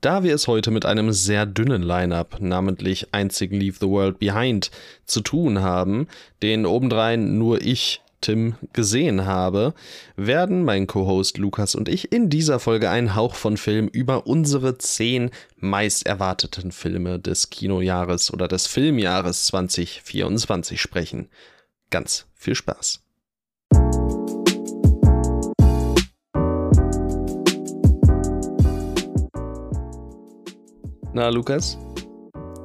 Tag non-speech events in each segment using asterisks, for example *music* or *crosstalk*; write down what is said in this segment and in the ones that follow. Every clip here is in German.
Da wir es heute mit einem sehr dünnen Line-up, namentlich einzig Leave the World Behind, zu tun haben, den obendrein nur ich, Tim, gesehen habe, werden mein Co-Host Lukas und ich in dieser Folge einen Hauch von Film über unsere zehn meist erwarteten Filme des Kinojahres oder des Filmjahres 2024 sprechen. Ganz viel Spaß. Na, Lukas?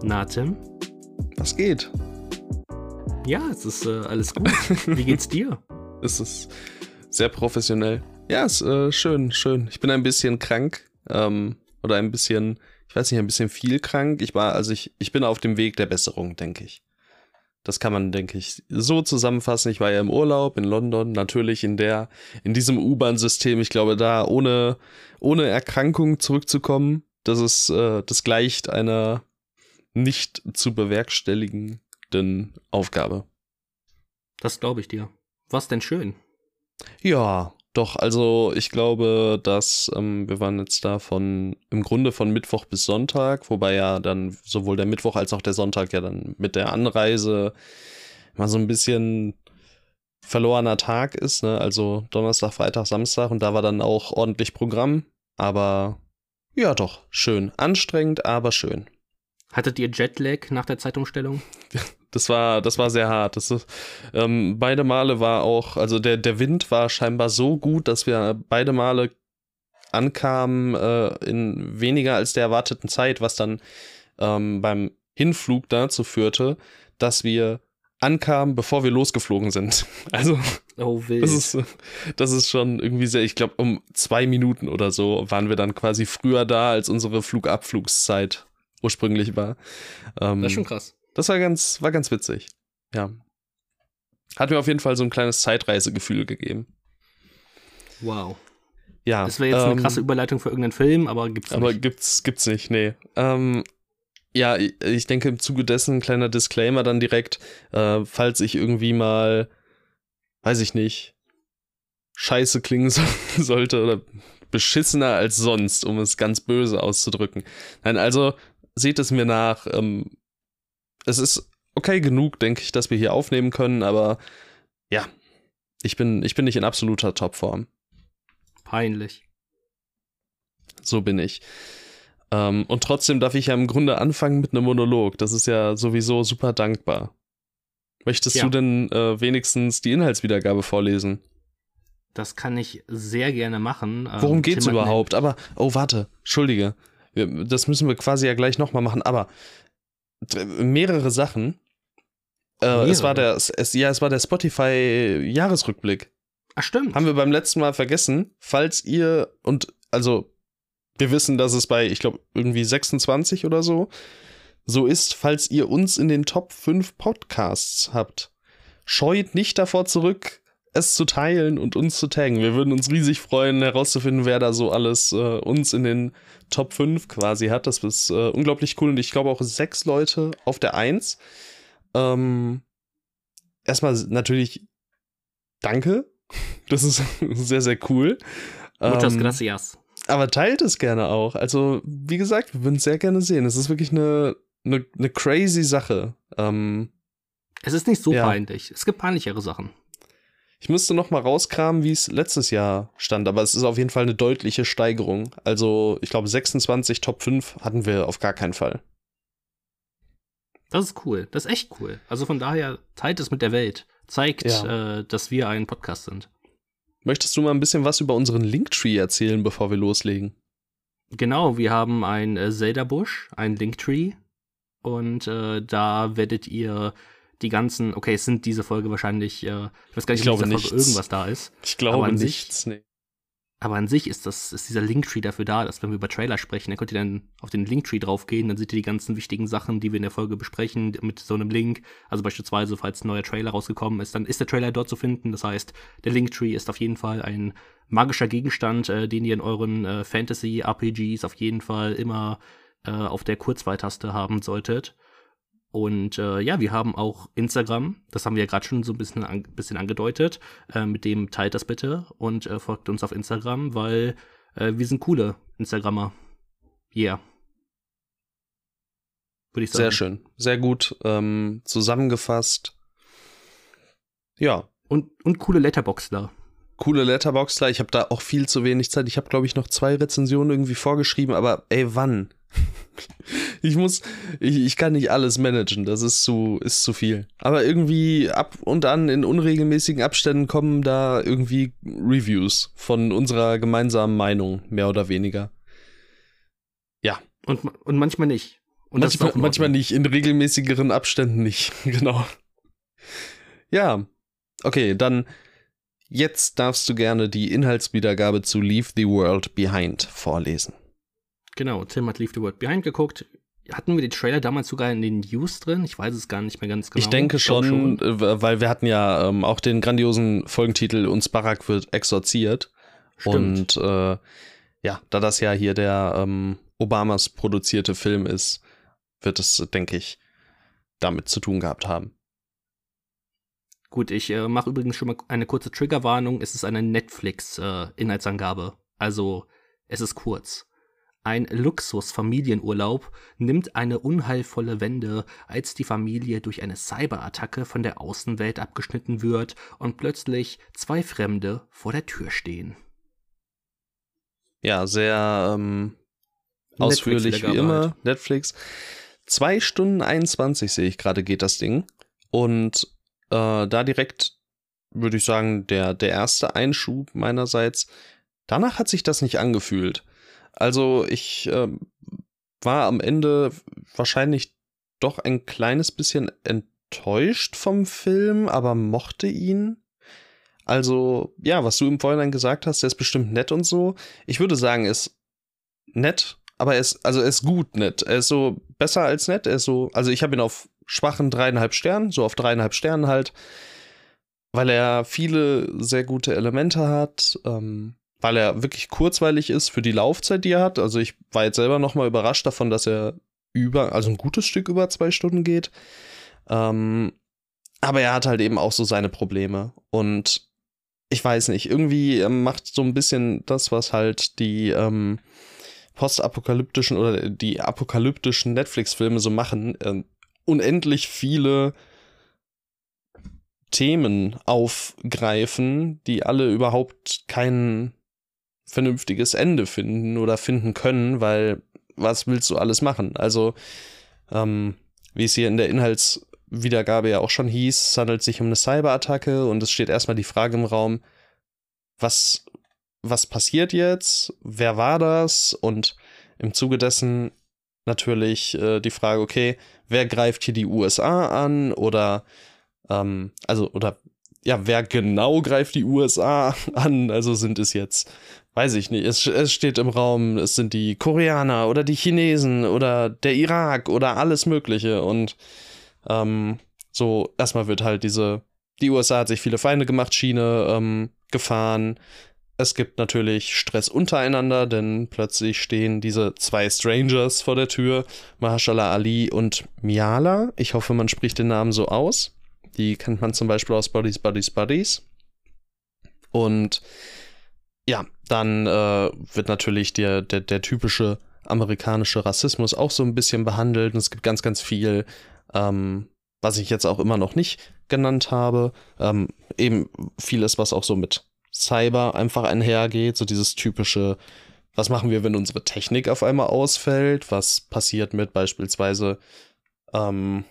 Na, Tim? Was geht? Ja, es ist äh, alles gut. Wie geht's dir? *laughs* es ist sehr professionell. Ja, ist äh, schön, schön. Ich bin ein bisschen krank. Ähm, oder ein bisschen, ich weiß nicht, ein bisschen viel krank. Ich war, also ich, ich bin auf dem Weg der Besserung, denke ich. Das kann man, denke ich, so zusammenfassen. Ich war ja im Urlaub in London, natürlich in der, in diesem U-Bahn-System. Ich glaube, da ohne, ohne Erkrankung zurückzukommen, das ist, äh, das gleicht einer nicht zu bewerkstelligenden Aufgabe. Das glaube ich dir. Was denn schön? Ja, doch, also ich glaube, dass ähm, wir waren jetzt da von im Grunde von Mittwoch bis Sonntag, wobei ja dann sowohl der Mittwoch als auch der Sonntag ja dann mit der Anreise mal so ein bisschen verlorener Tag ist, ne? Also Donnerstag, Freitag, Samstag und da war dann auch ordentlich Programm, aber ja, doch, schön. Anstrengend, aber schön. Hattet ihr Jetlag nach der Zeitumstellung? *laughs* Das war, das war sehr hart. Das ist, ähm, beide Male war auch, also der, der Wind war scheinbar so gut, dass wir beide Male ankamen äh, in weniger als der erwarteten Zeit, was dann ähm, beim Hinflug dazu führte, dass wir ankamen, bevor wir losgeflogen sind. *laughs* Also, oh. Das, ist, das ist schon irgendwie sehr, ich glaube, um zwei Minuten oder so waren wir dann quasi früher da, als unsere Flugabflugszeit ursprünglich war. Ähm, das ist schon krass. Das war ganz, war ganz witzig. Ja. Hat mir auf jeden Fall so ein kleines Zeitreisegefühl gegeben. Wow. Ja. Das wäre jetzt ähm, eine krasse Überleitung für irgendeinen Film, aber gibt's nicht. Aber gibt's, gibt's nicht, nee. Ähm, ja, ich denke im Zuge dessen ein kleiner Disclaimer dann direkt, äh, falls ich irgendwie mal, weiß ich nicht, scheiße klingen *laughs* so, sollte oder beschissener als sonst, um es ganz böse auszudrücken. Nein, also seht es mir nach. Ähm, es ist okay genug, denke ich, dass wir hier aufnehmen können, aber ja, ich bin, ich bin nicht in absoluter Topform. Peinlich. So bin ich. Ähm, und trotzdem darf ich ja im Grunde anfangen mit einem Monolog. Das ist ja sowieso super dankbar. Möchtest ja. du denn äh, wenigstens die Inhaltswiedergabe vorlesen? Das kann ich sehr gerne machen. Worum ähm, geht's Tim überhaupt? Aber, oh, warte, entschuldige. Das müssen wir quasi ja gleich nochmal machen. Aber mehrere Sachen. Äh, mehrere? Es war der, es, ja, es war der Spotify-Jahresrückblick. Ach, stimmt. Haben wir beim letzten Mal vergessen. Falls ihr, und also wir wissen, dass es bei, ich glaube, irgendwie 26 oder so so ist, falls ihr uns in den Top 5 Podcasts habt. Scheut nicht davor zurück, es zu teilen und uns zu taggen. Wir würden uns riesig freuen, herauszufinden, wer da so alles äh, uns in den Top 5 quasi hat. Das ist äh, unglaublich cool und ich glaube auch sechs Leute auf der 1. Ähm, erstmal natürlich danke. Das ist *laughs* sehr, sehr cool. Muchas ähm, gracias aber teilt es gerne auch. Also, wie gesagt, wir würden es sehr gerne sehen. Es ist wirklich eine, eine, eine crazy Sache. Ähm, es ist nicht so ja. peinlich. Es gibt peinlichere Sachen. Ich müsste noch mal rauskramen, wie es letztes Jahr stand, aber es ist auf jeden Fall eine deutliche Steigerung. Also, ich glaube, 26 Top 5 hatten wir auf gar keinen Fall. Das ist cool. Das ist echt cool. Also von daher, teilt es mit der Welt. Zeigt, ja. äh, dass wir ein Podcast sind. Möchtest du mal ein bisschen was über unseren Linktree erzählen, bevor wir loslegen? Genau, wir haben ein äh, Zelda-Busch, ein Linktree. Und äh, da werdet ihr die ganzen, okay, es sind diese Folge wahrscheinlich, äh, ich weiß gar nicht, ob dieser Folge irgendwas da ist. Ich glaube nichts, nee. Aber an sich ist das, ist dieser Linktree dafür da, dass wenn wir über Trailer sprechen, dann könnt ihr dann auf den Linktree draufgehen, dann seht ihr die ganzen wichtigen Sachen, die wir in der Folge besprechen, mit so einem Link. Also beispielsweise, falls ein neuer Trailer rausgekommen ist, dann ist der Trailer dort zu finden. Das heißt, der Linktree ist auf jeden Fall ein magischer Gegenstand, äh, den ihr in euren äh, Fantasy-RPGs auf jeden Fall immer äh, auf der Kurzwahltaste haben solltet. Und äh, ja, wir haben auch Instagram, das haben wir ja gerade schon so ein bisschen, an, bisschen angedeutet. Äh, mit dem teilt das bitte und äh, folgt uns auf Instagram, weil äh, wir sind coole Instagrammer. Yeah. Würde ich sagen. Sehr schön. Sehr gut ähm, zusammengefasst. Ja. Und, und coole Letterboxler. Coole Letterboxler. Ich habe da auch viel zu wenig Zeit. Ich habe, glaube ich, noch zwei Rezensionen irgendwie vorgeschrieben, aber ey, wann? Ich muss, ich, ich kann nicht alles managen, das ist zu, ist zu viel. Aber irgendwie ab und an in unregelmäßigen Abständen kommen da irgendwie Reviews von unserer gemeinsamen Meinung, mehr oder weniger. Ja. Und, und manchmal nicht. Und manchmal, manchmal nicht, in regelmäßigeren Abständen nicht, *laughs* genau. Ja, okay, dann jetzt darfst du gerne die Inhaltswiedergabe zu Leave the World Behind vorlesen. Genau, Tim hat Leave the World Behind geguckt. Hatten wir den Trailer damals sogar in den News drin? Ich weiß es gar nicht mehr ganz genau. Ich denke ich schon, schon, äh, weil wir hatten ja ähm, auch den grandiosen Folgentitel Uns Barack wird exorziert. Stimmt. Und äh, ja, da das ja hier der ähm, Obamas produzierte Film ist, wird es, denke ich, damit zu tun gehabt haben. Gut, ich äh, mache übrigens schon mal eine kurze Triggerwarnung. Es ist eine Netflix-Inhaltsangabe. Äh, also, es ist kurz. Ein Luxus-Familienurlaub nimmt eine unheilvolle Wende, als die Familie durch eine Cyberattacke von der Außenwelt abgeschnitten wird und plötzlich zwei Fremde vor der Tür stehen. Ja, sehr ähm, ausführlich wie immer. Halt. Netflix. Zwei Stunden 21 sehe ich gerade geht das Ding. Und äh, da direkt würde ich sagen, der, der erste Einschub meinerseits. Danach hat sich das nicht angefühlt. Also ich äh, war am Ende wahrscheinlich doch ein kleines bisschen enttäuscht vom Film, aber mochte ihn. Also, ja, was du im Vorhinein gesagt hast, der ist bestimmt nett und so. Ich würde sagen, ist nett, aber er ist, also er ist gut nett. Er ist so besser als nett. Er ist so, also ich habe ihn auf schwachen dreieinhalb Sternen, so auf dreieinhalb Sternen halt, weil er viele sehr gute Elemente hat. Ähm, weil er wirklich kurzweilig ist für die Laufzeit, die er hat. Also ich war jetzt selber nochmal überrascht davon, dass er über, also ein gutes Stück über zwei Stunden geht. Ähm, aber er hat halt eben auch so seine Probleme. Und ich weiß nicht, irgendwie macht so ein bisschen das, was halt die ähm, postapokalyptischen oder die apokalyptischen Netflix-Filme so machen, äh, unendlich viele Themen aufgreifen, die alle überhaupt keinen vernünftiges Ende finden oder finden können, weil was willst du alles machen? Also, ähm, wie es hier in der Inhaltswiedergabe ja auch schon hieß, es handelt sich um eine Cyberattacke und es steht erstmal die Frage im Raum, was, was passiert jetzt? Wer war das? Und im Zuge dessen natürlich äh, die Frage, okay, wer greift hier die USA an? Oder, ähm, also, oder ja, wer genau greift die USA an? Also sind es jetzt weiß ich nicht, es, es steht im Raum, es sind die Koreaner oder die Chinesen oder der Irak oder alles Mögliche. Und ähm, so, erstmal wird halt diese, die USA hat sich viele Feinde gemacht, China ähm, gefahren. Es gibt natürlich Stress untereinander, denn plötzlich stehen diese zwei Strangers vor der Tür, Mahershala Ali und Miala. Ich hoffe, man spricht den Namen so aus. Die kennt man zum Beispiel aus Buddies, Buddies, Buddies. Und ja, dann äh, wird natürlich der, der, der typische amerikanische Rassismus auch so ein bisschen behandelt. Und es gibt ganz, ganz viel, ähm, was ich jetzt auch immer noch nicht genannt habe. Ähm, eben vieles, was auch so mit Cyber einfach einhergeht. So dieses typische, was machen wir, wenn unsere Technik auf einmal ausfällt? Was passiert mit beispielsweise ähm,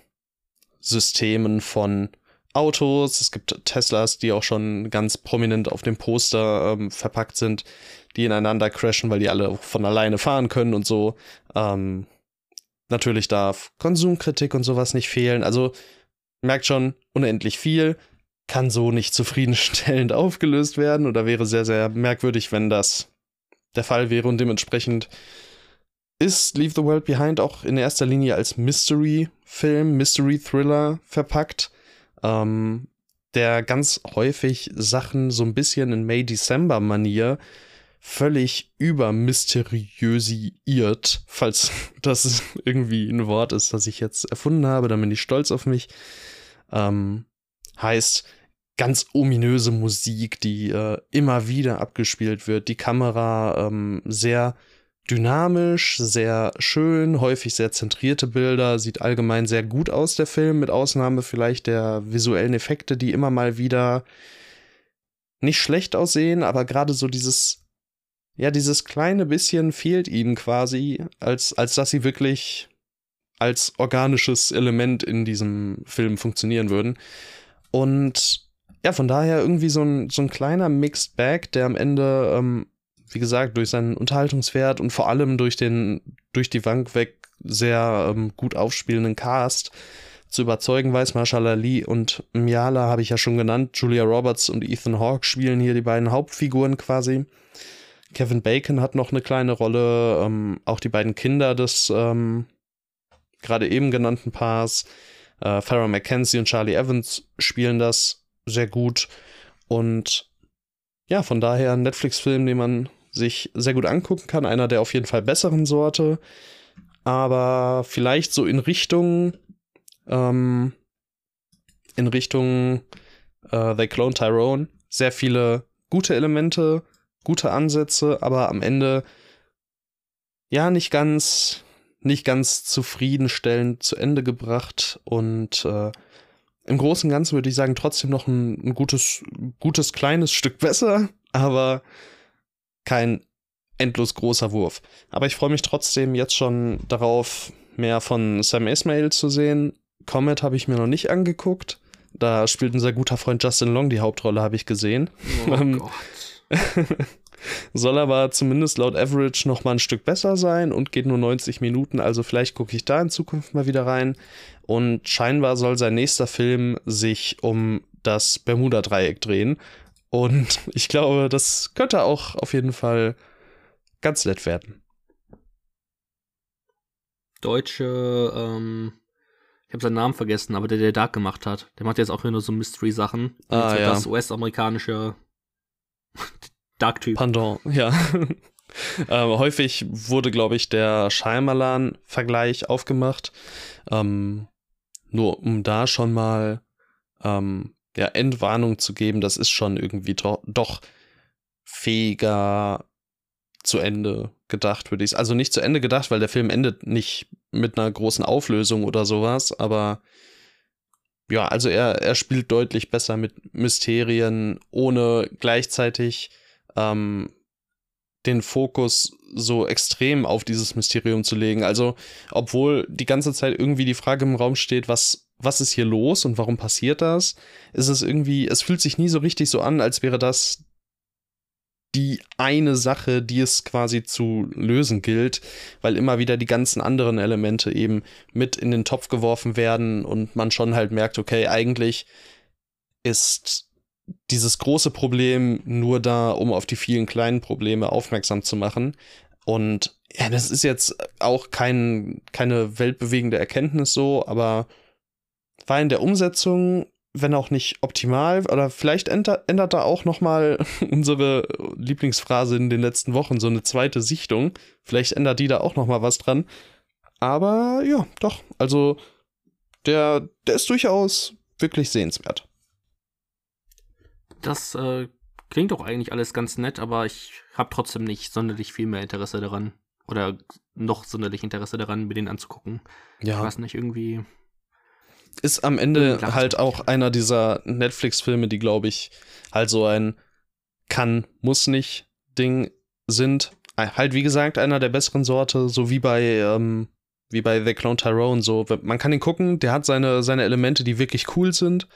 Systemen von Autos. Es gibt Teslas, die auch schon ganz prominent auf dem Poster ähm, verpackt sind, die ineinander crashen, weil die alle von alleine fahren können und so. Ähm, natürlich darf Konsumkritik und sowas nicht fehlen. Also merkt schon, unendlich viel. Kann so nicht zufriedenstellend *laughs* aufgelöst werden oder wäre sehr, sehr merkwürdig, wenn das der Fall wäre und dementsprechend ist Leave the World Behind auch in erster Linie als Mystery-Film, Mystery-Thriller verpackt ähm, der ganz häufig Sachen so ein bisschen in May-December-Manier völlig übermysteriösiert, falls *laughs* das irgendwie ein Wort ist, das ich jetzt erfunden habe, dann bin ich stolz auf mich. Ähm, heißt ganz ominöse Musik, die äh, immer wieder abgespielt wird, die Kamera ähm, sehr dynamisch, sehr schön, häufig sehr zentrierte Bilder, sieht allgemein sehr gut aus, der Film, mit Ausnahme vielleicht der visuellen Effekte, die immer mal wieder nicht schlecht aussehen, aber gerade so dieses, ja, dieses kleine bisschen fehlt ihnen quasi, als, als dass sie wirklich als organisches Element in diesem Film funktionieren würden. Und ja, von daher irgendwie so ein, so ein kleiner Mixed Bag, der am Ende ähm, wie gesagt, durch seinen Unterhaltungswert und vor allem durch den durch die Bank weg sehr ähm, gut aufspielenden Cast zu überzeugen weiß. Marshall Ali und Miala habe ich ja schon genannt. Julia Roberts und Ethan Hawke spielen hier die beiden Hauptfiguren quasi. Kevin Bacon hat noch eine kleine Rolle. Ähm, auch die beiden Kinder des ähm, gerade eben genannten Paars, äh, Farrah McKenzie und Charlie Evans, spielen das sehr gut. Und ja, von daher ein Netflix-Film, den man sich sehr gut angucken kann. Einer der auf jeden Fall besseren Sorte. Aber vielleicht so in Richtung, ähm, in Richtung äh, They Clone Tyrone. Sehr viele gute Elemente, gute Ansätze, aber am Ende ja nicht ganz, nicht ganz zufriedenstellend zu Ende gebracht und äh, im Großen und Ganzen würde ich sagen, trotzdem noch ein, ein gutes, gutes kleines Stück besser, aber kein endlos großer Wurf. Aber ich freue mich trotzdem jetzt schon darauf, mehr von Sam Ismail zu sehen. Comet habe ich mir noch nicht angeguckt. Da spielt unser guter Freund Justin Long die Hauptrolle, habe ich gesehen. Oh ähm, Gott. *laughs* Soll aber zumindest laut Average noch mal ein Stück besser sein und geht nur 90 Minuten. Also vielleicht gucke ich da in Zukunft mal wieder rein. Und scheinbar soll sein nächster Film sich um das Bermuda-Dreieck drehen. Und *laughs* ich glaube, das könnte auch auf jeden Fall ganz nett werden. Deutsche, ähm, ich habe seinen Namen vergessen, aber der, der Dark gemacht hat, der macht jetzt auch nur so Mystery-Sachen. Ah, ja. Das US-amerikanische *laughs* Dark-Typ. Pardon, ja. *laughs* ähm, häufig wurde, glaube ich, der Shyamalan-Vergleich aufgemacht. Ähm, nur um da schon mal ähm, ja, Endwarnung zu geben, das ist schon irgendwie doch, fähiger zu Ende gedacht, würde ich Also nicht zu Ende gedacht, weil der Film endet nicht mit einer großen Auflösung oder sowas, aber ja, also er, er spielt deutlich besser mit Mysterien, ohne gleichzeitig ähm, den Fokus so extrem auf dieses Mysterium zu legen. Also, obwohl die ganze Zeit irgendwie die Frage im Raum steht, was was ist hier los und warum passiert das? Ist es irgendwie, es fühlt sich nie so richtig so an, als wäre das die eine Sache, die es quasi zu lösen gilt, weil immer wieder die ganzen anderen Elemente eben mit in den Topf geworfen werden und man schon halt merkt, okay, eigentlich ist dieses große Problem nur da, um auf die vielen kleinen Probleme aufmerksam zu machen. Und ja, das ist jetzt auch kein, keine weltbewegende Erkenntnis so, aber war in der Umsetzung, wenn auch nicht optimal, oder vielleicht ändert, ändert da auch noch mal *laughs* unsere Lieblingsphrase in den letzten Wochen, so eine zweite Sichtung. Vielleicht ändert die da auch noch mal was dran. Aber ja, doch, also der, der ist durchaus wirklich sehenswert. Das äh, klingt doch eigentlich alles ganz nett, aber ich habe trotzdem nicht sonderlich viel mehr Interesse daran. Oder noch sonderlich Interesse daran, mir den anzugucken. Ja. Ich weiß nicht, irgendwie ist am Ende Klar, halt auch einer dieser Netflix-Filme, die, glaube ich, halt so ein kann, muss nicht Ding sind. Halt, wie gesagt, einer der besseren Sorte, so wie bei, ähm, wie bei The Clone Tyrone. So, man kann ihn gucken, der hat seine, seine Elemente, die wirklich cool sind.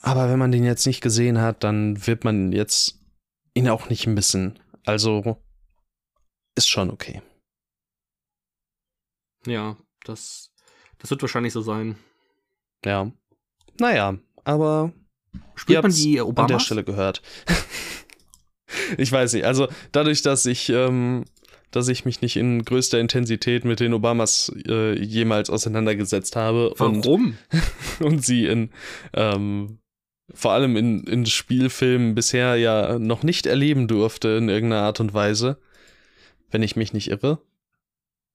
Aber wenn man den jetzt nicht gesehen hat, dann wird man jetzt ihn auch nicht missen. Also ist schon okay. Ja, das, das wird wahrscheinlich so sein. Ja. Naja, aber Spielt man die Obamas? an der Stelle gehört. *laughs* ich weiß nicht, also dadurch, dass ich, ähm, dass ich mich nicht in größter Intensität mit den Obamas äh, jemals auseinandergesetzt habe. Warum? Und, *laughs* und sie in ähm, vor allem in, in Spielfilmen bisher ja noch nicht erleben durfte in irgendeiner Art und Weise, wenn ich mich nicht irre.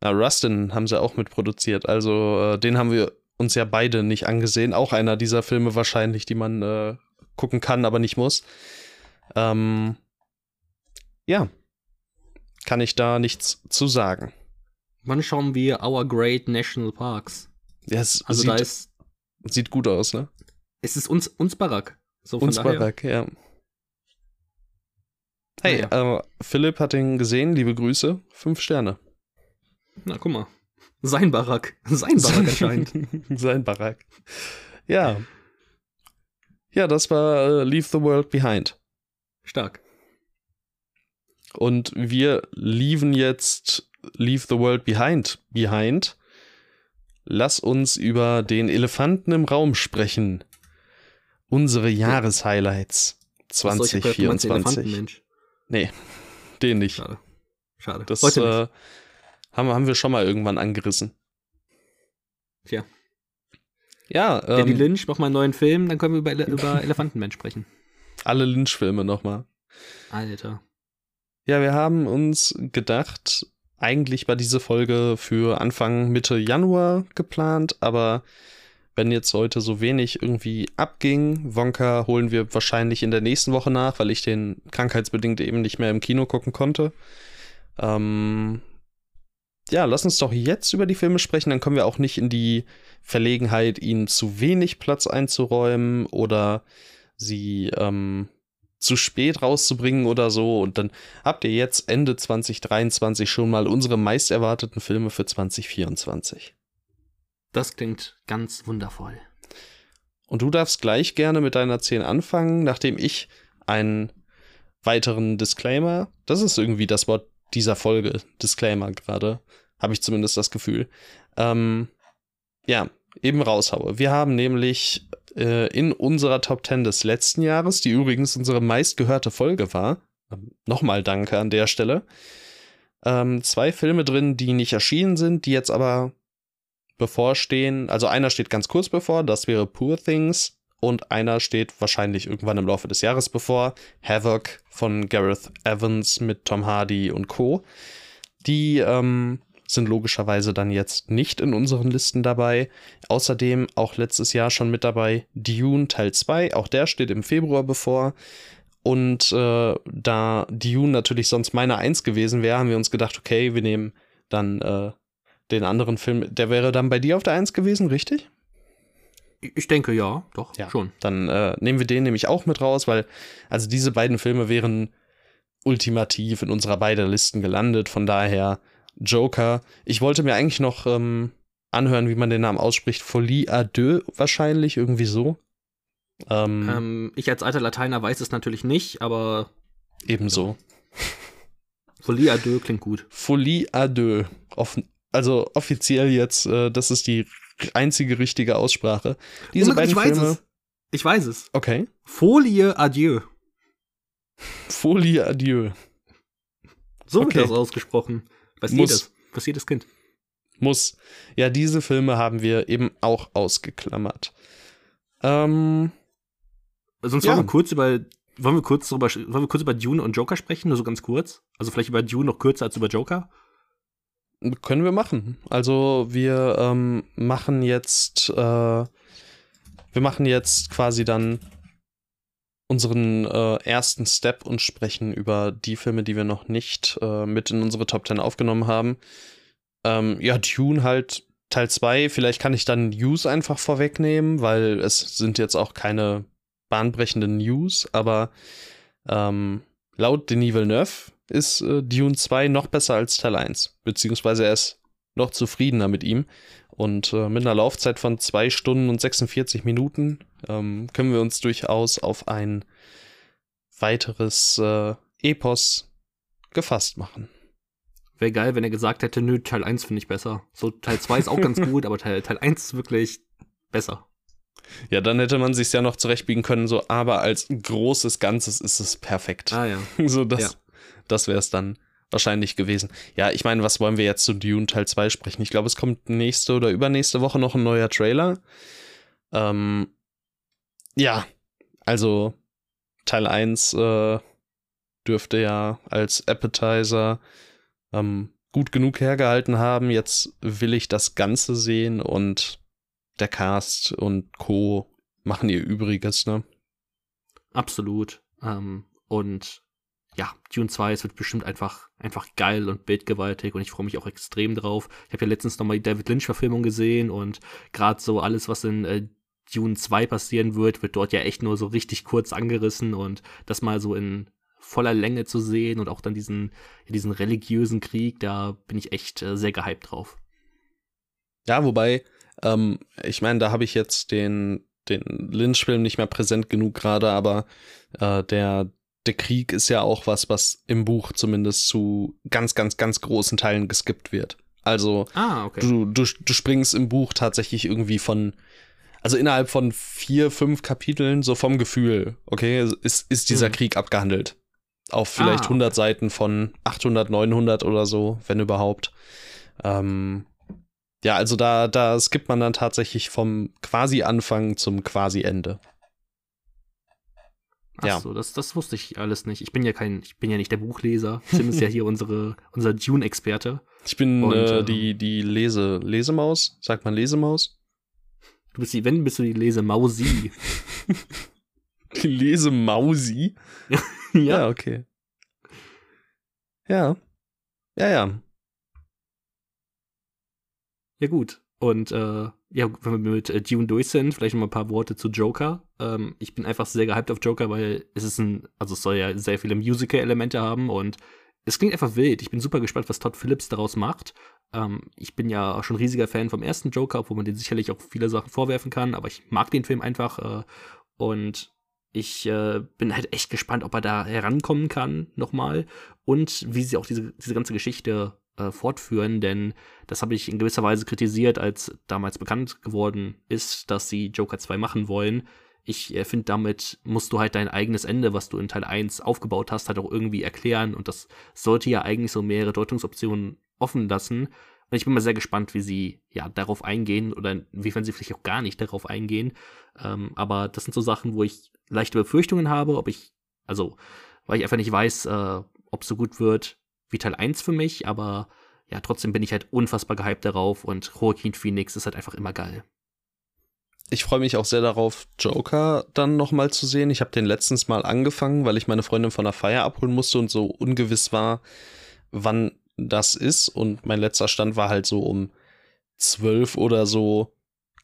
Ja, Rustin haben sie auch mitproduziert, also äh, den haben wir uns ja beide nicht angesehen. Auch einer dieser Filme wahrscheinlich, die man äh, gucken kann, aber nicht muss. Ähm, ja. kann ich da nichts zu sagen. Wann schauen wir Our Great National Parks? Ja, es Also sieht, da ist, sieht gut aus, ne? es ist uns, uns Barack. So Uns. Barack, ja. Hey, Naja. äh, Philipp hat ihn gesehen, liebe Grüße, fünf Sterne. Na, guck mal. Sein Barack. Sein Barack erscheint. *laughs* Sein Barack. Ja. Ja, das war äh, Leave the World Behind. Stark. Und wir lieven jetzt Leave the World Behind. Behind. Lass uns über den Elefanten im Raum sprechen. Unsere Jahreshighlights Ach so, ich hab gehört, du meinst den 2024. Elefantenmensch. Nee, den nicht. Schade. Schade. Das Heute nicht. äh, haben, haben wir schon mal irgendwann angerissen. Tja. Ja, ähm, Lynch, mach mal einen neuen Film, dann können wir über, Ele über *laughs* Elefantenmensch sprechen. alle Lynch-Filme nochmal. Alter. Ja, wir haben uns gedacht, eigentlich war diese Folge für Anfang Mitte Januar geplant, aber wenn jetzt heute so wenig irgendwie abging, Wonka holen wir wahrscheinlich in der nächsten Woche nach, weil ich den krankheitsbedingt eben nicht mehr im Kino gucken konnte. Ähm, ja, lass uns doch jetzt über die Filme sprechen, dann kommen wir auch nicht in die Verlegenheit, ihnen zu wenig Platz einzuräumen oder sie ähm, zu spät rauszubringen oder so. Und dann habt ihr jetzt Ende 2023 schon mal unsere meist erwarteten Filme für 2024. Das klingt ganz wundervoll. Und du darfst gleich gerne mit deiner 10 anfangen, nachdem ich einen weiteren Disclaimer, das ist irgendwie das Wort dieser Folge, Disclaimer gerade, habe ich zumindest das Gefühl, ähm, ja, eben raushaue. Wir haben nämlich äh, in unserer Top 10 des letzten Jahres, die übrigens unsere meistgehörte Folge war, ähm, nochmal danke an der Stelle, ähm, zwei Filme drin, die nicht erschienen sind, die jetzt aber bevorstehen. Also einer steht ganz kurz bevor, das wäre Poor Things. Und einer steht wahrscheinlich irgendwann im Laufe des Jahres bevor. Havoc von Gareth Evans mit Tom Hardy und Co. Die ähm, sind logischerweise dann jetzt nicht in unseren Listen dabei. Außerdem auch letztes Jahr schon mit dabei Dune Teil 2. Auch der steht im Februar bevor. Und äh, da Dune natürlich sonst meine Eins gewesen wäre, haben wir uns gedacht, okay, wir nehmen dann äh, den anderen Film. Der wäre dann bei dir auf der Eins gewesen, richtig? Ich denke ja, doch, Ja. schon. Dann äh, nehmen wir den nämlich auch mit raus, weil also diese beiden Filme wären ultimativ in unserer beiden Listen gelandet. Von daher Joker. Ich wollte mir eigentlich noch ähm, anhören, wie man den Namen ausspricht. Folie à deux wahrscheinlich, irgendwie so. Ähm, Ähm, ich als alter Lateiner weiß es natürlich nicht, aber ebenso. Folie à deux klingt gut. Folie à deux. Off also offiziell jetzt, äh, das ist die einzige richtige Aussprache. Diese Oh mein Gott, beiden ich weiß Filme. es. Ich weiß es. Okay. Folie adieu. Folie deux. So Okay. wird das ausgesprochen. Was Muss. jedes. Was jedes Kind. Muss. Ja, diese Filme haben wir eben auch ausgeklammert. Ähm, Sonst Ja. wollen wir kurz über. Wollen wir kurz darüber, wollen wir kurz über Dune und Joker sprechen, nur so ganz kurz? Also vielleicht über Dune noch kürzer als über Joker? Können wir machen. Also wir ähm, machen jetzt, äh, wir machen jetzt quasi dann unseren äh, ersten Step und sprechen über die Filme, die wir noch nicht äh, mit in unsere Top 10 aufgenommen haben. Ähm, ja, Dune halt Teil 2. Vielleicht kann ich dann News einfach vorwegnehmen, weil es sind jetzt auch keine bahnbrechenden News, aber ähm, laut Denis Villeneuve ist äh, Dune 2 noch besser als Teil 1, beziehungsweise er ist noch zufriedener mit ihm. Und äh, mit einer Laufzeit von 2 Stunden und 46 Minuten ähm, können wir uns durchaus auf ein weiteres äh, Epos gefasst machen. Wäre geil, wenn er gesagt hätte, nö, Teil 1 finde ich besser. So, Teil 2 ist auch ganz *laughs* gut, aber Teil, Teil 1 ist wirklich besser. Ja, dann hätte man sich ja noch zurechtbiegen können, so, aber als großes Ganzes ist es perfekt. Ah ja. *laughs* so, das, Ja. Das wäre es dann wahrscheinlich gewesen. Ja, ich meine, was wollen wir jetzt zu Dune Teil 2 sprechen? Ich glaube, es kommt nächste oder übernächste Woche noch ein neuer Trailer. Ähm, ja, also Teil 1 äh, dürfte ja als Appetizer ähm, gut genug hergehalten haben. Jetzt will ich das Ganze sehen und der Cast und Co. machen ihr Übriges, ne? Absolut. Ähm, und ja, Dune 2, es wird bestimmt einfach, einfach geil und bildgewaltig und ich freue mich auch extrem drauf. Ich habe ja letztens nochmal die David Lynch-Verfilmung gesehen und gerade so alles, was in äh, Dune 2 passieren wird, wird dort ja echt nur so richtig kurz angerissen und das mal so in voller Länge zu sehen und auch dann diesen, diesen religiösen Krieg, da bin ich echt äh, sehr gehypt drauf. Ja, wobei, ähm, ich meine, da habe ich jetzt den, den Lynch-Film nicht mehr präsent genug gerade, aber äh, der, der Krieg ist ja auch was, was im Buch zumindest zu ganz, ganz, ganz großen Teilen geskippt wird. Also ah, okay. du, du, du springst im Buch tatsächlich irgendwie von, also innerhalb von vier, fünf Kapiteln, so vom Gefühl, okay, ist, ist dieser mhm. Krieg abgehandelt. Auf vielleicht ah. 100 Seiten von 800, 900 oder so, wenn überhaupt. Ähm, ja, also da, da skippt man dann tatsächlich vom quasi Anfang zum quasi Ende. Ach ja. so, das, das wusste ich alles nicht. Ich bin ja kein, ich bin ja nicht der Buchleser. Tim ist ja hier *laughs* unsere, unser Dune-Experte. Ich bin Und, äh, ähm, die, die Lese, Lesemaus. Sagt man Lesemaus? Du bist die, wenn bist du die Lesemausi. *laughs* die Lesemausi? *laughs* ja. ja, okay. Ja. Ja, ja. Ja, gut. Und äh, ja, wenn wir mit äh, Dune durch sind, vielleicht noch mal ein paar Worte zu Joker. Ähm, ich bin einfach sehr gehypt auf Joker, weil es ist ein, also es soll ja sehr viele Musical-Elemente haben und es klingt einfach wild. Ich bin super gespannt, was Todd Phillips daraus macht. Ähm, ich bin ja schon riesiger Fan vom ersten Joker, obwohl man den sicherlich auch viele Sachen vorwerfen kann, aber ich mag den Film einfach äh, und ich äh, bin halt echt gespannt, ob er da herankommen kann nochmal und wie sie auch diese, diese ganze Geschichte äh, fortführen, denn das habe ich in gewisser Weise kritisiert, als damals bekannt geworden ist, dass sie Joker 2 machen wollen. Ich äh, finde, damit musst du halt dein eigenes Ende, was du in Teil 1 aufgebaut hast, halt auch irgendwie erklären und das sollte ja eigentlich so mehrere Deutungsoptionen offen lassen. Und ich bin mal sehr gespannt, wie sie ja darauf eingehen oder inwiefern sie vielleicht auch gar nicht darauf eingehen. Ähm, aber das sind so Sachen, wo ich leichte Befürchtungen habe, ob ich, also, weil ich einfach nicht weiß, äh, ob es so gut wird wie Teil 1 für mich, aber ja, trotzdem bin ich halt unfassbar gehypt darauf und Joaquin Phoenix ist halt einfach immer geil. Ich freue mich auch sehr darauf, Joker dann nochmal zu sehen. Ich habe den letztens mal angefangen, weil ich meine Freundin von der Feier abholen musste und so ungewiss war, wann das ist. Und mein letzter Stand war halt so um zwölf oder so,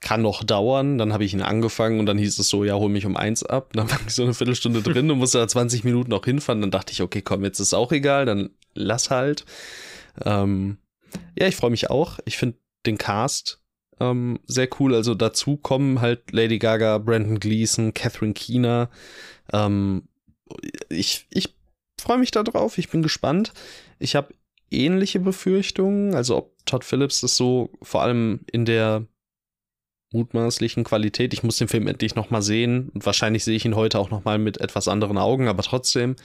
kann noch dauern. Dann habe ich ihn angefangen und dann hieß es so, ja, hol mich um eins ab. Dann war ich so eine Viertelstunde drin und musste da 20 Minuten noch hinfahren. Dann dachte ich, okay, komm, jetzt ist auch egal, dann lass halt. Ähm, ja, ich freue mich auch. Ich finde den Cast ähm, sehr cool. Also dazu kommen halt Lady Gaga, Brandon Gleason, Catherine Keener. Ähm, ich ich freue mich da drauf. Ich bin gespannt. Ich habe ähnliche Befürchtungen. Also ob Todd Phillips das so vor allem in der mutmaßlichen Qualität. Ich muss den Film endlich noch mal sehen und wahrscheinlich sehe ich ihn heute auch noch mal mit etwas anderen Augen, aber trotzdem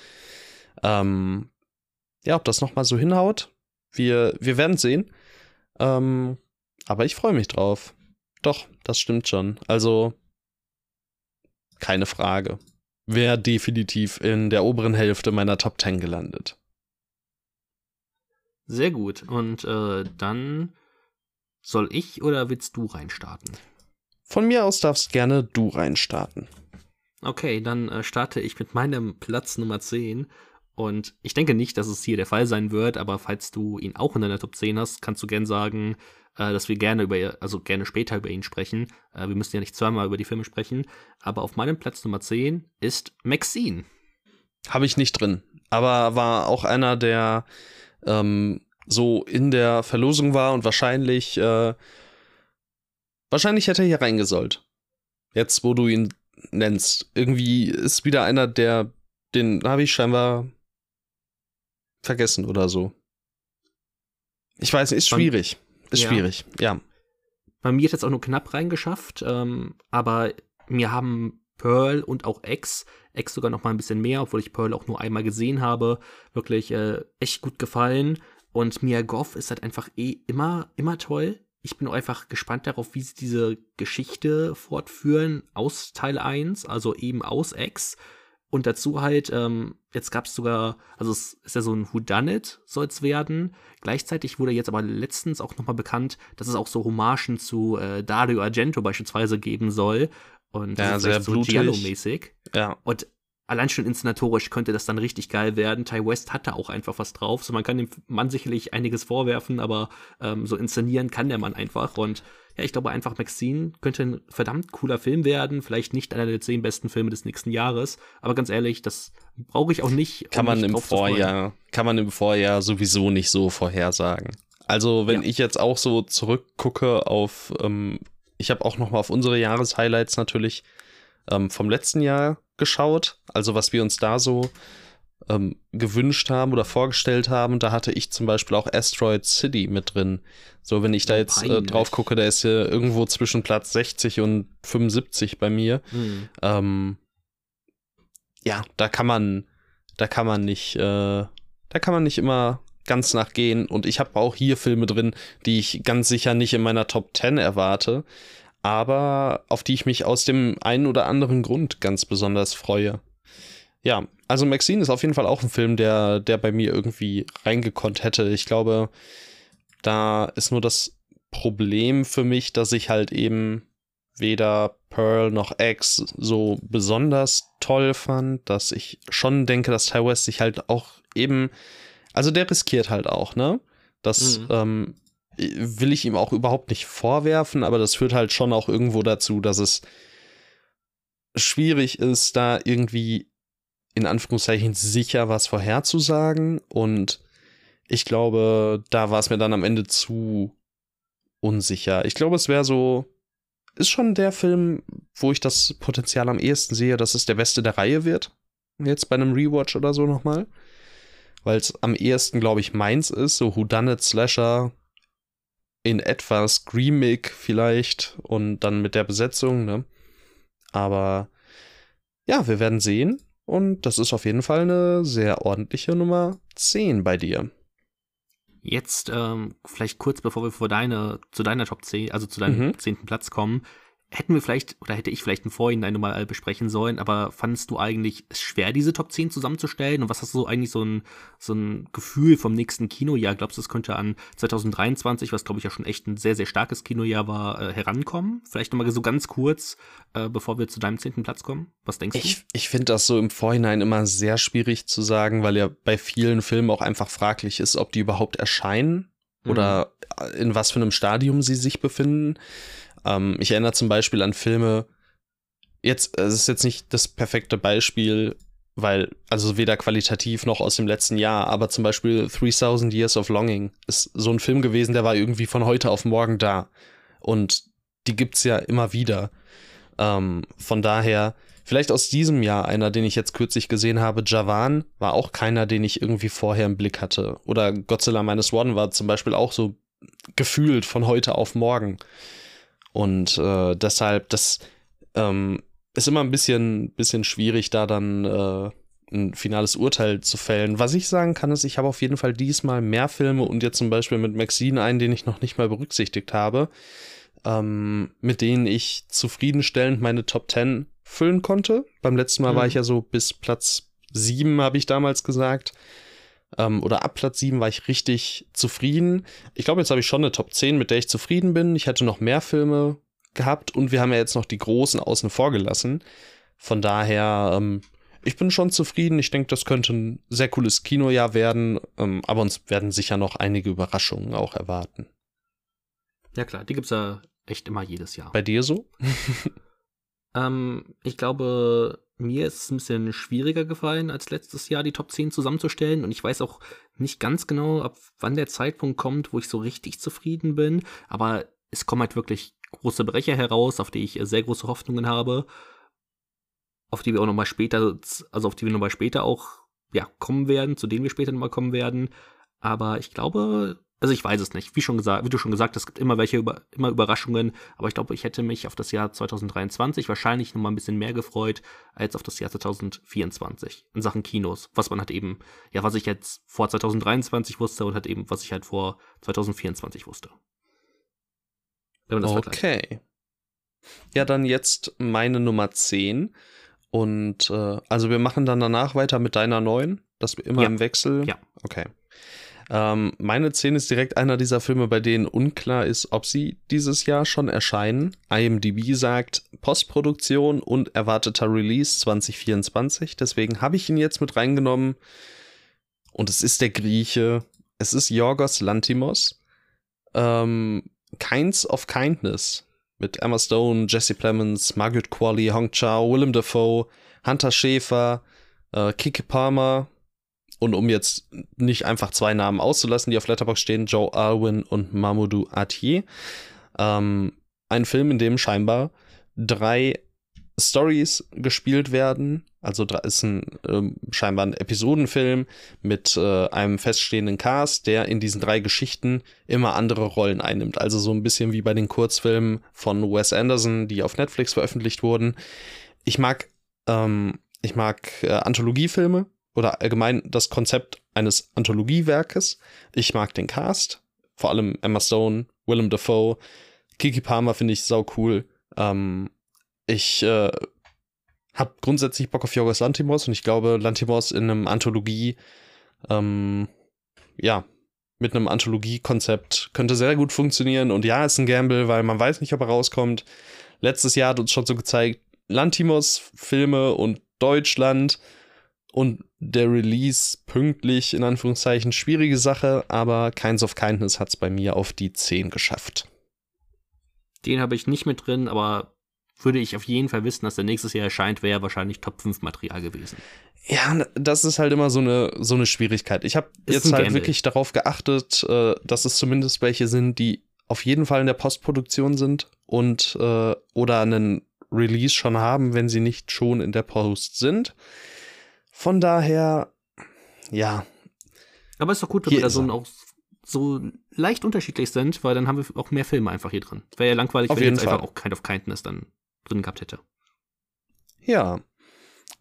ähm, ja, ob das nochmal so hinhaut, wir, wir werden sehen. Ähm, aber ich freue mich drauf. Doch, das stimmt schon. Also, keine Frage. Wäre definitiv in der oberen Hälfte meiner Top 10 gelandet. Sehr gut. Und äh, dann soll ich oder willst du reinstarten? Von mir aus darfst gerne du reinstarten. Okay, dann äh, starte ich mit meinem Platz Nummer 10. Und ich denke nicht, dass es hier der Fall sein wird, aber falls du ihn auch in deiner Top 10 hast, kannst du gern sagen, äh, dass wir gerne über, also gerne später über ihn sprechen. Äh, wir müssen ja nicht zweimal über die Filme sprechen. Aber auf meinem Platz Nummer 10 ist Maxine. Habe ich nicht drin. Aber war auch einer, der ähm, so in der Verlosung war und wahrscheinlich, äh, wahrscheinlich hätte er hier reingesollt. Jetzt, wo du ihn nennst. Irgendwie ist wieder einer, der, den habe ich scheinbar vergessen oder so. Ich weiß, ist schwierig. Ist ja. schwierig, ja. Bei mir hat es auch nur knapp reingeschafft, ähm, aber mir haben Pearl und auch X, X sogar noch mal ein bisschen mehr, obwohl ich Pearl auch nur einmal gesehen habe, wirklich äh, echt gut gefallen. Und Mia Goff ist halt einfach eh immer, immer toll. Ich bin auch einfach gespannt darauf, wie sie diese Geschichte fortführen aus Teil 1, also eben aus X. Und dazu halt, ähm, jetzt gab es sogar, also es ist ja so ein Whodunit, soll es werden. Gleichzeitig wurde jetzt aber letztens auch nochmal bekannt, dass es auch so Hommagen zu äh, Dario Argento beispielsweise geben soll. Und ja, sehr so Giallo-mäßig. Ja. Und allein schon inszenatorisch könnte das dann richtig geil werden. Ty West hat da auch einfach was drauf. So, man kann dem Mann sicherlich einiges vorwerfen, aber ähm, so inszenieren kann der Mann einfach. Und ja, ich glaube einfach, Maxine könnte ein verdammt cooler Film werden. Vielleicht nicht einer der zehn besten Filme des nächsten Jahres. Aber ganz ehrlich, das brauche ich auch nicht. Um kann man im Vorjahr, kann man im Vorjahr sowieso nicht so vorhersagen. Also, wenn ja. ich jetzt auch so zurückgucke auf, ähm, ich habe auch noch mal auf unsere Jahreshighlights natürlich ähm, vom letzten Jahr geschaut, also was wir uns da so ähm, gewünscht haben oder vorgestellt haben. Da hatte ich zum Beispiel auch Asteroid City mit drin. So, wenn ich da jetzt äh, drauf gucke, der ist ja irgendwo zwischen Platz 60 und 75 bei mir. Hm. Ähm, ja, da kann man, da kann man nicht, äh, da kann man nicht immer ganz nachgehen. Und ich habe auch hier Filme drin, die ich ganz sicher nicht in meiner Top 10 erwarte aber auf die ich mich aus dem einen oder anderen Grund ganz besonders freue. Ja, also Maxine ist auf jeden Fall auch ein Film, der, der bei mir irgendwie reingekonnt hätte. Ich glaube, da ist nur das Problem für mich, dass ich halt eben weder Pearl noch X so besonders toll fand, dass ich schon denke, dass Ty West sich halt auch eben, also der riskiert halt auch, ne? Das mhm. ähm, will ich ihm auch überhaupt nicht vorwerfen, aber das führt halt schon auch irgendwo dazu, dass es schwierig ist, da irgendwie in Anführungszeichen sicher was vorherzusagen. Und ich glaube, da war es mir dann am Ende zu unsicher. Ich glaube, es wäre so, ist schon der Film, wo ich das Potenzial am ehesten sehe, dass es der beste der Reihe wird. Jetzt bei einem Rewatch oder so nochmal. Weil es am ehesten, glaube ich, meins ist, so Whodunit Slasher, in etwa screamig vielleicht und dann mit der Besetzung, ne? Aber ja, wir werden sehen. Und das ist auf jeden Fall eine sehr ordentliche Nummer 10 bei dir. Jetzt, ähm, vielleicht kurz bevor wir vor deine, zu deiner Top 10, also zu deinem mhm. zehnten Platz kommen, hätten wir vielleicht, oder hätte ich vielleicht im Vorhinein nochmal besprechen sollen, aber fandest du eigentlich es schwer, diese Top 10 zusammenzustellen? Und was hast du so eigentlich so ein, so ein Gefühl vom nächsten Kinojahr? Glaubst du, es könnte an 2023, was glaube ich ja schon echt ein sehr, sehr starkes Kinojahr war, äh, herankommen? Vielleicht nochmal so ganz kurz, äh, bevor wir zu deinem zehnten Platz kommen. Was denkst ich, du? Ich finde das so im Vorhinein immer sehr schwierig zu sagen, weil ja bei vielen Filmen auch einfach fraglich ist, ob die überhaupt erscheinen mhm. oder in was für einem Stadium sie sich befinden. Ähm, ich erinnere zum Beispiel an Filme, jetzt, es ist jetzt nicht das perfekte Beispiel, weil, also weder qualitativ noch aus dem letzten Jahr, aber zum Beispiel 3000 Years of Longing ist so ein Film gewesen, der war irgendwie von heute auf morgen da. Und die gibt's ja immer wieder. Ähm, von daher, vielleicht aus diesem Jahr einer, den ich jetzt kürzlich gesehen habe, Javan, war auch keiner, den ich irgendwie vorher im Blick hatte. Oder Godzilla Minus One war zum Beispiel auch so gefühlt von heute auf morgen. Und äh, deshalb, das ähm, ist immer ein bisschen, bisschen schwierig, da dann äh, ein finales Urteil zu fällen. Was ich sagen kann, ist, ich habe auf jeden Fall diesmal mehr Filme und jetzt zum Beispiel mit Maxine einen, den ich noch nicht mal berücksichtigt habe, ähm, mit denen ich zufriedenstellend meine Top 10 füllen konnte. Beim letzten Mal mhm. war ich ja so bis Platz 7, habe ich damals gesagt ähm, oder ab Platz 7 war ich richtig zufrieden. Ich glaube, jetzt habe ich schon eine Top 10, mit der ich zufrieden bin. Ich hätte noch mehr Filme gehabt und wir haben ja jetzt noch die großen außen vor gelassen. Von daher, ähm, ich bin schon zufrieden. Ich denke, das könnte ein sehr cooles Kinojahr werden, ähm, aber uns werden sicher noch einige Überraschungen auch erwarten. Ja klar, die gibt es ja echt immer jedes Jahr. Bei dir so? *laughs* ähm, ich glaube, mir ist es ein bisschen schwieriger gefallen, als letztes Jahr die Top 10 zusammenzustellen. Und ich weiß auch nicht ganz genau, ab wann der Zeitpunkt kommt, wo ich so richtig zufrieden bin. Aber es kommen halt wirklich große Brecher heraus, auf die ich sehr große Hoffnungen habe. Auf die wir auch nochmal später, also auf die wir nochmal später auch, ja, kommen werden, zu denen wir später nochmal kommen werden. Aber ich glaube, also ich weiß es nicht. Wie schon gesagt, wie du schon gesagt hast, es gibt immer welche über, immer Überraschungen, aber ich glaube, ich hätte mich auf das Jahr 2023 wahrscheinlich noch mal ein bisschen mehr gefreut als auf das Jahr 2024 in Sachen Kinos, was man halt eben, ja, was ich jetzt vor 2023 wusste und halt eben, was ich halt vor 2024 wusste. okay. Ja, dann jetzt meine Nummer 10 und äh, also wir machen dann danach weiter mit deiner neuen, dass wir immer ja. im Wechsel. Ja. Okay. Ähm, meine 10 ist direkt einer dieser Filme, bei denen unklar ist, ob sie dieses Jahr schon erscheinen. IMDb sagt Postproduktion und erwarteter Release 2024. Deswegen habe ich ihn jetzt mit reingenommen. Und es ist der Grieche. Es ist Yorgos Lantimos. Ähm, Kinds of Kindness mit Emma Stone, Jesse Plemons, Margaret Qualley, Hong Chao, Willem Dafoe, Hunter Schäfer, äh, Kiki Palmer und um jetzt nicht einfach zwei Namen auszulassen, die auf Letterbox stehen, Joe Alwyn und Mamoudou Atier. Ähm, ein Film, in dem scheinbar drei Stories gespielt werden. Also ist ein äh, scheinbar ein Episodenfilm mit äh, einem feststehenden Cast, der in diesen drei Geschichten immer andere Rollen einnimmt. Also so ein bisschen wie bei den Kurzfilmen von Wes Anderson, die auf Netflix veröffentlicht wurden. Ich mag, ähm, ich mag äh, Anthologiefilme oder allgemein das Konzept eines Anthologiewerkes. Ich mag den Cast, vor allem Emma Stone, Willem Dafoe, Kiki Palmer finde ich sau cool. Ähm, ich äh, habe grundsätzlich Bock auf Jorgos Lantimos und ich glaube, Lantimos in einem Anthologie, ähm, ja, mit einem Anthologie-Konzept könnte sehr gut funktionieren. Und ja, ist ein Gamble, weil man weiß nicht, ob er rauskommt. Letztes Jahr hat uns schon so gezeigt, Lantimos, Filme und Deutschland und der Release pünktlich, in Anführungszeichen, schwierige Sache, aber Kinds of Kindness hat es bei mir auf die 10 geschafft. Den habe ich nicht mit drin, aber würde ich auf jeden Fall wissen, dass der nächstes Jahr erscheint, wäre wahrscheinlich Top 5 Material gewesen. Ja, das ist halt immer so eine, so eine Schwierigkeit. Ich habe jetzt halt Gamble. wirklich darauf geachtet, äh, dass es zumindest welche sind, die auf jeden Fall in der Postproduktion sind und äh, oder einen Release schon haben, wenn sie nicht schon in der Post sind. Von daher, ja. Aber ist doch gut, wenn wir da so auch so leicht unterschiedlich sind, weil dann haben wir auch mehr Filme einfach hier drin. Wäre ja langweilig, Auf wenn jetzt Fall. einfach auch Kind of Kindness dann drin gehabt hätte. Ja.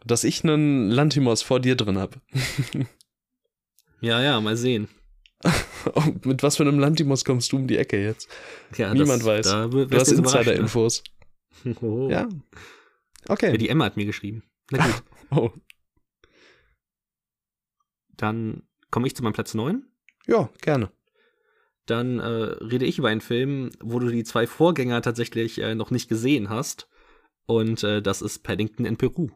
Dass ich einen Lantimos vor dir drin habe. *laughs* ja, ja, mal sehen. *laughs* Mit was für einem Lantimos kommst du um die Ecke jetzt? Ja, Niemand das, weiß. Da du hast ne? Insider-Infos. *laughs* Oh. Ja. Okay. Ja, die Emma hat mir geschrieben. Na gut. oh. Dann komme ich zu meinem Platz 9. Ja, gerne. Dann äh, rede ich über einen Film, wo du die zwei Vorgänger tatsächlich äh, noch nicht gesehen hast. Und äh, das ist Paddington in Peru.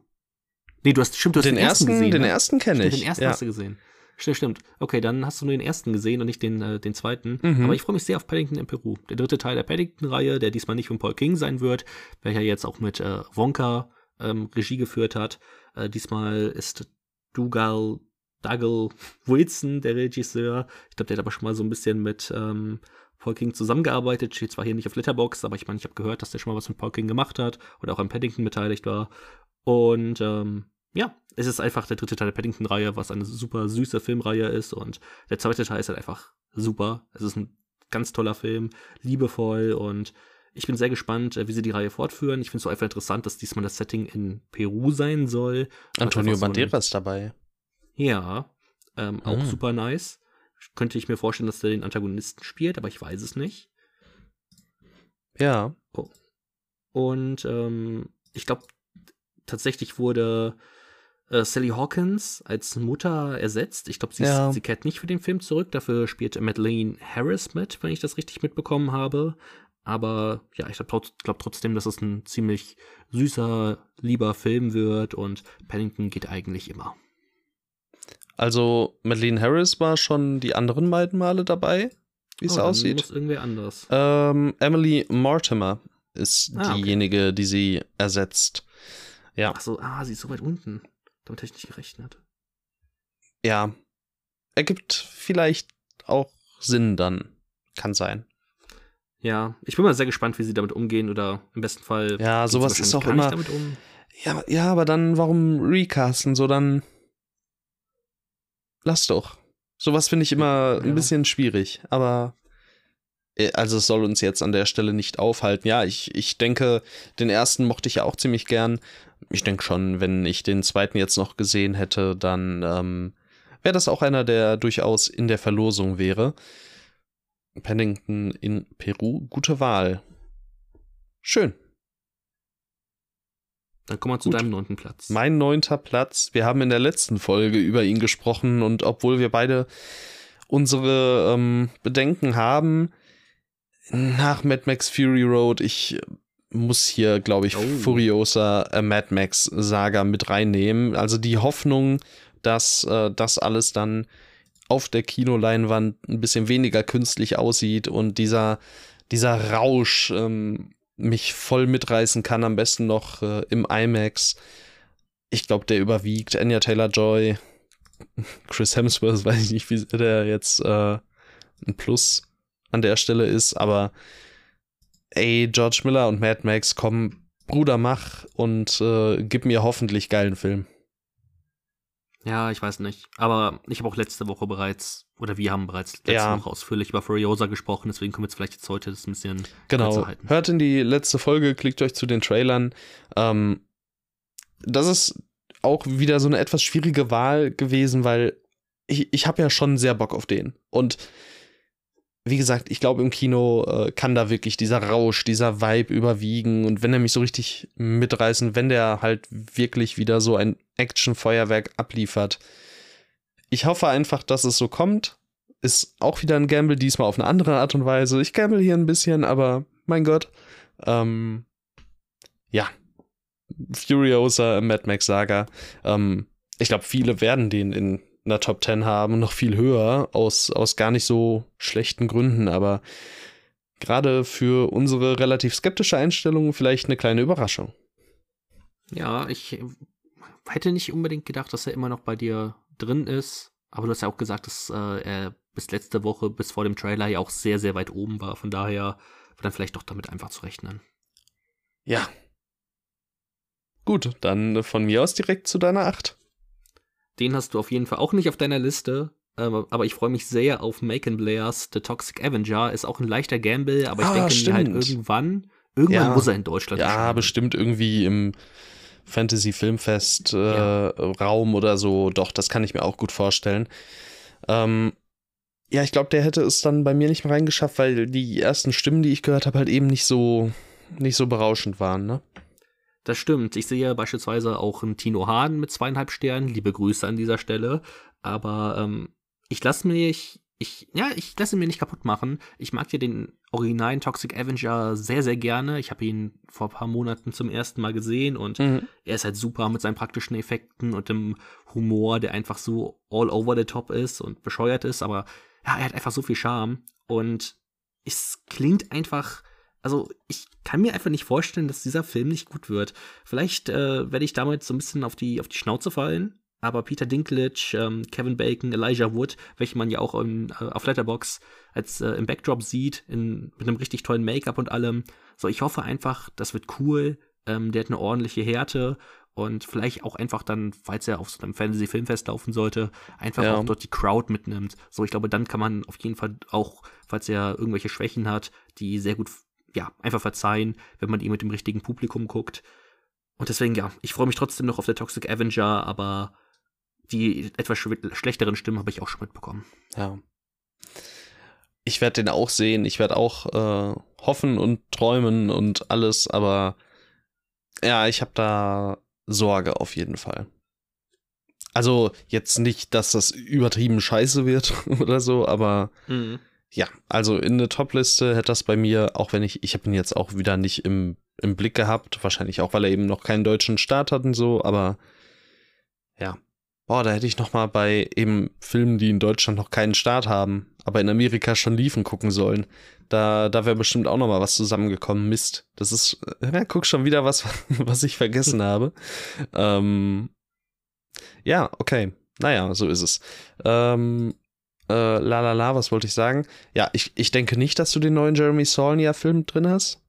Nee, du hast, stimmt, du hast den, den, ersten, gesehen. Den ne? ersten kenne ich. Den ersten ja. hast du gesehen. Stimmt, stimmt. Okay, dann hast du nur den ersten gesehen und nicht den, äh, den zweiten. Mhm. Aber ich freue mich sehr auf Paddington in Peru. Der dritte Teil der Paddington-Reihe, der diesmal nicht von Paul King sein wird, welcher jetzt auch mit äh, Wonka ähm, Regie geführt hat. Äh, diesmal ist Dougal Dougal Wilson, der Regisseur. Ich glaube, der hat aber schon mal so ein bisschen mit ähm, Paul King zusammengearbeitet. Steht zwar hier nicht auf Letterbox, aber ich meine, ich habe gehört, dass der schon mal was mit Paul King gemacht hat oder auch an Paddington beteiligt war. Und ähm, ja, es ist einfach der dritte Teil der Paddington-Reihe, was eine super süße Filmreihe ist. Und der zweite Teil ist halt einfach super. Es ist ein ganz toller Film, liebevoll und ich bin sehr gespannt, äh, wie sie die Reihe fortführen. Ich finde es so einfach interessant, dass diesmal das Setting in Peru sein soll. Antonio so Banderas dabei. Ja, ähm, auch Mhm. super nice. Könnte ich mir vorstellen, dass der den Antagonisten spielt, aber ich weiß es nicht. Ja. Und ähm, ich glaube, tatsächlich wurde äh, Sally Hawkins als Mutter ersetzt. Ich glaube, sie, Ja. sie kehrt nicht für den Film zurück. Dafür spielt Madeleine Harris mit, wenn ich das richtig mitbekommen habe. Aber ja, ich glaube glaub trotzdem, dass es ein ziemlich süßer, lieber Film wird und Paddington geht eigentlich immer. Also, Madeleine Harris war schon die anderen beiden Male dabei, wie es Oh, aussieht. Muss irgendwer anders. Ähm, Emily Mortimer ist Ah, okay. diejenige, die sie ersetzt. Ja, Ach so, ah, sie ist so weit unten. Damit hätte ich nicht gerechnet. ja. Ergibt vielleicht auch Sinn dann. Kann sein. Ja, ich bin mal sehr gespannt, wie sie damit umgehen oder im besten Fall. Ja, sowas ist auch immer- um. Ja, ja, aber dann warum recasten? So dann. Lass doch. Sowas finde ich immer Ja. ein bisschen schwierig, aber. äh, Also es soll uns jetzt an der Stelle nicht aufhalten. Ja, ich, ich denke, den ersten mochte ich ja auch ziemlich gern. Ich denke schon, wenn ich den zweiten jetzt noch gesehen hätte, dann ähm, wäre das auch einer, der durchaus in der Verlosung wäre. Paddington in Peru, gute Wahl. Schön. Dann kommen wir zu Gut. deinem neunten Platz. Mein neunter Platz. Wir haben in der letzten Folge über ihn gesprochen und obwohl wir beide unsere ähm, Bedenken haben, nach Mad Max Fury Road, ich, muss hier, glaube ich, Oh. Furiosa äh, Mad Max Saga mit reinnehmen. Also die Hoffnung, dass äh, das alles dann auf der Kinoleinwand ein bisschen weniger künstlich aussieht und dieser, dieser Rausch ähm, mich voll mitreißen kann, am besten noch äh, im IMAX. Ich glaube, der überwiegt. Anya Taylor Joy, *laughs* Chris Hemsworth, *laughs* weiß ich nicht, wie der jetzt äh, ein Plus an der Stelle ist, aber ey, George Miller und Mad Max, komm, Bruder, mach und äh, gib mir hoffentlich geilen Film. Ja, ich weiß nicht. Aber ich habe auch letzte Woche bereits, oder wir haben bereits letzte Ja. Woche ausführlich über Furiosa gesprochen, deswegen können wir jetzt vielleicht jetzt heute das ein bisschen Genau. kürzer halten. Hört in die letzte Folge, klickt euch zu den Trailern. Ähm, das ist auch wieder so eine etwas schwierige Wahl gewesen, weil ich, ich habe ja schon sehr Bock auf den. Und wie gesagt, ich glaube, im Kino äh, kann da wirklich dieser Rausch, dieser Vibe überwiegen. Und wenn er mich so richtig mitreißen, wenn der halt wirklich wieder so ein Action-Feuerwerk abliefert. Ich hoffe einfach, dass es so kommt. Ist auch wieder ein Gamble, diesmal auf eine andere Art und Weise. Ich gamble hier ein bisschen, aber mein Gott. Ähm, ja. Furiosa, Mad Max Saga. Ähm, ich glaube, viele werden den in einer Top 10 haben, noch viel höher, aus, aus gar nicht so schlechten Gründen, aber gerade für unsere relativ skeptische Einstellung vielleicht eine kleine Überraschung. Ja, ich hätte nicht unbedingt gedacht, dass er immer noch bei dir drin ist. Aber du hast ja auch gesagt, dass äh, er bis letzte Woche, bis vor dem Trailer ja auch sehr, sehr weit oben war. Von daher war dann vielleicht doch damit einfach zu rechnen. Ja. Gut, dann von mir aus direkt zu deiner 8. Den hast du auf jeden Fall auch nicht auf deiner Liste. ähm, Aber ich freue mich sehr auf Macon Blairs The Toxic Avenger. Ist auch ein leichter Gamble, aber ich Ah, denke halt irgendwann, irgendwann Ja. muss er in Deutschland Ja, bestimmt irgendwie im Fantasy Filmfest äh, Ja. Raum oder so. Doch, das kann ich mir auch gut vorstellen. Ähm, ja, ich glaube, der hätte es dann bei mir nicht mehr reingeschafft, weil die ersten Stimmen, die ich gehört habe, halt eben nicht so nicht so berauschend waren, ne? Das stimmt. Ich sehe beispielsweise auch einen Tino Hahn mit zweieinhalb Sternen. Liebe Grüße an dieser Stelle. Aber ähm, ich lasse mich, ich, ja, ich lasse mir nicht kaputt machen. Ich mag ja den originalen Toxic Avenger sehr, sehr gerne. Ich habe ihn vor ein paar Monaten zum ersten Mal gesehen und Mhm. er ist halt super mit seinen praktischen Effekten und dem Humor, der einfach so all over the top ist und bescheuert ist. Aber ja, er hat einfach so viel Charme und es klingt einfach also ich kann mir einfach nicht vorstellen, dass dieser Film nicht gut wird. Vielleicht äh, werde ich damit so ein bisschen auf die, auf die Schnauze fallen, aber Peter Dinklage, ähm, Kevin Bacon, Elijah Wood, welche man ja auch in, äh, auf Letterbox als äh, im Backdrop sieht, in, mit einem richtig tollen Make-up und allem. So, ich hoffe einfach, das wird cool. Ähm, der hat eine ordentliche Härte und vielleicht auch einfach dann, falls er auf so einem Fantasy-Filmfest laufen sollte, einfach Ja. auch dort die Crowd mitnimmt. So, ich glaube, dann kann man auf jeden Fall auch, falls er irgendwelche Schwächen hat, die sehr gut ja, einfach verzeihen, wenn man ihn mit dem richtigen Publikum guckt. Und deswegen, ja, ich freue mich trotzdem noch auf der Toxic Avenger, aber die etwas schlechteren Stimmen habe ich auch schon mitbekommen. Ja. Ich werde den auch sehen, ich werde auch äh, hoffen und träumen und alles, aber ja, ich habe da Sorge auf jeden Fall. Also jetzt nicht, dass das übertrieben scheiße wird *laughs* oder so, aber ja, also in der Top-Liste hätte das bei mir, auch wenn ich, ich habe ihn jetzt auch wieder nicht im, im Blick gehabt, wahrscheinlich auch, weil er eben noch keinen deutschen Start hat und so, aber. Boah, da hätte ich noch mal bei eben Filmen, die in Deutschland noch keinen Start haben, aber in Amerika schon liefen, gucken sollen. Da, da wäre bestimmt auch noch mal was zusammengekommen. Mist. Das ist, *laughs* ja, guck schon wieder was, *laughs* was ich vergessen *laughs* habe. Ähm, ja, okay. Naja, so ist es. Ähm, äh, la la la, was wollte ich sagen? Ja, ich, ich denke nicht, dass du den neuen Jeremy Saulnier-Film drin hast.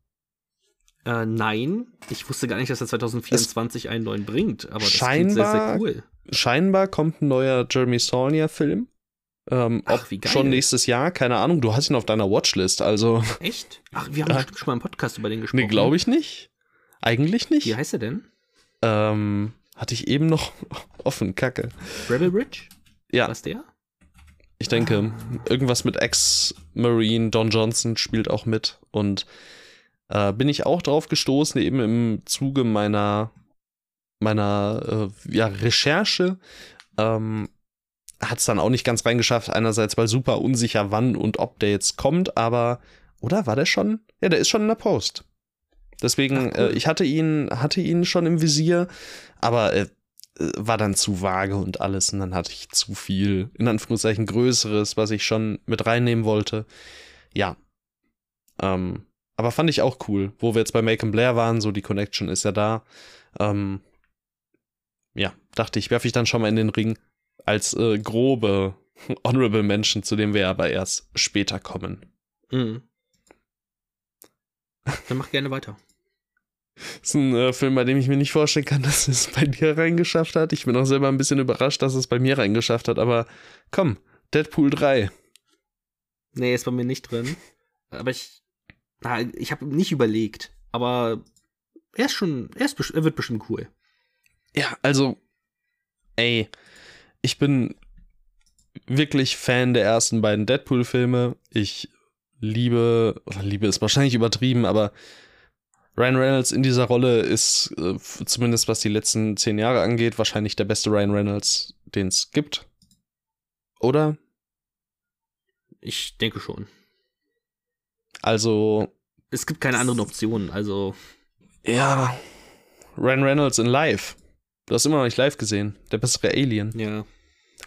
Äh, nein, ich wusste gar nicht, dass er 2024 einen neuen bringt, aber das Scheinbar- klingt sehr, sehr cool. Scheinbar kommt ein neuer Jeremy Saulnier-Film. Ähm, Ach, ob schon nächstes Jahr, keine Ahnung. Du hast ihn auf deiner Watchlist, also. Echt? Ach, wir haben Ah. bestimmt schon mal im Podcast über den gesprochen. Nee, glaube ich nicht. Eigentlich nicht. Wie heißt er denn? Ähm, hatte ich eben noch *laughs* offen, Kacke. Rebel Bridge? Ja, Was der? ich denke, irgendwas mit Ex-Marine, Don Johnson spielt auch mit. Und äh, bin ich auch drauf gestoßen, eben im Zuge meiner, meiner äh, ja, Recherche. Ähm, hat es dann auch nicht ganz reingeschafft. Einerseits, weil super unsicher, wann und ob der jetzt kommt, aber. Oder war der schon? Ja, der ist schon in der Post. Deswegen, Ach, cool. äh, ich hatte ihn, hatte ihn schon im Visier, aber äh, war dann zu vage und alles. Und dann hatte ich zu viel, in Anführungszeichen, Größeres, was ich schon mit reinnehmen wollte. Ja. Ähm, aber fand ich auch cool, wo wir jetzt bei Macon Blair waren, so die Connection ist ja da. Ähm, dachte ich, werfe ich dann schon mal in den Ring als äh, grobe *laughs* Honorable Mention, zu dem wir aber erst später kommen. Mhm. Dann mach gerne weiter. Das *laughs* ist ein äh, Film, bei dem ich mir nicht vorstellen kann, *laughs* dass es bei dir reingeschafft hat. Ich bin auch selber ein bisschen überrascht, dass es bei mir reingeschafft hat, aber komm, Deadpool 3. Nee, ist bei mir nicht drin. Aber ich, na, ich habe nicht überlegt. Aber er ist schon, er, ist, er wird bestimmt cool. Ja, also, ey, ich bin wirklich Fan der ersten beiden Deadpool-Filme. Ich liebe, oder liebe ist wahrscheinlich übertrieben, aber Ryan Reynolds in dieser Rolle ist, äh, zumindest was die letzten zehn Jahre angeht, wahrscheinlich der beste Ryan Reynolds, den es gibt. Oder? Ich denke schon. Also, Es gibt keine anderen Optionen. Also, ja, Ryan Reynolds in Live. Du hast immer noch nicht live gesehen. Der bessere Alien. ja.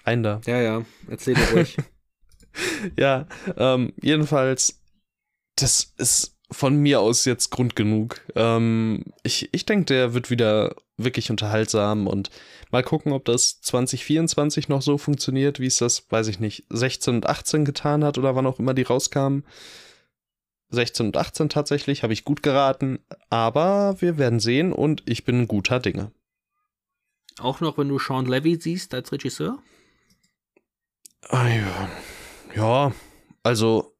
Ein da. Ja, ja. Erzähl dir ruhig. *laughs* Ja, ähm, jedenfalls, das ist von mir aus jetzt Grund genug. Ähm, ich ich denke, der wird wieder wirklich unterhaltsam und mal gucken, ob das 2024 noch so funktioniert, wie es das, weiß ich nicht, 16 und 18 getan hat oder wann auch immer die rauskamen. 16 und 18 tatsächlich, habe ich gut geraten, aber wir werden sehen und ich bin guter Dinge. Auch noch, wenn du Sean Levy siehst als Regisseur? Ah, ja. ja, also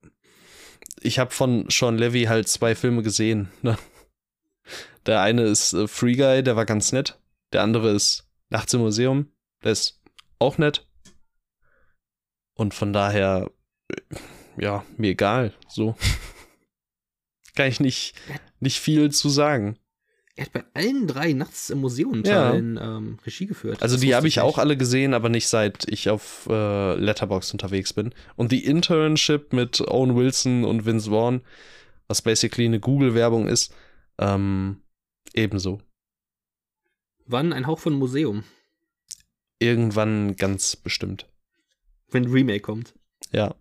ich habe von Sean Levy halt zwei Filme gesehen. Ne? Der eine ist äh, Free Guy, der war ganz nett. Der andere ist Nachts im Museum, der ist auch nett. Und von daher, äh, ja, mir egal. So *laughs* kann ich nicht, nicht viel zu sagen. Er hat bei allen drei Nachts im Museum Ja. Teilen ähm, Regie geführt. Also Das die habe ich nicht. auch alle gesehen, aber nicht seit ich auf äh, Letterbox unterwegs bin. Und die Internship mit Owen Wilson und Vince Vaughn, was basically eine Google-Werbung ist, ähm, ebenso. Wann ein Hauch von Museum, Irgendwann ganz bestimmt. wenn ein Remake kommt. Ja.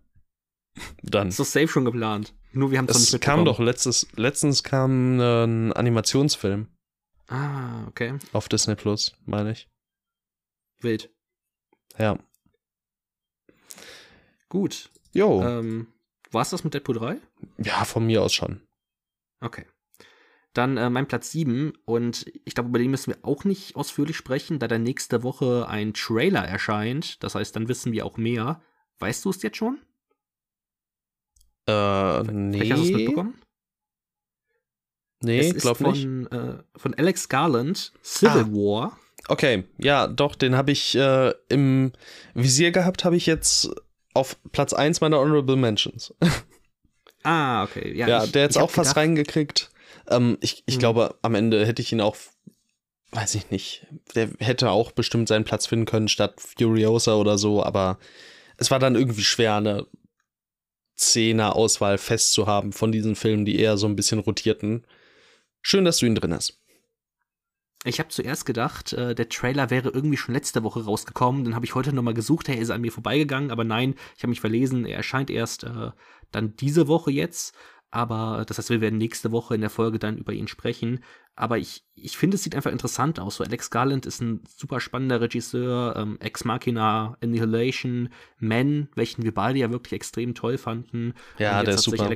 Dann. Ist doch safe schon geplant. Nur wir haben es nicht kam doch letztes, letztens kam ein Animationsfilm Ah, okay. auf Disney Plus, meine ich. Wild. Ja. Gut. Jo. Ähm, war's das mit Deadpool 3? ja, von mir aus schon. Okay. Dann äh, mein Platz 7 und ich glaube, über den müssen wir auch nicht ausführlich sprechen, da da nächste Woche ein Trailer erscheint. Das heißt, dann wissen wir auch mehr. Weißt du es jetzt schon? Äh, Vielleicht hast du es nee. mitbekommen? Nee, es glaub nicht. von, äh, von Alex Garland, Civil Ah. War. Okay, ja, doch, den habe ich äh, im Visier gehabt, habe ich jetzt auf Platz 1 meiner Honorable Mentions. *laughs* Ah, okay. Ja, Ja, ich- der jetzt auch fast gedacht- reingekriegt. Ähm, ich ich Hm. glaube, am Ende hätte ich ihn auch, weiß ich nicht, der hätte auch bestimmt seinen Platz finden können statt Furiosa oder so, aber es war dann irgendwie schwer, eine Zehner-Auswahl festzuhaben von diesen Filmen, die eher so ein bisschen rotierten. Schön, dass du ihn drin hast. Ich habe zuerst gedacht, äh, der Trailer wäre irgendwie schon letzte Woche rausgekommen. Dann habe ich heute nochmal gesucht, hey, ist er an mir vorbeigegangen. Aber nein, ich habe mich verlesen. Er erscheint erst äh, dann diese Woche jetzt. Aber das heißt, wir werden nächste Woche in der Folge dann über ihn sprechen. Aber ich, ich finde, es sieht einfach interessant aus. So Alex Garland ist ein super spannender Regisseur. Ähm, Ex Machina, Annihilation, Men, welchen wir beide ja wirklich extrem toll fanden. Ja, der ist super.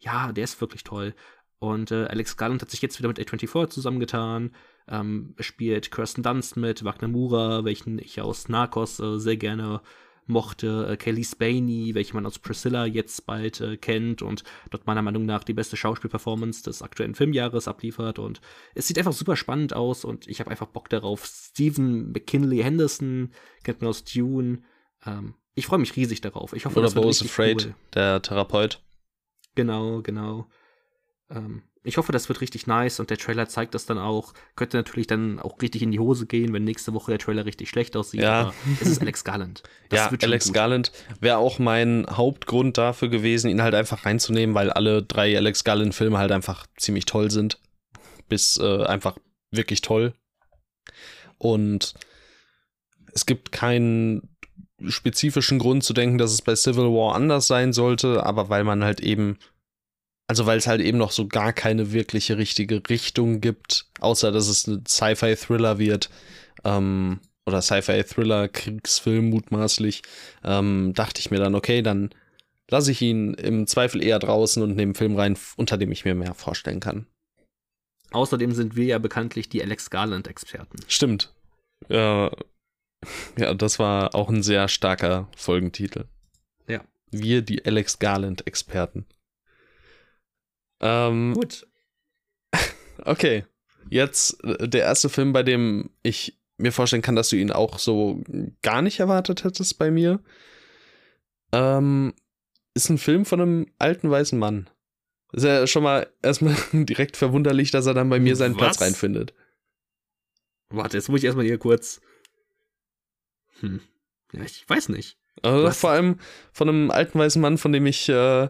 Ja, der ist wirklich toll. Und äh, Alex Garland hat sich jetzt wieder mit A24 zusammengetan. Ähm, spielt Kirsten Dunst mit, Wagner Mura, welchen ich aus Narcos äh, sehr gerne mochte, äh, Kelly Spaney, welche man aus Priscilla jetzt bald äh, kennt und dort meiner Meinung nach die beste Schauspielperformance des aktuellen Filmjahres abliefert. Und es sieht einfach super spannend aus und ich habe einfach Bock darauf. Stephen McKinley Henderson kennt man aus Dune. Ähm, ich freue mich riesig darauf. Ich hoffe, Oder Bo is Afraid, cool. der Therapeut. Genau, genau. Ähm, ich hoffe, das wird richtig nice und der Trailer zeigt das dann auch. Könnte natürlich dann auch richtig in die Hose gehen, wenn nächste Woche der Trailer richtig schlecht aussieht. Ja. Aber es ist Alex Garland. Das ja, Alex gut. Garland wäre auch mein Hauptgrund dafür gewesen, ihn halt einfach reinzunehmen, weil alle drei Alex Garland-Filme halt einfach ziemlich toll sind. bis äh, einfach wirklich toll. Und es gibt keinen spezifischen Grund zu denken, dass es bei Civil War anders sein sollte, aber weil man halt eben, also weil es halt eben noch so gar keine wirkliche richtige Richtung gibt, außer dass es ein Sci-Fi-Thriller wird, ähm, oder Sci-Fi-Thriller, Kriegsfilm mutmaßlich, ähm, dachte ich mir dann, okay, dann lasse ich ihn im Zweifel eher draußen und nehme einen Film rein, unter dem ich mir mehr vorstellen kann. Außerdem sind wir ja bekanntlich die Alex Garland-Experten. Stimmt. Ja, *laughs* ja, das war auch ein sehr starker Folgentitel. Ja. Wir, die Alex Garland-Experten. Ähm, Gut. *laughs* Okay. Jetzt äh, der erste Film, bei dem ich mir vorstellen kann, dass du ihn auch so gar nicht erwartet hättest bei mir. Ähm, ist ein Film von einem alten weißen Mann. Ist ja schon mal erstmal *laughs* direkt verwunderlich, dass er dann bei mir seinen Was? Platz reinfindet. Warte, jetzt muss ich erstmal hier kurz. Hm. Ja, ich weiß nicht. Also Was? vor allem von einem alten weißen Mann, von dem ich, äh,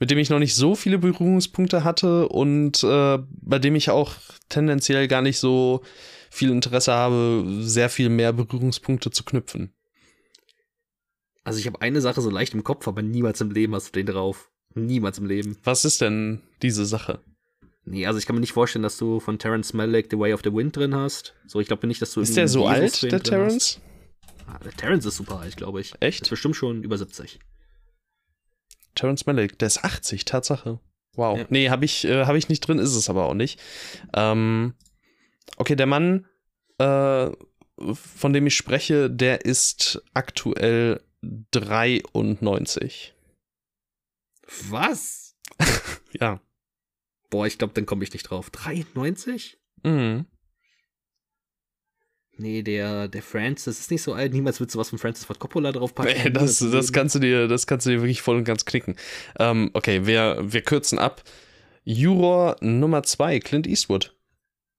mit dem ich noch nicht so viele Berührungspunkte hatte und äh, bei dem ich auch tendenziell gar nicht so viel Interesse habe, sehr viel mehr Berührungspunkte zu knüpfen. Also ich habe eine Sache so leicht im Kopf, aber niemals im Leben hast du den drauf. Niemals im Leben. Was ist denn diese Sache? Nee, also ich kann mir nicht vorstellen, dass du von Terrence Malick The Way of the Wind drin hast. So, ich glaube nicht, dass du Ist der so einen alt, Jesus-Film der hast. Ah, der Terrence ist super alt, glaube ich. Echt? Ist bestimmt schon über 70. Terrence Malick, der ist 80, Tatsache. Wow. Ja. Nee, habe ich, äh, hab ich nicht drin, ist es aber auch nicht. Ähm, okay, der Mann, äh, von dem ich spreche, der ist aktuell 93. Was? *laughs* Ja. Boah, ich glaube, dann komme ich nicht drauf. 93? Mhm. Nee, der, der Francis ist nicht so alt. Niemals würdest du was von Francis Ford Coppola draufpacken. Ey, das, das kannst du dir, das kannst du dir wirklich voll und ganz knicken. Ähm, okay, wir, wir kürzen ab. Juror Nummer 2, Clint Eastwood.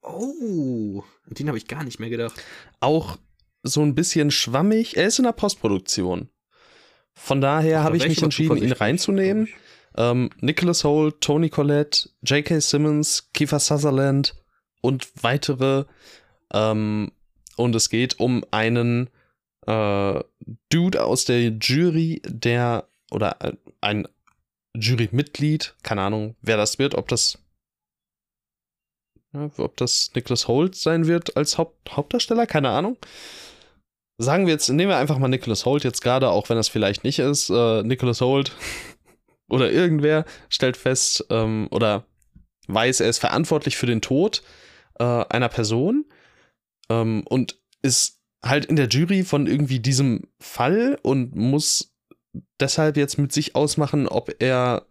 Oh, an den habe ich gar nicht mehr gedacht. Auch so ein bisschen schwammig. Er ist in der Postproduktion. Von daher habe ich mich entschieden, ihn reinzunehmen. Ähm, Nicholas Holt, Tony Collette, J.K. Simmons, Kiefer Sutherland und weitere. Ähm, und es geht um einen äh, Dude aus der Jury, der oder ein- ein Jurymitglied, keine Ahnung, wer das wird, ob das ja, ob das Nicholas Holt sein wird als Haupt Hauptdarsteller, keine Ahnung. Sagen wir jetzt, nehmen wir einfach mal Nicholas Holt jetzt gerade, auch wenn das vielleicht nicht ist. Äh, Nicholas Holt *laughs* oder irgendwer stellt fest ähm, oder weiß, er ist verantwortlich für den Tod äh, einer Person ähm, und ist halt in der Jury von irgendwie diesem Fall und muss deshalb jetzt mit sich ausmachen, ob er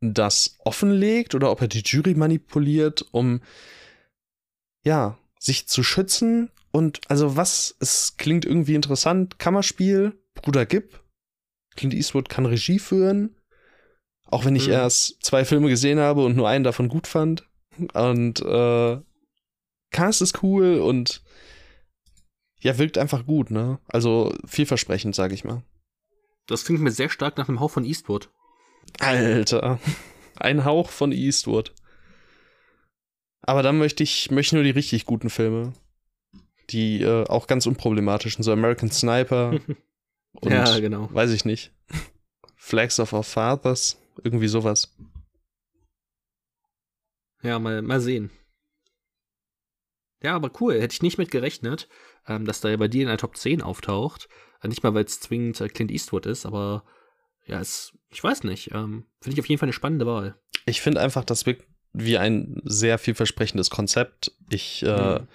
das offenlegt oder ob er die Jury manipuliert, um ja, sich zu schützen. Und also was, es klingt irgendwie interessant, Kammerspiel, Bruder Gibb, Clint Eastwood kann Regie führen, auch wenn ich Mhm. erst zwei Filme gesehen habe und nur einen davon gut fand. Und äh, Cast ist cool und ja, wirkt einfach gut, ne? Also vielversprechend, sag ich mal. Das klingt mir sehr stark nach einem Hauch von Eastwood. Alter, ein Hauch von Eastwood. Aber dann möchte ich möchte nur die richtig guten Filme. Die äh, auch ganz unproblematischen, so American Sniper *laughs* und ja, genau. weiß ich nicht. Flags of Our Fathers, irgendwie sowas. Ja, mal, mal sehen. Ja, aber cool. Hätte ich nicht mit gerechnet, ähm, dass da bei dir in der Top 10 auftaucht. Äh, nicht mal, weil es zwingend äh, Clint Eastwood ist, aber ja, es, ich weiß nicht. Ähm, Finde ich auf jeden Fall eine spannende Wahl. Ich finde einfach, das wirkt wie ein sehr vielversprechendes Konzept. Ich äh, Mhm.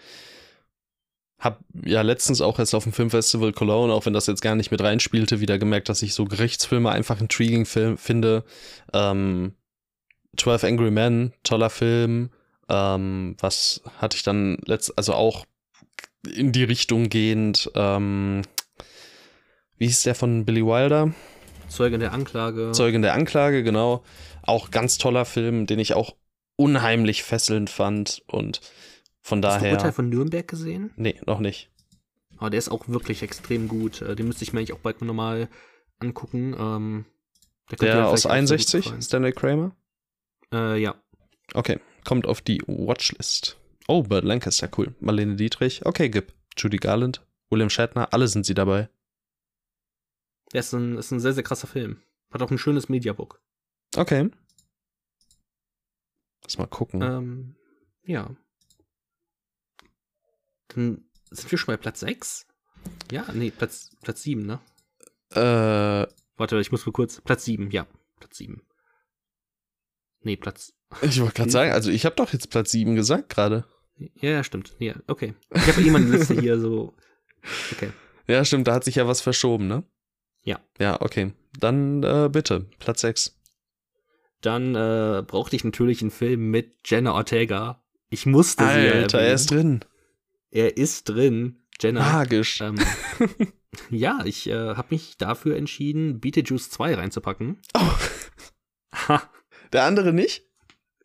hab ja letztens auch erst auf dem Filmfestival Cologne, auch wenn das jetzt gar nicht mit reinspielte, wieder gemerkt, dass ich so Gerichtsfilme einfach intriguing Film finde. Ähm, 12 Angry Men, toller Film. Ähm, was hatte ich dann letzt, also auch in die Richtung gehend, ähm, wie hieß der von Billy Wilder? Zeugin der Anklage. Zeugin der Anklage, genau. Auch ganz toller Film, den ich auch unheimlich fesselnd fand und von Hast du daher. Urteil von Nürnberg gesehen? Nee, noch nicht. Aber der ist auch wirklich extrem gut. Äh, Den müsste ich mir eigentlich auch bald nochmal angucken. Ähm, Der vielleicht aus auch sehr gut 61, gefallen. Stanley Kramer? Äh, ja. Okay, kommt auf die Watchlist. Oh, Burt Lancaster, cool. Marlene Dietrich, okay, gib. Judy Garland, William Shatner, alle sind sie dabei. Ja, ist ein, ist ein sehr, sehr krasser Film. Hat auch ein schönes Mediabook. Okay. Lass mal gucken. Ähm, ja. Dann sind wir schon bei Platz 6? Ja, nee, Platz, Platz 7, ne? Äh, Warte, ich muss mal kurz. Platz 7, ja. Platz 7. Nee, Platz. Ich wollte gerade sagen, also ich habe doch jetzt Platz 7 gesagt gerade. Ja, ja, stimmt. Ja, okay. Ich habe eh meine Liste hier so. Okay. Ja, stimmt, da hat sich ja was verschoben, ne? Ja. Ja, okay. Dann äh, bitte, Platz 6. Dann äh, brauchte ich natürlich einen Film mit Jenna Ortega. Ich musste sie ja Alter, er ist drin. Er ist drin. Jenna. Magisch. Ähm, *laughs* ja, ich äh, habe mich dafür entschieden, Beetlejuice 2 reinzupacken. Oh, Ha, der andere nicht?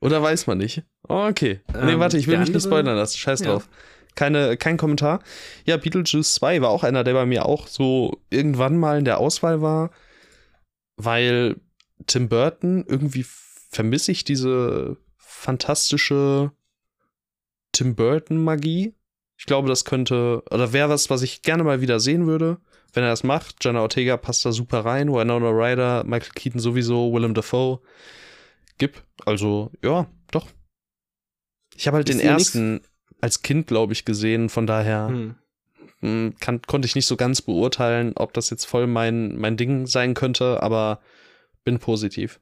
Oder weiß man nicht? Oh, okay. nee, Ähm, warte, ich will mich nicht spoilern lassen. Scheiß Ja. drauf. Keine, kein Kommentar. Ja, Beetlejuice 2 war auch einer, der bei mir auch so irgendwann mal in der Auswahl war, weil Tim Burton irgendwie vermisse ich diese fantastische Tim Burton-Magie. Ich glaube, das könnte, oder wäre was, was ich gerne mal wieder sehen würde, wenn er das macht. Jenna Ortega passt da super rein, Winona Ryder, Michael Keaton sowieso, Willem Dafoe. Gib, also, ja, doch. Ich habe halt Ist den ersten als Kind, glaube ich, gesehen, von daher hm. hm, kann, konnte ich nicht so ganz beurteilen, ob das jetzt voll mein, mein Ding sein könnte, aber bin positiv.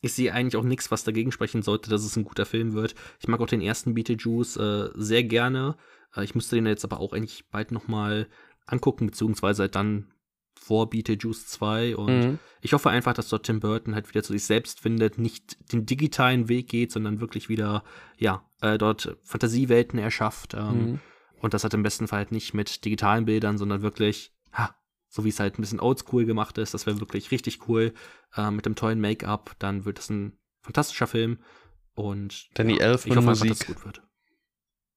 Ich sehe eigentlich auch nichts, was dagegen sprechen sollte, dass es ein guter Film wird. Ich mag auch den ersten Beetlejuice äh, sehr gerne. Äh, ich müsste den jetzt aber auch eigentlich bald noch mal angucken, beziehungsweise halt dann vor Beetlejuice 2. Und Mhm. ich hoffe einfach, dass dort Tim Burton halt wieder zu sich selbst findet, nicht den digitalen Weg geht, sondern wirklich wieder, ja, äh, dort Fantasiewelten erschafft. Ähm, Mhm. Und das hat im besten Fall halt nicht mit digitalen Bildern, sondern wirklich, ha, so wie es halt ein bisschen oldschool gemacht ist. Das wäre wirklich richtig cool. Äh, mit dem tollen Make-up. Dann wird es ein fantastischer Film. Und Danny ja, Elfman ich hoffe einfach, dass es gut wird.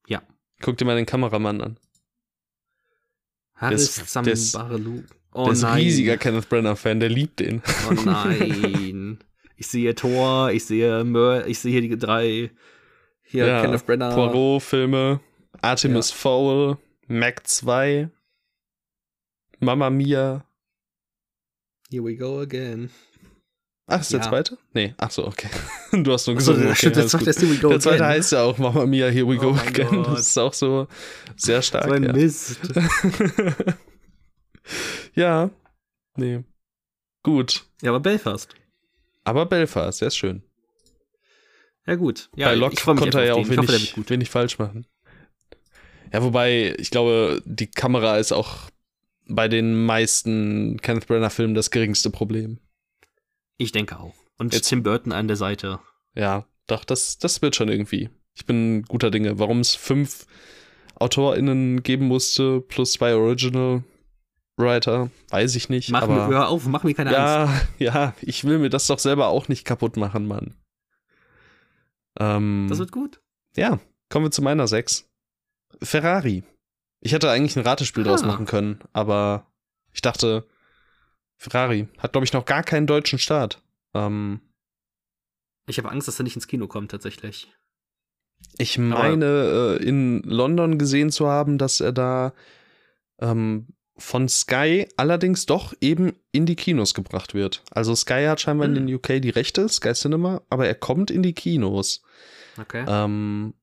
Ja. Guck dir mal den Kameramann an. Haris ist- Sambarelu. Oh der ist nein. riesiger Kenneth Branagh-Fan, der liebt den. Oh nein. *laughs* ich sehe Thor, ich sehe Mör, ich sehe hier die drei. Hier Ja, Kenneth Brenner. Poirot-Filme, Artemis Fowl, Mac 2, Mamma Mia. Here we go again. Ach, ist der Ja. zweite? Nee, ach so, okay. *laughs* Du hast nur gesagt, der, okay, der zweite ist Here we go Der zweite again. heißt ja auch Mamma Mia, Here We Oh Go mein Again. *laughs* Das ist auch so sehr stark. so ein ja. Mist. Ja, nee. Gut. Ja, aber Belfast. Aber Belfast, der ist schön. Ja, gut. Ja, Bei Locke konnte er ja auch den. Ich hoffe, wenig, wenig falsch machen. Ja, wobei, ich glaube, die Kamera ist auch bei den meisten Kenneth Branagh-Filmen das geringste Problem. Ich denke auch. Und Jetzt- Tim Burton an der Seite. Ja, doch, das, das wird schon irgendwie. Ich bin guter Dinge. Warum es fünf AutorInnen geben musste, plus zwei Original Writer, weiß ich nicht. Mach aber mir, hör auf, mach mir keine Angst. ja, *laughs* ja, ich will mir das doch selber auch nicht kaputt machen, Mann. Ähm, Das wird gut. ja, kommen wir zu meiner sechs. Ferrari. Ich hätte eigentlich ein Ratespiel draus Ah. machen können, aber ich dachte, Ferrari hat, glaube ich, noch gar keinen deutschen Start. Ähm, Ich habe Angst, dass er nicht ins Kino kommt, tatsächlich. Ich meine, äh, in London gesehen zu haben, dass er da ähm, von Sky allerdings doch eben in die Kinos gebracht wird. Also Sky hat scheinbar Hm. in den UK die Rechte, Sky Cinema, aber er kommt in die Kinos. Okay. Ähm,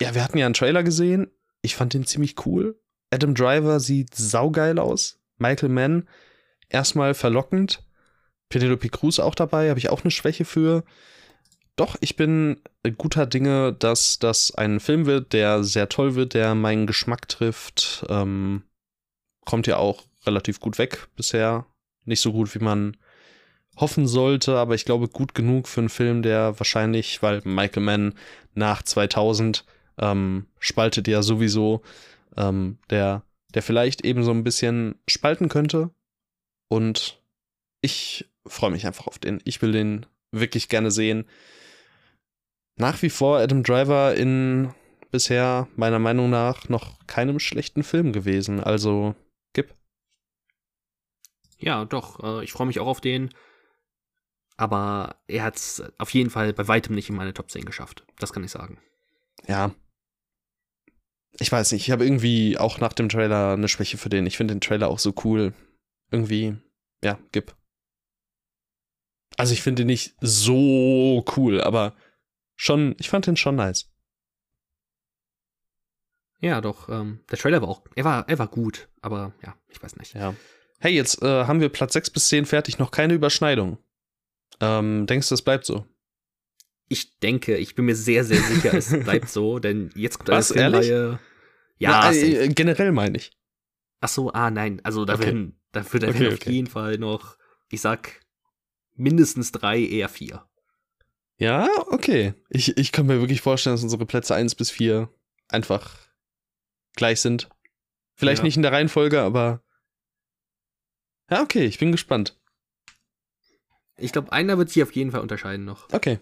ja, wir hatten ja einen Trailer gesehen. Ich fand den ziemlich cool. Adam Driver sieht saugeil aus. Michael Mann erstmal verlockend. Penelope Cruz auch dabei, habe ich auch eine Schwäche für. Doch, ich bin guter Dinge, dass das ein Film wird, der sehr toll wird, der meinen Geschmack trifft. Ähm, kommt ja auch relativ gut weg bisher. Nicht so gut, wie man hoffen sollte, aber ich glaube gut genug für einen Film, der wahrscheinlich, weil Michael Mann nach 2000 ähm, spaltet ja sowieso, ähm, der, der vielleicht eben so ein bisschen spalten könnte. Und ich freue mich einfach auf den. Ich will den wirklich gerne sehen. Nach wie vor Adam Driver in bisher meiner Meinung nach noch keinem schlechten Film gewesen. Also. Ja, doch. Äh, ich freue mich auch auf den. Aber er hat es auf jeden Fall bei weitem nicht in meine Top 10 geschafft. Das kann ich sagen. Ja. Ich weiß nicht, ich habe irgendwie auch nach dem Trailer eine Schwäche für den. Ich finde den Trailer auch so cool. Irgendwie, ja, gib. Also ich finde den nicht so cool, aber schon, ich fand den schon nice. Ja, doch, ähm, der Trailer war auch, er war, er war gut, aber ja, ich weiß nicht. Ja. Hey, jetzt äh, haben wir Platz 6 bis 10 fertig, noch keine Überschneidung. Ähm, denkst du, es bleibt so? Ich denke, ich bin mir sehr, sehr sicher, es *laughs* bleibt so, denn jetzt kommt eine Was? Filmreihe. Ja, Na, äh, generell meine ich. ach so, ah nein, also da Okay. werden, da wird Okay, werden auf okay. jeden Fall noch, ich sag, mindestens drei, eher vier. Ja, okay. Ich, ich kann mir wirklich vorstellen, dass unsere Plätze 1 bis 4 einfach gleich sind. Vielleicht Ja. nicht in der Reihenfolge, aber. Ja, okay, ich bin gespannt. Ich glaube, einer wird sich auf jeden Fall unterscheiden noch. Okay.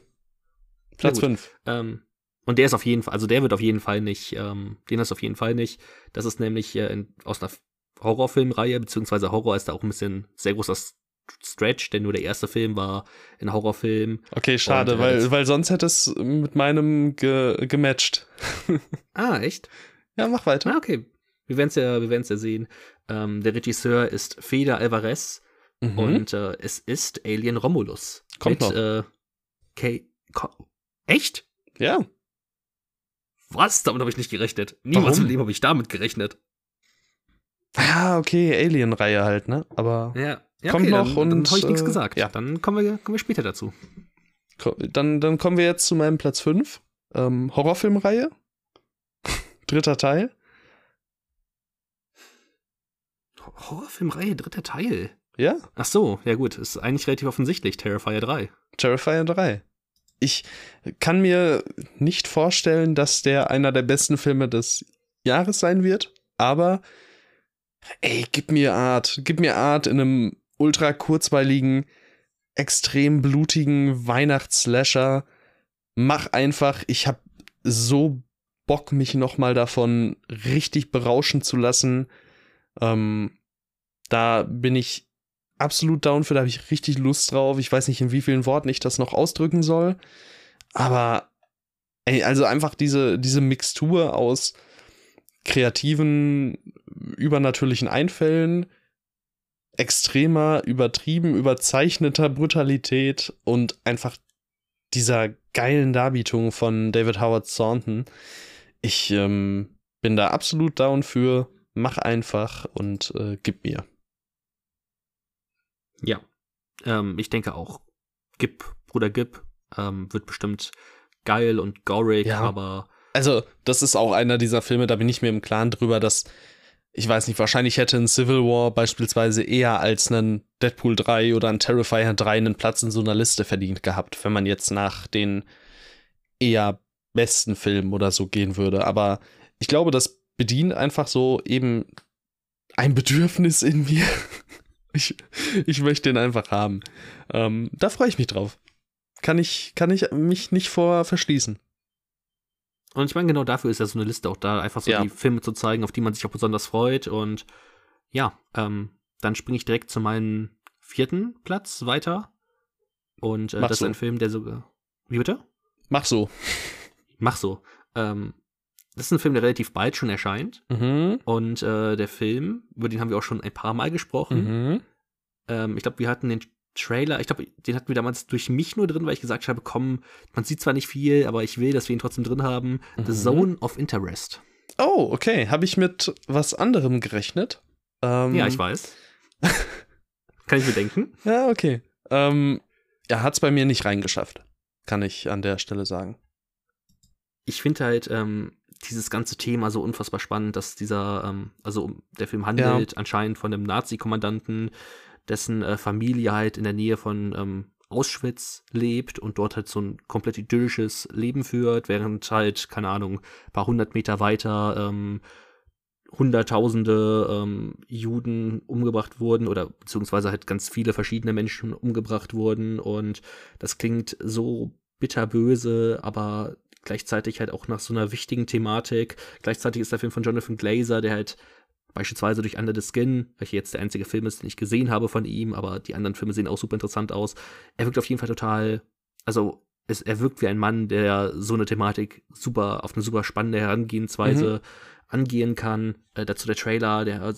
Platz gut. 5. Ähm, und der ist auf jeden Fall, also der wird auf jeden Fall nicht, ähm, den ist auf jeden Fall nicht. Das ist nämlich äh, in, aus einer Horrorfilmreihe, beziehungsweise Horror ist da auch ein bisschen sehr großer Stretch, denn nur der erste Film war ein Horrorfilm. Okay, schade, Und, äh, weil, sonst hätte es mit meinem ge gematcht. *laughs* Ah, echt? Ja, mach weiter. Ah, okay. Wir werden es ja, wir werden's ja sehen. Ähm, der Regisseur ist Feder Alvarez Mhm. und äh, es ist Alien Romulus. Kommt mit, noch. Äh, echt? ja. Was? Damit habe ich nicht gerechnet. Niemals Warum? im Leben habe ich damit gerechnet. Ja, okay, Alien-Reihe halt, ne? Aber Ja. ja Kommt okay, noch dann, und, dann habe ich nichts äh, gesagt. ja. Dann kommen wir, kommen wir später dazu. dann, dann kommen wir jetzt zu meinem Platz 5. Ähm, Horrorfilmreihe. *laughs* Dritter Teil. Horrorfilmreihe, dritter Teil. Ja, Ach so, ja gut, ist eigentlich relativ offensichtlich. Terrifier 3. Terrifier 3. Ich kann mir nicht vorstellen, dass der einer der besten Filme des Jahres sein wird, aber ey, gib mir Art. Gib mir Art in einem ultra kurzweiligen, extrem blutigen Weihnachtsslasher. Mach einfach, ich hab so Bock, mich nochmal davon richtig berauschen zu lassen. Ähm, da bin ich absolut down für, da habe ich richtig Lust drauf. Ich weiß nicht, in wie vielen Worten ich das noch ausdrücken soll. Aber, ey, also einfach diese, diese Mixtur aus kreativen, übernatürlichen Einfällen, extremer, übertrieben, überzeichneter Brutalität und einfach dieser geilen Darbietung von David Howard Thornton. Ich ähm, bin da absolut down für. Mach einfach und äh, gib mir. Ja. Ähm, ich denke auch. Gib, Bruder Gib, ähm, wird bestimmt geil und gorig, Ja. aber Also, das ist auch einer dieser Filme, da bin ich mir im Klaren drüber, dass, ich weiß nicht, wahrscheinlich hätte ein Civil War beispielsweise eher als einen Deadpool 3 oder ein Terrifier 3 einen Platz in so einer Liste verdient gehabt, wenn man jetzt nach den eher besten Filmen oder so gehen würde. Aber ich glaube, das bedient einfach so eben ein Bedürfnis in mir. *laughs* Ich, ich möchte den einfach haben. Ähm, da freue ich mich drauf. Kann ich, kann ich mich nicht vor verschließen. Und ich meine, genau dafür ist ja so eine Liste auch da, einfach so Ja. die Filme zu zeigen, auf die man sich auch besonders freut. Und ja, ähm, dann springe ich direkt zu meinem vierten Platz weiter. Und äh, das so. ist ein Film, der sogar. Wie bitte? Mach so. Mach so. Ähm, das ist ein Film, der relativ bald schon erscheint. Mhm. Und äh, der Film, über den haben wir auch schon ein paar Mal gesprochen. Mhm. Ähm, ich glaube, wir hatten den Trailer, ich glaube, den hatten wir damals durch mich nur drin, weil ich gesagt habe, komm, man sieht zwar nicht viel, aber ich will, dass wir ihn trotzdem drin haben. The Mhm. Zone of Interest. Oh, okay. Habe ich mit was anderem gerechnet? Ähm, Ja, ich weiß. *laughs* Kann ich mir denken. Ja, okay. Ähm, er hat es bei mir nicht reingeschafft. Kann ich an der Stelle sagen. Ich finde halt ähm, dieses ganze Thema so unfassbar spannend, dass dieser, ähm, also der Film handelt anscheinend von einem Nazi-Kommandanten, dessen äh, Familie halt in der Nähe von ähm, Auschwitz lebt und dort halt so ein komplett idyllisches Leben führt, während halt, keine Ahnung, ein paar hundert Meter weiter ähm, Hunderttausende ähm, Juden umgebracht wurden oder beziehungsweise halt ganz viele verschiedene Menschen umgebracht wurden. Und das klingt so bitterböse, aber gleichzeitig halt auch nach so einer wichtigen Thematik. Gleichzeitig ist der Film von Jonathan Glazer, der halt Beispielsweise durch Under the Skin, welcher jetzt der einzige Film ist, den ich gesehen habe von ihm, aber die anderen Filme sehen auch super interessant aus. Er wirkt auf jeden Fall total, also es, er wirkt wie ein Mann, der so eine Thematik super, auf eine super spannende Herangehensweise mhm. angehen kann. Äh, dazu der Trailer, der,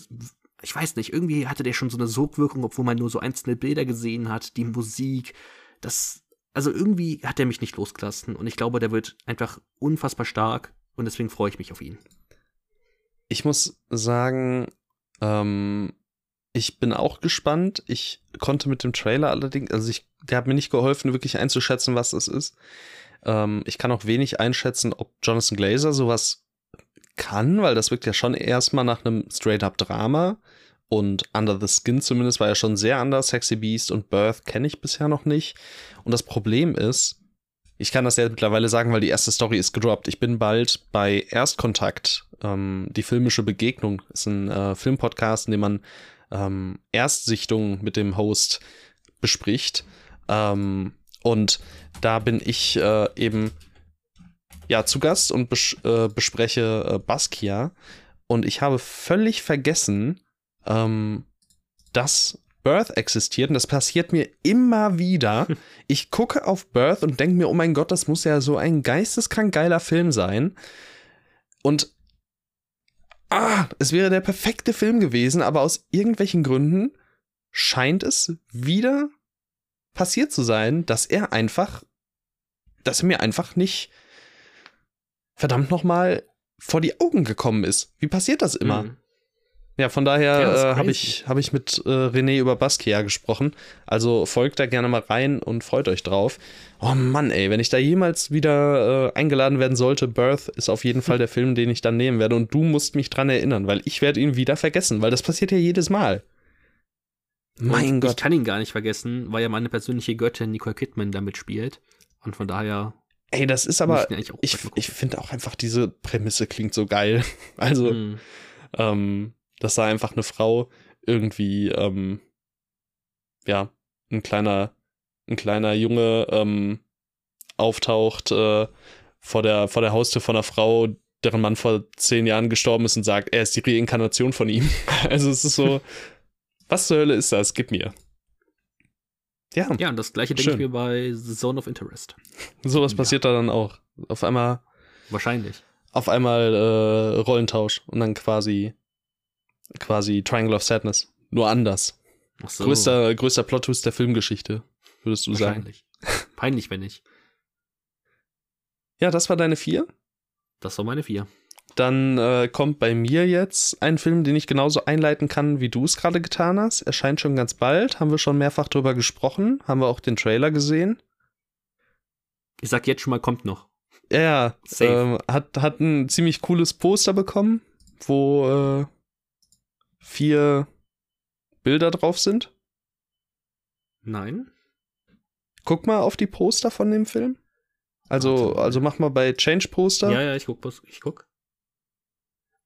ich weiß nicht, irgendwie hatte der schon so eine Sogwirkung, obwohl man nur so einzelne Bilder gesehen hat, die Musik, das, also irgendwie hat er mich nicht losgelassen und ich glaube, der wird einfach unfassbar stark und deswegen freue ich mich auf ihn. Ich muss sagen, ähm, ich bin auch gespannt. Ich konnte mit dem Trailer allerdings, also ich, der hat mir nicht geholfen, wirklich einzuschätzen, was das ist. Ähm, ich kann auch wenig einschätzen, ob Jonathan Glazer sowas kann, weil das wirkt ja schon erstmal nach einem Straight-up-Drama. Und Under the Skin zumindest war ja schon sehr anders. Sexy Beast und Birth kenne ich bisher noch nicht. Und das Problem ist, ich kann das ja mittlerweile sagen, weil die erste Story ist gedroppt. Ich bin bald bei Erstkontakt, ähm, die filmische Begegnung. Ist ein äh, Filmpodcast, in dem man ähm, Erstsichtungen mit dem Host bespricht. Ähm, und da bin ich äh, eben ja zu Gast und bes äh, bespreche äh, Baskia. Und ich habe völlig vergessen, ähm, dass Birth existiert und das passiert mir immer wieder. *laughs* Ich gucke auf Birth und denke mir, oh mein Gott, das muss ja so ein geisteskrank geiler Film sein. Und ah, es wäre der perfekte Film gewesen, aber aus irgendwelchen Gründen scheint es wieder passiert zu sein, dass er einfach, dass er mir einfach nicht verdammt nochmal vor die Augen gekommen ist. Wie passiert das immer? Mhm. Ja, von daher ja, äh, habe ich, hab ich mit äh, René über Basquiat gesprochen. Also folgt da gerne mal rein und freut euch drauf. Oh Mann, ey, wenn ich da jemals wieder äh, eingeladen werden sollte, Birth ist auf jeden Fall der *laughs* Film, den ich dann nehmen werde. Und du musst mich dran erinnern, weil ich werde ihn wieder vergessen, weil das passiert ja jedes Mal. Mein und Gott. Ich kann ihn gar nicht vergessen, weil ja meine persönliche Göttin Nicole Kidman damit spielt. Und von daher. Ey, das ist aber. Ich, ich finde auch einfach, diese Prämisse klingt so geil. *laughs* Also, hm. ähm, dass da einfach eine Frau irgendwie, ähm, ja, ein kleiner, ein kleiner Junge ähm, auftaucht äh, vor, der, vor der Haustür von einer Frau, deren Mann vor zehn Jahren gestorben ist und sagt, er ist die Reinkarnation von ihm. *laughs* also es ist so, was zur Hölle ist das? Gib mir. Ja. Ja, und das gleiche denke ich mir bei The Zone of Interest. Sowas ja. passiert da dann auch. Auf einmal. Wahrscheinlich. Auf einmal äh, Rollentausch und dann quasi quasi Triangle of Sadness. Nur anders. Ach so. Größter, größter Plot-Twist der Filmgeschichte, würdest du sagen. Peinlich, wenn nicht. *laughs* Ja, das war deine vier? Das war meine vier. Dann äh, kommt bei mir jetzt ein Film, den ich genauso einleiten kann, wie du es gerade getan hast. Erscheint schon ganz bald. Haben wir schon mehrfach drüber gesprochen. Haben wir auch den Trailer gesehen. Ich sag jetzt schon mal, kommt noch. Ja, äh, hat, hat ein ziemlich cooles Poster bekommen, wo äh, vier Bilder drauf sind? Nein. Guck mal auf die Poster von dem Film. Also, also mach mal bei Change Poster. Ja, ja, ich guck, ich guck.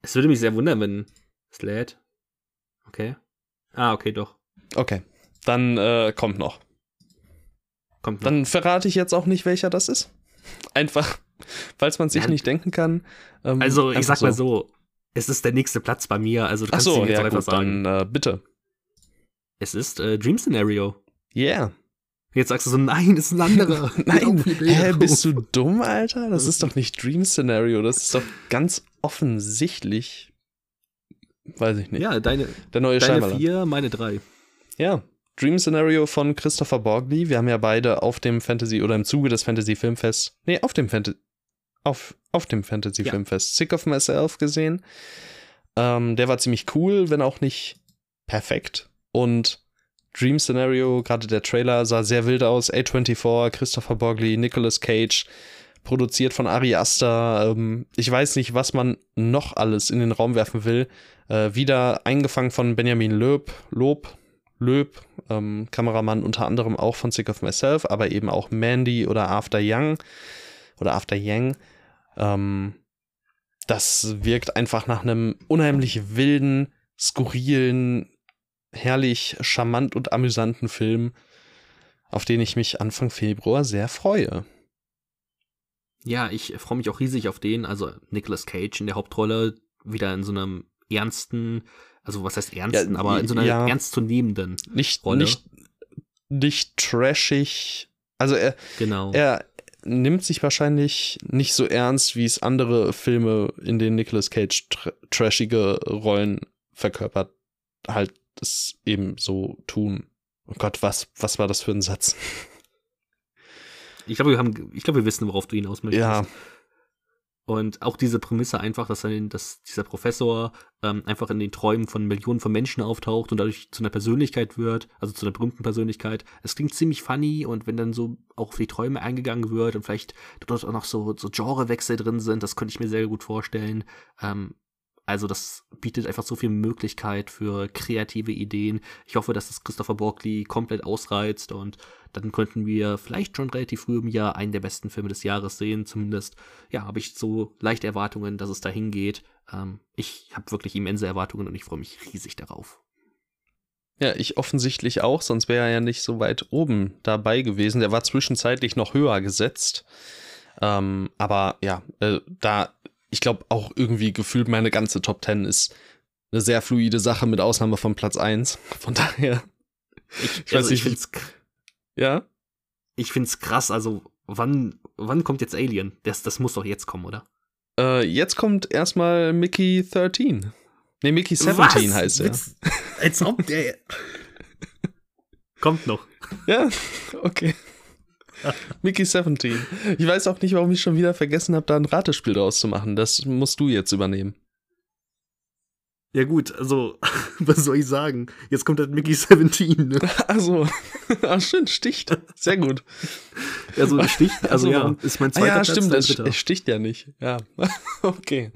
Es würde mich sehr wundern, wenn es lädt. Okay. Ah, okay, doch. Okay. Dann äh, kommt noch. Kommt noch. Dann verrate ich jetzt auch nicht, welcher das ist. Einfach, falls man sich ja. nicht denken kann. Ähm, also, ich sag so. mal so, es ist der nächste Platz bei mir. Also du kannst Ach so, ja, gut, sagen. dann äh, bitte. Es ist äh, Dream Scenario. Yeah. Jetzt sagst du so, nein, ist ein anderer. *laughs* nein, hä, bist du dumm, Alter? Das ist doch nicht Dream Scenario. Das ist doch ganz offensichtlich. Weiß ich nicht. Ja, deine, Der neue deine vier, meine drei. Ja, Dream Scenario von Christopher Borgli. Wir haben ja beide auf dem Fantasy oder im Zuge des Fantasy Filmfests, nee, auf dem Fantasy, auf, auf dem Fantasy ja. Filmfest Sick of Myself gesehen. Ähm, der war ziemlich cool, wenn auch nicht perfekt. Und Dream Scenario, gerade der Trailer sah sehr wild aus. A24, Christopher Bogley, Nicolas Cage, produziert von Ari Aster. Ähm, ich weiß nicht, was man noch alles in den Raum werfen will. Äh, wieder eingefangen von Benjamin Löb, Lob, Löb, ähm, Kameramann unter anderem auch von Sick of Myself, aber eben auch Mandy oder After Young oder After Yang. Ähm, das wirkt einfach nach einem unheimlich wilden, skurrilen, herrlich charmant und amüsanten Film, auf den ich mich Anfang Februar sehr freue. Ja, ich freue mich auch riesig auf den. Also Nicolas Cage in der Hauptrolle, wieder in so einem ernsten, also was heißt ernsten, Ja, aber in so einer ja. ernstzunehmenden Nicht, Rolle. nicht, nicht trashig. Also er, Genau. er nimmt sich wahrscheinlich nicht so ernst, wie es andere Filme, in denen Nicolas Cage tr trashige Rollen verkörpert, halt es eben so tun. Oh Gott, was, was war das für ein Satz? Ich glaube, wir haben, ich glaube, wir wissen, worauf du hinaus möchtest. Ja, Und auch diese Prämisse einfach, dass, er, dass dieser Professor ähm, einfach in den Träumen von Millionen von Menschen auftaucht und dadurch zu einer Persönlichkeit wird, also zu einer berühmten Persönlichkeit. Es klingt ziemlich funny und wenn dann so auch auf die Träume eingegangen wird und vielleicht dort auch noch so, so Genrewechsel drin sind, das könnte ich mir sehr gut vorstellen. Ähm, also das bietet einfach so viel Möglichkeit für kreative Ideen. Ich hoffe, dass das Christopher Borkley komplett ausreizt und dann könnten wir vielleicht schon relativ früh im Jahr einen der besten Filme des Jahres sehen. Zumindest, ja, habe ich so leichte Erwartungen, dass es dahin geht. Ähm, ich habe wirklich immense Erwartungen und ich freue mich riesig darauf. ja, ich offensichtlich auch, sonst wäre er ja nicht so weit oben dabei gewesen. Der war zwischenzeitlich noch höher gesetzt. Ähm, aber ja, äh, da, ich glaube auch irgendwie gefühlt meine ganze Top 10 ist eine sehr fluide Sache mit Ausnahme von Platz 1. Von daher, Ich, Ich weiß also, ich nicht, finde es ja. ich find's krass. Also, wann, wann kommt jetzt Alien? Das, das muss doch jetzt kommen, oder? Äh, jetzt kommt erstmal Mickey 13. Nee, Mickey 17 Was? heißt er. Als ob der. *laughs* kommt noch. Ja, okay. *laughs* Mickey 17. Ich weiß auch nicht, warum ich schon wieder vergessen habe, da ein Ratespiel draus zu machen. Das musst du jetzt übernehmen. Ja, gut, also, *laughs* was soll ich sagen? Jetzt kommt halt Mickey 17. Ne? Also, *laughs* ach stimmt, sticht. Sehr gut. Also, Stich, also, Also, ja, ist mein Ah, zweiter ja, Platz. stimmt, es, es sticht ja nicht. Ja, okay.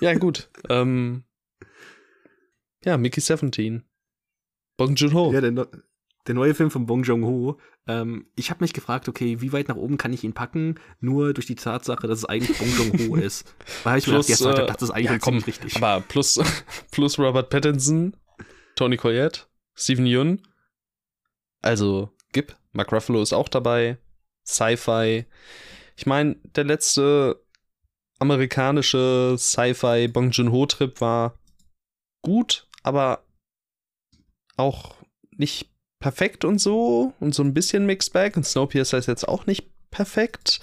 Ja, gut. Ähm, ja, Mickey 17. Bong Joon-ho. Ja, der, der neue Film von Bong Joon-ho. Ähm, ich habe mich gefragt, okay, wie weit nach oben kann ich ihn packen? Nur durch die Tatsache, dass es eigentlich Bong Joon-ho *laughs* ist. Weil ich mir gedacht, der zweite äh, Platz ist eigentlich ja, komm, richtig. Aber plus, *laughs* plus Robert Pattinson, Tony Collette, Steven Yeun. Also, Gib, Mark Ruffalo ist auch dabei. Sci-Fi. Ich meine, der letzte amerikanische Sci-Fi Bong Joon-ho-Trip war gut, aber auch nicht perfekt und so und so ein bisschen Mixed Bag und Snowpiercer ist jetzt auch nicht perfekt.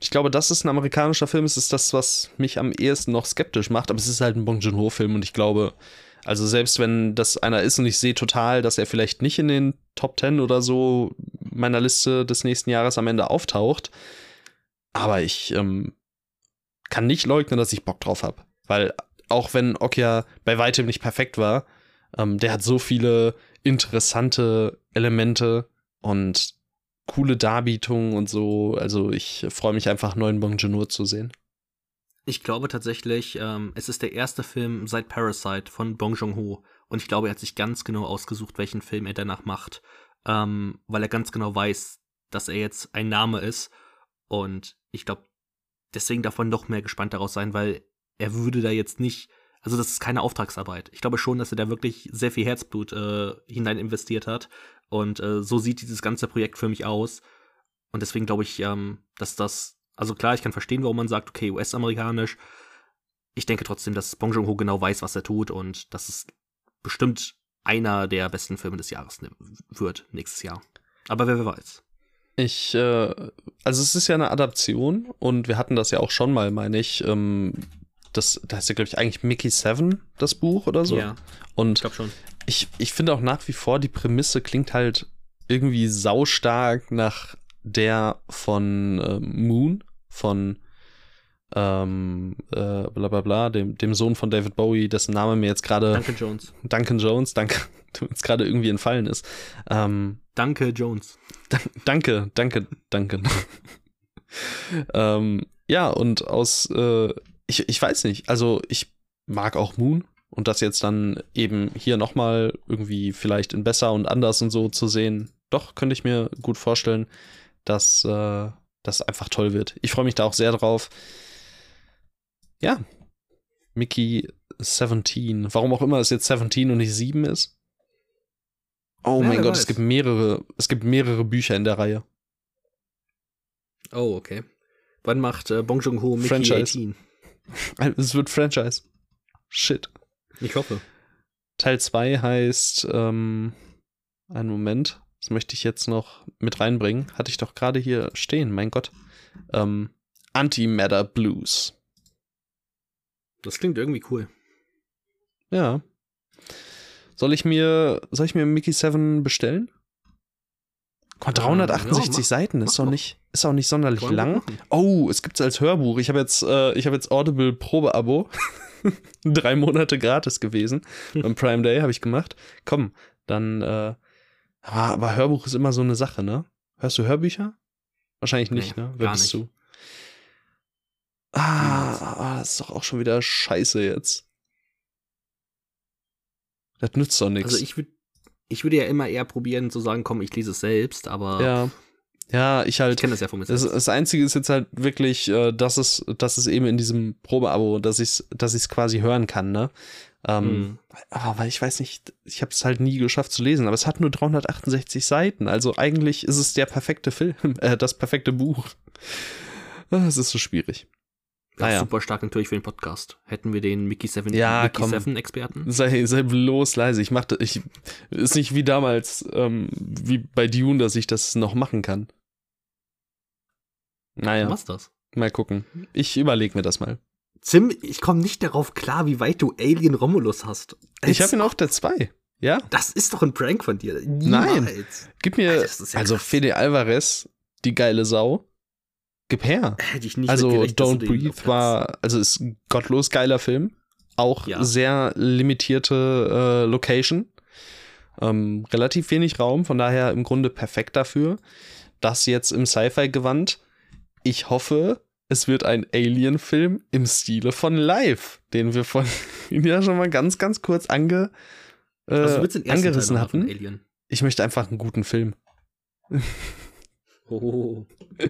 Ich glaube, dass es ein amerikanischer Film ist, ist das, was mich am ehesten noch skeptisch macht. Aber es ist halt ein Bong Joon-ho-Film und ich glaube, also selbst wenn das einer ist und ich sehe total, dass er vielleicht nicht in den Top 10 oder so meiner Liste des nächsten Jahres am Ende auftaucht, aber ich ähm, kann nicht leugnen, dass ich Bock drauf habe. Weil auch wenn Okja bei weitem nicht perfekt war, ähm, der hat so viele interessante Elemente und coole Darbietungen und so. Also ich freue mich einfach, neuen Bong Joon-ho zu sehen. Ich glaube tatsächlich, ähm, es ist der erste Film seit Parasite von Bong Joon-ho. Und ich glaube, er hat sich ganz genau ausgesucht, welchen Film er danach macht. Ähm, weil er ganz genau weiß, dass er jetzt ein Name ist. Und ich glaube, deswegen man noch mehr gespannt daraus sein, weil er würde da jetzt nicht, also das ist keine Auftragsarbeit. Ich glaube schon, dass er da wirklich sehr viel Herzblut äh, hinein investiert hat. Und äh, so sieht dieses ganze Projekt für mich aus. Und deswegen glaube ich, ähm, dass das, also klar, ich kann verstehen, warum man sagt, okay, US-amerikanisch. Ich denke trotzdem, dass Bong Joon-ho genau weiß, was er tut und dass es bestimmt einer der besten Filme des Jahres ne- wird nächstes Jahr. Aber wer, wer weiß. Ich, äh, also es ist ja eine Adaption und wir hatten das ja auch schon mal, meine ich. Ähm, das, da ist ja, glaube ich, eigentlich Mickey Seven, das Buch oder so. Ja, Und ich glaube schon. ich, ich finde auch nach wie vor, die Prämisse klingt halt irgendwie saustark nach der von äh, Moon, von ähm, äh, bla bla bla, dem, dem Sohn von David Bowie, dessen Name mir jetzt gerade Danke, Jones. Duncan Jones, danke, *laughs* jetzt gerade irgendwie entfallen ist. Ähm, Danke, Jones. danke, danke, danke. *laughs* ähm, ja, und aus, äh, ich, ich weiß nicht, also ich mag auch Moon und das jetzt dann eben hier nochmal irgendwie vielleicht in besser und anders und so zu sehen, doch, könnte ich mir gut vorstellen, dass äh, das einfach toll wird. Ich freue mich da auch sehr drauf. Ja, Mickey 17. Warum auch immer es jetzt 17 und nicht 7 ist. Oh Ja, mein Gott, weiß. es gibt mehrere, es gibt mehrere Bücher in der Reihe. Oh, okay. Wann macht äh, Bong Joon-ho Mickey Franchise. 18? *laughs* Es wird Franchise. Shit. Ich hoffe. Teil 2 heißt, ähm, einen Moment, das möchte ich jetzt noch mit reinbringen. Hatte ich doch gerade hier stehen, mein Gott. Ähm, Antimatter Blues. Das klingt irgendwie cool. Ja. Soll ich mir, soll ich mir Mickey 7 bestellen? Gott, 368 ja, Seiten ist auch nicht, ist auch nicht sonderlich lang. Oh, es gibt's als Hörbuch. Ich habe jetzt, äh, ich habe jetzt Audible Probeabo. *laughs* Drei Monate gratis gewesen. Beim Prime Day habe ich gemacht. Komm, dann, äh, aber, Hörbuch ist immer so eine Sache, ne? Hörst du Hörbücher? Wahrscheinlich nicht, Nee, ne? Wer gar bist nicht. du? Ah, ah, das ist doch auch schon wieder scheiße jetzt. Das nützt doch nichts. Also ich würde ich würde ja immer eher probieren zu sagen, komm, ich lese es selbst, aber ja. Ja, ich halt. ich kenne das ja von mir selbst. das Einzige ist jetzt halt wirklich, äh, dass es, dass es eben in diesem Probeabo, dass ich es dass ich's quasi hören kann, ne? Ähm, Hm. Aber weil ich weiß nicht, ich habe es halt nie geschafft zu lesen, aber es hat nur 368 Seiten, also eigentlich ist es der perfekte Film, *laughs* äh, das perfekte Buch. Ah, Es ist so schwierig. Ja, naja. super stark natürlich für den Podcast. Hätten wir den Mickey 7 Ja, Mickey komm. 7 Experten. Sei, sei bloß leise. Ich mach das, ich, ist nicht wie damals, ähm, wie bei Dune, dass ich das noch machen kann. Naja, Was das? mal gucken. Ich überlege mir das mal. Zim, ich komme nicht darauf klar, wie weit du Alien Romulus hast. Ich Es- habe ihn auf der 2. Ja, Das ist doch ein Prank von dir. Nein. Niemals. gib mir, Alter, das ja also krass. Fede Alvarez, die geile Sau, gib her. Hätte ich nicht Also Don't Breathe war, also ist ein gottlos geiler Film. Auch Ja. sehr limitierte äh, Location. Ähm, relativ wenig Raum, von daher im Grunde perfekt dafür. Das jetzt im Sci-Fi-Gewand. Ich hoffe, es wird ein Alien-Film im Stile von Live, den wir von *laughs* ja schon mal ganz, ganz kurz ange, äh, Also, den ersten angerissen hatten. Ich möchte einfach einen guten Film. *laughs* Oh. *laughs*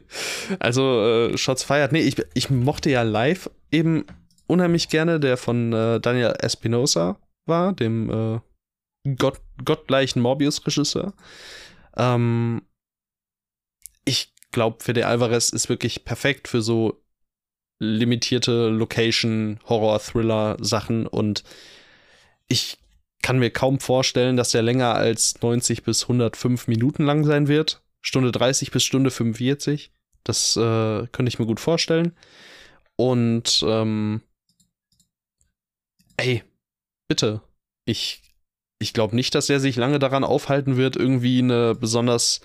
Also, äh, Shots fired. Nee, ich, ich mochte ja live eben unheimlich gerne, der von äh, Daniel Espinosa war, dem äh, Gott, gottgleichen Morbius-Regisseur. Ähm, ich glaube, Fede Alvarez ist wirklich perfekt für so limitierte Location, Horror, Thriller-Sachen und ich kann mir kaum vorstellen, dass der länger als 90 bis 105 Minuten lang sein wird. Stunde 30 bis Stunde 45. Das äh, könnte ich mir gut vorstellen. Und ähm, ey, bitte. Ich, ich glaube nicht, dass er sich lange daran aufhalten wird, irgendwie eine besonders,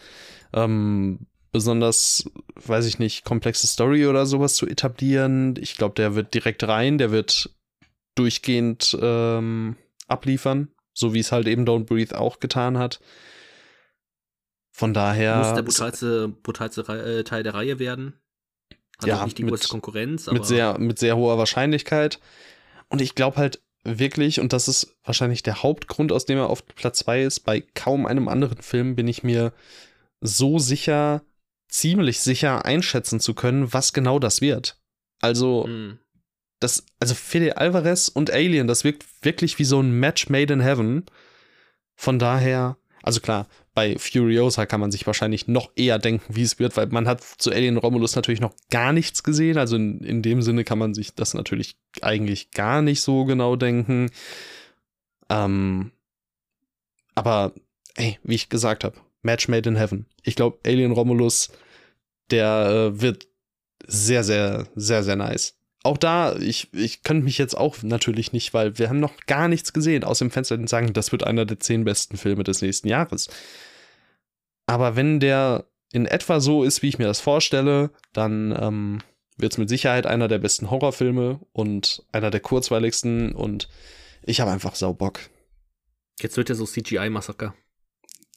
ähm, besonders, weiß ich nicht, komplexe Story oder sowas zu etablieren. Ich glaube, der wird direkt rein, der wird durchgehend ähm, abliefern, so wie es halt eben Don't Breathe auch getan hat. Von daher. Muss der brutalste, brutalste äh, Teil der Reihe werden. Also Ja, nicht die mit- größte Konkurrenz, aber mit sehr, mit sehr hoher Wahrscheinlichkeit. Und ich glaube halt wirklich, und das ist wahrscheinlich der Hauptgrund, aus dem er auf Platz 2 ist, bei kaum einem anderen Film bin ich mir so sicher, ziemlich sicher einschätzen zu können, was genau das wird. Also, Hm. das, also Fede Alvarez und Alien, das wirkt wirklich wie so ein Match made in heaven. Von daher, also klar, bei Furiosa kann man sich wahrscheinlich noch eher denken, wie es wird, weil man hat zu Alien Romulus natürlich noch gar nichts gesehen. Also in, in dem Sinne kann man sich das natürlich eigentlich gar nicht so genau denken. Ähm, aber, ey, wie ich gesagt habe, Match made in heaven. Ich glaube, Alien Romulus, der äh, wird sehr, sehr, sehr, sehr nice. Auch da, ich, ich könnte mich jetzt auch natürlich nicht, weil wir haben noch gar nichts gesehen, aus dem Fenster und sagen, das wird einer der zehn besten Filme des nächsten Jahres. Aber wenn der in etwa so ist, wie ich mir das vorstelle, dann ähm, wird es mit Sicherheit einer der besten Horrorfilme und einer der kurzweiligsten und ich habe einfach sau Bock. Jetzt wird ja so CGI-Massaker.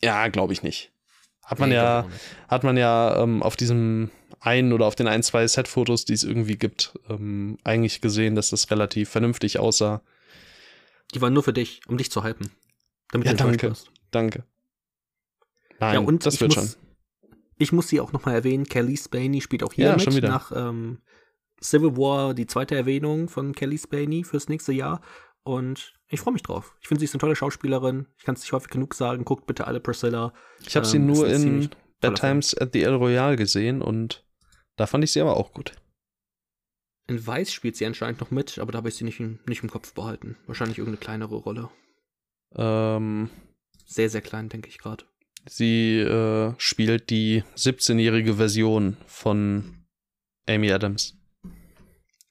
Ja, glaube ich nicht. Hat man Nee, ja, hat man ja ähm, auf diesem einen oder auf den ein, zwei Set-Fotos, die es irgendwie gibt, ähm, eigentlich gesehen, dass das relativ vernünftig aussah. Die waren nur für dich, um dich zu hypen. Damit Ja, du danke. Danke. Nein, Ja, und das wird muss, schon. Ich muss sie auch nochmal erwähnen, Kelly Spaney spielt auch hier Ja, mit. schon wieder. Nach ähm, Civil War die zweite Erwähnung von Kelly Spaney fürs nächste Jahr. Und ich freue mich drauf. Ich finde, sie ist eine tolle Schauspielerin. Ich kann es nicht häufig genug sagen. Guckt bitte alle Priscilla. Ich habe sie ähm, nur ist ein in Bad. Times at the El Royale gesehen und da fand ich sie aber auch gut. In Weiß spielt sie anscheinend noch mit, aber da habe ich sie nicht, nicht im Kopf behalten. Wahrscheinlich irgendeine kleinere Rolle. Ähm, Sehr, sehr klein, denke ich gerade. sie äh, spielt die 17-jährige Version von Amy Adams.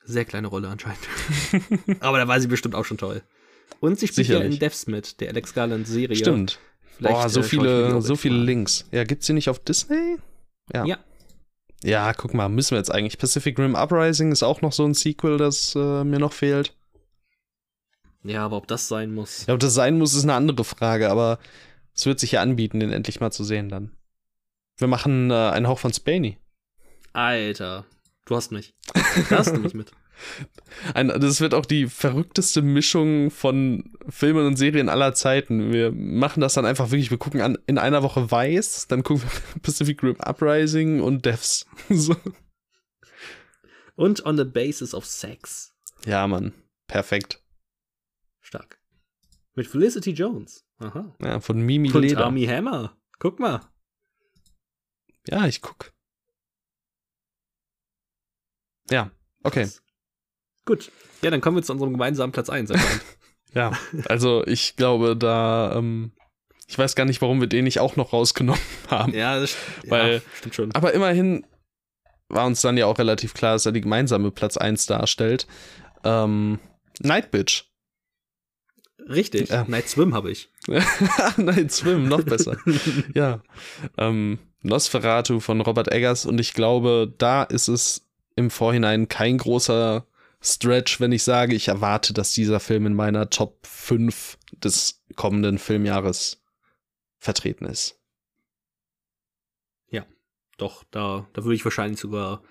Sehr kleine Rolle anscheinend. *laughs* aber da war sie bestimmt auch schon toll. Und sie spielt ja Sicherlich. in Devs mit, der Alex Garland-Serie. Stimmt. Vielleicht, Boah, so äh, viele, so viele. Links. Ja, gibt's sie nicht auf Disney? Ja. Ja. Ja, guck mal, müssen wir jetzt eigentlich. Pacific Rim Uprising ist auch noch so ein Sequel, das äh, mir noch fehlt. Ja, aber ob das sein muss. Ja, ob das sein muss, ist eine andere Frage, aber es wird sich ja anbieten, den endlich mal zu sehen dann. Wir machen äh, einen Hauch von Spaney. Alter, du hast mich. Da hast du mich mit. Ein, das wird auch die verrückteste Mischung von Filmen und Serien aller Zeiten. Wir machen das dann einfach wirklich, wir gucken an, in einer Woche Weiß, dann gucken wir *laughs* Pacific Rim Uprising und Devs. *laughs* so. Und on the basis of sex. Ja, Mann. Perfekt. Stark. Mit Felicity Jones. Aha. Ja, von Mimi Und Leder. Army Hammer. Guck mal. Ja, ich guck. Ja, okay. Krass. Gut. Ja, dann kommen wir zu unserem gemeinsamen Platz 1. anscheinend. *laughs* Ja, also ich glaube, da, ähm, ich weiß gar nicht, warum wir den nicht auch noch rausgenommen *laughs* haben. ja, das Weil- ja, stimmt schon. Aber immerhin war uns dann ja auch relativ klar, dass er die gemeinsame Platz 1 darstellt. Ähm, Night Bitch. Richtig. Ja. Night Swim habe ich. *laughs* Night Swim, noch besser. ja. Ähm, Nosferatu von Robert Eggers und ich glaube, da ist es im Vorhinein kein großer Stretch, wenn ich sage, ich erwarte, dass dieser Film in meiner Top 5 des kommenden Filmjahres vertreten ist. Doch, da, da würde ich wahrscheinlich sogar,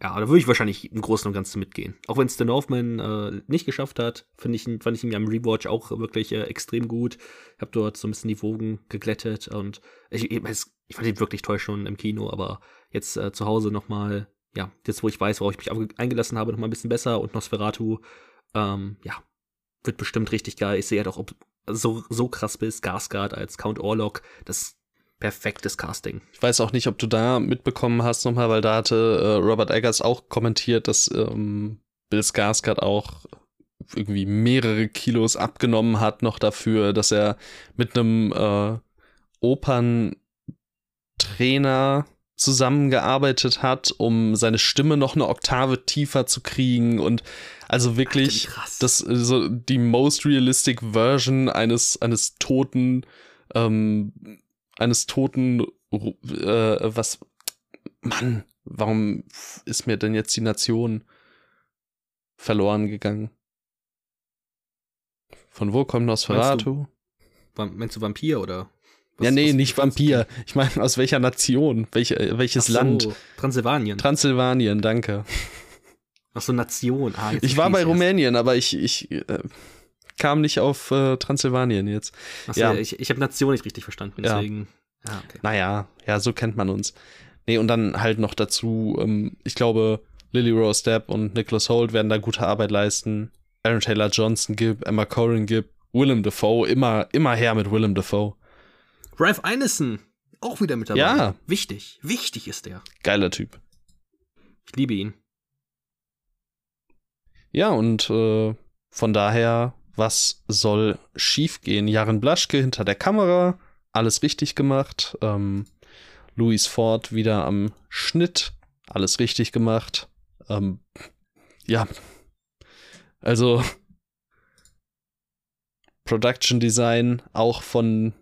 ja, da würde ich wahrscheinlich im Großen und Ganzen mitgehen. Auch wenn es The Northman äh, nicht geschafft hat, finde ich, fand ich ihn ja im Rewatch auch wirklich äh, extrem gut. Ich habe dort so ein bisschen die Wogen geglättet und ich, ich, ich fand ihn wirklich toll schon im Kino, aber jetzt äh, zu Hause nochmal, ja, jetzt wo ich weiß, worauf ich mich eingelassen habe, nochmal ein bisschen besser und Nosferatu, ähm, ja, wird bestimmt richtig geil. Ich sehe halt auch, ob so, so krass bist, Skarsgård als Count Orlok, das perfektes Casting. Ich weiß auch nicht, ob du da mitbekommen hast nochmal, weil da hatte äh, Robert Eggers auch kommentiert, dass ähm, Bill Skarsgård auch irgendwie mehrere Kilos abgenommen hat noch dafür, dass er mit einem äh, Operntrainer zusammengearbeitet hat, um seine Stimme noch eine Oktave tiefer zu kriegen und also wirklich krass. das so die most realistic Version eines eines toten ähm, eines toten äh, was Mann, warum ist mir denn jetzt die Nation verloren gegangen? Von wo kommt Nosferatu? Vam- Meinst du Vampir oder? Was- ja, nee, was- nicht was- Vampir. Ich meine, aus welcher Nation? Welche, äh, welches so, Land? Transsilvanien. Transsilvanien, danke. Ach so, Nation. Ah, Ich war bei. Rumänien, aber ich, ich äh, kam nicht auf äh, Transsilvanien jetzt. Ach so, Ja. Ich, ich habe Nation nicht richtig verstanden, Ja. deswegen. Ah, okay. Naja, ja, so kennt man uns. Nee, und dann halt noch dazu, ähm, ich glaube, Lily Rose Depp und Nicholas Holt werden da gute Arbeit leisten. Aaron Taylor Johnson gibt, Emma Corrin gibt, Willem Dafoe, immer, immer her mit Willem Dafoe. Ralph Ineson, auch wieder mit dabei. Ja. Wichtig, wichtig ist der. Geiler Typ. Ich liebe ihn. Ja, und äh, von daher, was soll schiefgehen? Jaren Blaschke hinter der Kamera, alles richtig gemacht. Ähm, Louis Ford wieder am Schnitt, alles richtig gemacht. Ähm, ja, also *laughs* Production Design auch von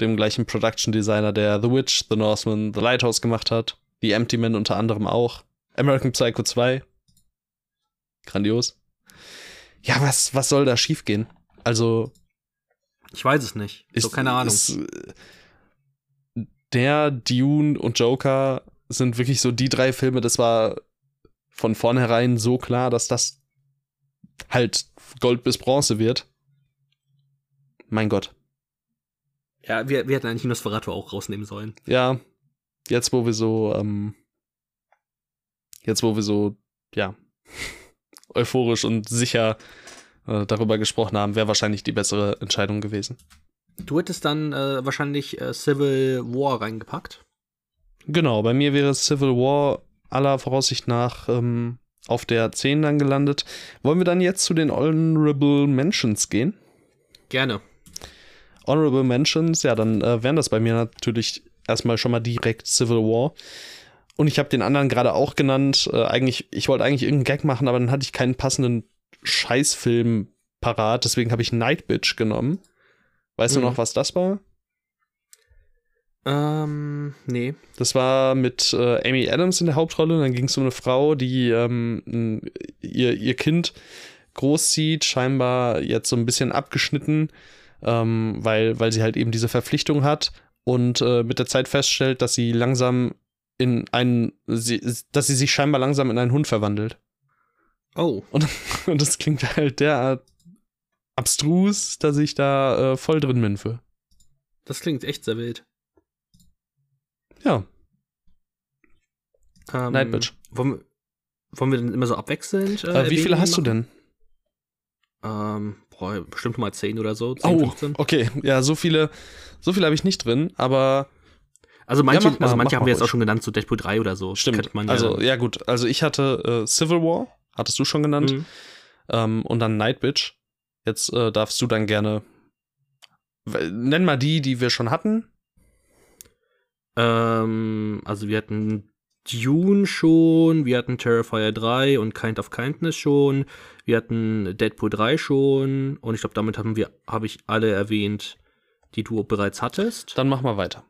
dem gleichen Production Designer, der The Witch, The Northman, The Lighthouse gemacht hat. The Empty Man unter anderem auch. American Psycho 2. Grandios. Ja, was, was soll da schiefgehen? Also, Ich weiß es nicht. ist, so, keine Ahnung. Ist, äh, der, Dune und Joker sind wirklich so die drei Filme, das war von vornherein so klar, dass das halt Gold bis Bronze wird. Mein Gott. Ja, wir, wir hätten eigentlich Nosferatu auch rausnehmen sollen. Ja, jetzt wo wir so, ähm, jetzt wo wir so, ja, *laughs* euphorisch und sicher äh, darüber gesprochen haben, wäre wahrscheinlich die bessere Entscheidung gewesen. Du hättest dann äh, wahrscheinlich äh, Civil War reingepackt. Genau, bei mir wäre Civil War aller Voraussicht nach ähm, auf der 10 dann gelandet. Wollen wir dann jetzt zu den Honorable Mentions gehen? Gerne. Honorable Mentions, ja, dann äh, wären das bei mir natürlich erstmal schon mal direkt Civil War. Und ich habe den anderen gerade auch genannt. Äh, eigentlich, ich wollte eigentlich irgendeinen Gag machen, aber dann hatte ich keinen passenden Scheißfilm parat. Deswegen habe ich Night Bitch genommen. Weißt mhm. du noch, was das war? Ähm, nee. Das war mit äh, Amy Adams in der Hauptrolle. Dann ging es um eine Frau, die ähm, ihr, ihr Kind großzieht, scheinbar jetzt so ein bisschen abgeschnitten, ähm, weil, weil sie halt eben diese Verpflichtung hat und äh, mit der Zeit feststellt, dass sie langsam in einen, sie, dass sie sich scheinbar langsam in einen Hund verwandelt. Oh. Und, *laughs* und das klingt halt derart abstrus, dass ich da äh, voll drin bin für. Das klingt echt sehr wild. Ja. Ähm, Night Bitch. Wollen, wollen wir denn immer so abwechselnd? Äh, äh, wie viele hast machen? du denn? Ähm, boah, bestimmt mal 10 oder so. 10, oh, 15. okay. Ja, so viele, so viele habe ich nicht drin, aber. Also manche, ja, mal, also manche haben wir jetzt auch schon genannt, so Deadpool 3 oder so. Stimmt. Ja also, ja, gut. Also ich hatte äh, Civil War, hattest du schon genannt. Mhm. Ähm, und dann Night Bitch. Jetzt äh, darfst du dann gerne. Nenn mal die, die wir schon hatten. Ähm, also wir hatten Dune schon, wir hatten Terrifier 3 und Kind of Kindness schon, wir hatten Deadpool 3 schon und ich glaube, damit haben wir, habe ich alle erwähnt, die du bereits hattest. Dann mach mal weiter.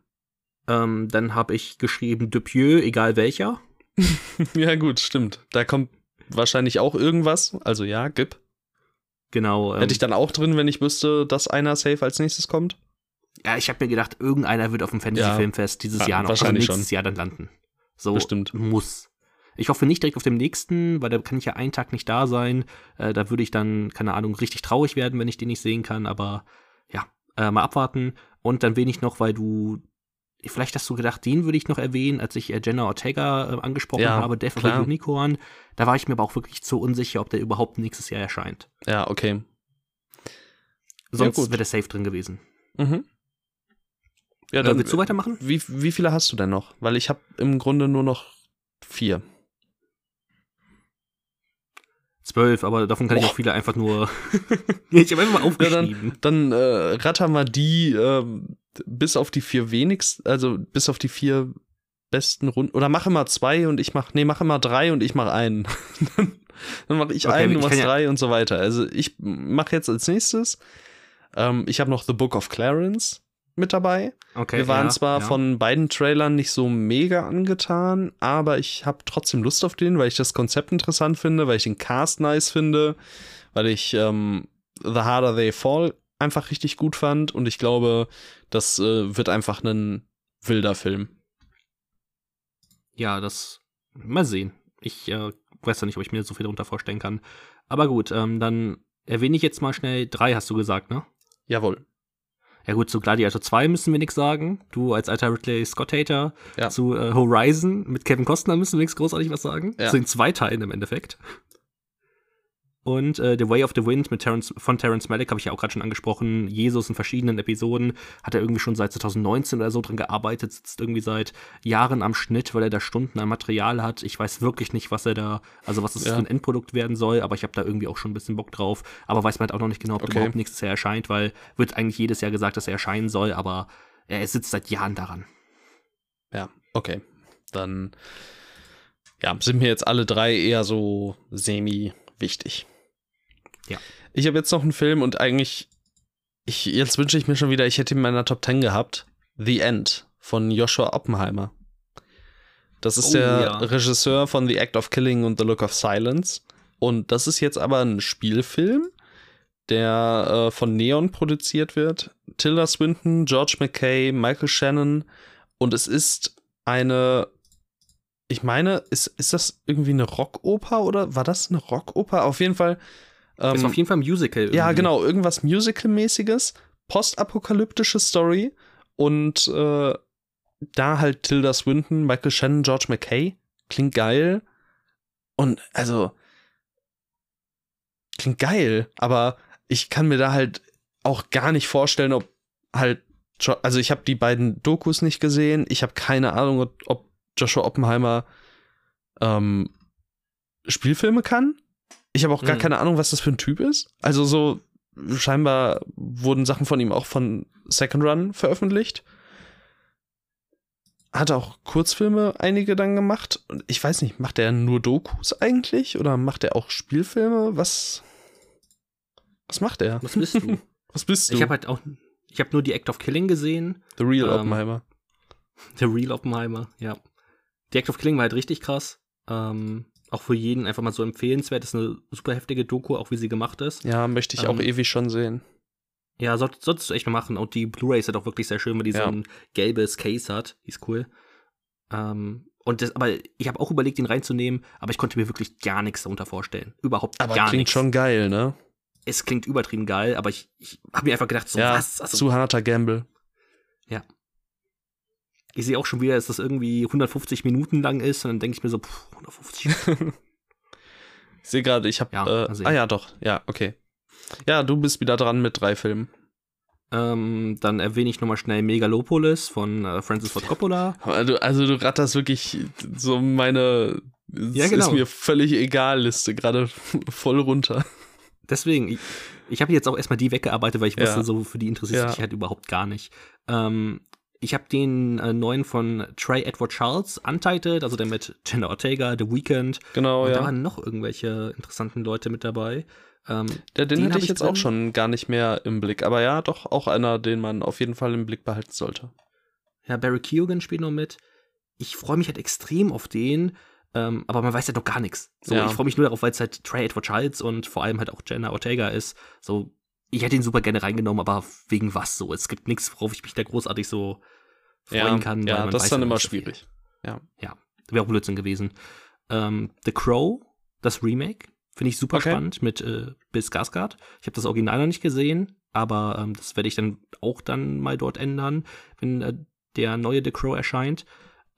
Ähm, dann habe ich geschrieben Dupieux, egal welcher. *laughs* ja, gut, stimmt. Da kommt wahrscheinlich auch irgendwas. Also ja, gib. Genau. Ähm, Hätte ich dann auch drin, wenn ich wüsste, dass einer safe als nächstes kommt? Ja, ich habe mir gedacht, irgendeiner wird auf dem Fantasy-Filmfest dieses ja, Jahr noch, also nächstes schon. Jahr dann landen. So Bestimmt. muss. Ich hoffe nicht direkt auf dem nächsten, weil da kann ich ja einen Tag nicht da sein. Äh, da würde ich dann, keine Ahnung, richtig traurig werden, wenn ich den nicht sehen kann. Aber ja, äh, mal abwarten. Und dann wenig noch, weil du vielleicht hast du gedacht, den würde ich noch erwähnen, als ich äh, Jenna Ortega äh, angesprochen ja, habe, Death klar. of Unicorn. Da war ich mir aber auch wirklich zu unsicher, ob der überhaupt nächstes Jahr erscheint. Ja, okay. Sonst ja, wäre der safe drin gewesen. Mhm. Ja, dann willst du weitermachen? Wie, wie viele hast du denn noch? Weil ich habe im Grunde nur noch vier. Zwölf, aber davon kann oh. ich auch viele einfach nur. *laughs* ich habe einfach mal aufgeschrieben. Ja, dann dann äh, rattern wir die äh, bis auf die vier wenigsten, also bis auf die vier besten Runden. Oder mach immer zwei und ich mach, nee, mach immer drei und ich mach einen. *laughs* dann mache ich okay, einen, du machst drei ja und so weiter. Also ich mache jetzt als nächstes. Ähm, ich habe noch The Book of Clarence mit dabei. Okay, Wir waren ja, zwar ja. von beiden Trailern nicht so mega angetan, aber ich habe trotzdem Lust auf den, weil ich das Konzept interessant finde, weil ich den Cast nice finde, weil ich ähm, The Harder They Fall einfach richtig gut fand und ich glaube, das äh, wird einfach ein wilder Film. Ja, das mal sehen. Ich äh, weiß ja nicht, ob ich mir so viel darunter vorstellen kann. Aber gut, ähm, dann erwähne ich jetzt mal schnell drei, hast du gesagt, ne? Jawohl. Ja gut, zu Gladiator 2 müssen wir nichts sagen. Du als alter Ridley Scott-Hater. Ja. Zu äh, Horizon mit Kevin Costner müssen wir nichts großartig was sagen. Ja. Zu den zwei Teilen im Endeffekt. Und äh, The Way of the Wind mit Terrence, von Terrence Malick habe ich ja auch gerade schon angesprochen. Jesus in verschiedenen Episoden hat er irgendwie schon seit 2019 oder so dran gearbeitet, sitzt irgendwie seit Jahren am Schnitt, weil er da Stunden an Material hat. Ich weiß wirklich nicht, was er da, also was es ja. für ein Endprodukt werden soll, aber ich habe da irgendwie auch schon ein bisschen Bock drauf. Aber weiß man halt auch noch nicht genau, ob okay. überhaupt nächstes Jahr erscheint, weil wird eigentlich jedes Jahr gesagt, dass er erscheinen soll, aber er sitzt seit Jahren daran. Ja, okay. Dann ja, sind mir jetzt alle drei eher so semi wichtig. Ja. Ich habe jetzt noch einen Film und eigentlich, ich, jetzt wünsche ich mir schon wieder, ich hätte ihn in meiner Top 10 gehabt. The End von Joshua Oppenheimer. Das ist oh, der ja. Regisseur von The Act of Killing und The Look of Silence. Und das ist jetzt aber ein Spielfilm, der äh, von Neon produziert wird. Tilda Swinton, George McKay, Michael Shannon. Und es ist eine ich meine, ist, ist das irgendwie eine Rockoper oder war das eine Rockoper? Auf jeden Fall. Ähm, ist auf jeden Fall Musical. Irgendwie. Ja, genau, irgendwas Musical-mäßiges, postapokalyptische Story und äh, da halt Tilda Swinton, Michael Shannon, George McKay. Klingt geil. Und also klingt geil, aber ich kann mir da halt auch gar nicht vorstellen, ob halt also ich habe die beiden Dokus nicht gesehen. Ich habe keine Ahnung, ob Joshua Oppenheimer ähm, Spielfilme kann. Ich habe auch gar Mhm. keine Ahnung, was das für ein Typ ist. Also so scheinbar wurden Sachen von ihm auch von Second Run veröffentlicht. Hat auch Kurzfilme einige dann gemacht. Und ich weiß nicht, macht er nur Dokus eigentlich oder macht er auch Spielfilme? Was was macht er? Was bist du? *laughs* Was bist du? ich habe halt auch, ich habe nur die Act of Killing gesehen. The Real ähm, Oppenheimer. *laughs* The Real Oppenheimer, ja. Die Act of Killing war halt richtig krass. Ähm, auch für jeden einfach mal so empfehlenswert. Ist eine super heftige Doku, auch wie sie gemacht ist. Ja, möchte ich auch ähm, ewig schon sehen. Ja, soll, solltest du echt mal machen. Und die Blu-ray ist halt auch wirklich sehr schön, weil die so Ja. ein gelbes Case hat. Die ist cool. Ähm, und das, aber ich habe auch überlegt, den reinzunehmen, aber ich konnte mir wirklich gar nichts darunter vorstellen. Überhaupt Aber gar klingt nichts. schon geil, ne? Es klingt übertrieben geil, aber ich, ich habe mir einfach gedacht, so ja, was? Also, zu harter Gamble. Ich sehe auch schon wieder, dass das irgendwie 150 Minuten lang ist und dann denke ich mir so, pff, 150 *laughs* Ich sehe gerade, ich habe. Ja, äh, sehen. ah ja, doch. Ja, okay. Ja, du bist wieder dran mit drei Filmen. ähm, Dann erwähne ich nochmal schnell Megalopolis von äh, Francis Ford Coppola. *laughs* Also, also du ratterst wirklich so meine Ja, genau. ist mir völlig egal Liste gerade *laughs* voll runter. Deswegen, ich, ich habe jetzt auch erstmal die weggearbeitet, weil ich Ja. wusste, so für die interessiert Ja. sich halt überhaupt gar nicht. Ähm, ich habe den äh, neuen von Trey Edward Charles, Untitled, also der mit Jenna Ortega, The Weeknd. Genau, und da ja. waren noch irgendwelche interessanten Leute mit dabei. Ähm, Der, den, den hatte ich jetzt drin. auch schon gar nicht mehr im Blick. Aber ja, doch auch einer, den man auf jeden Fall im Blick behalten sollte. ja, Barry Keoghan spielt noch mit. Ich freue mich halt extrem auf den, ähm, aber man weiß ja doch gar nichts. So, Ja. ich freue mich nur darauf, weil es halt Trey Edward Charles und vor allem halt auch Jenna Ortega ist. So, ich hätte ihn super gerne reingenommen, aber wegen was so? Es gibt nichts, worauf ich mich da großartig so freuen kann. weil ja das ist dann ja immer nicht so viel. schwierig. Wäre auch Blödsinn gewesen. Ähm, The Crow, das Remake, finde ich super Okay. spannend mit äh, Bill Skarsgård. Ich habe das Original noch nicht gesehen, aber ähm, das werde ich dann auch dann mal dort ändern, wenn äh, der neue The Crow erscheint.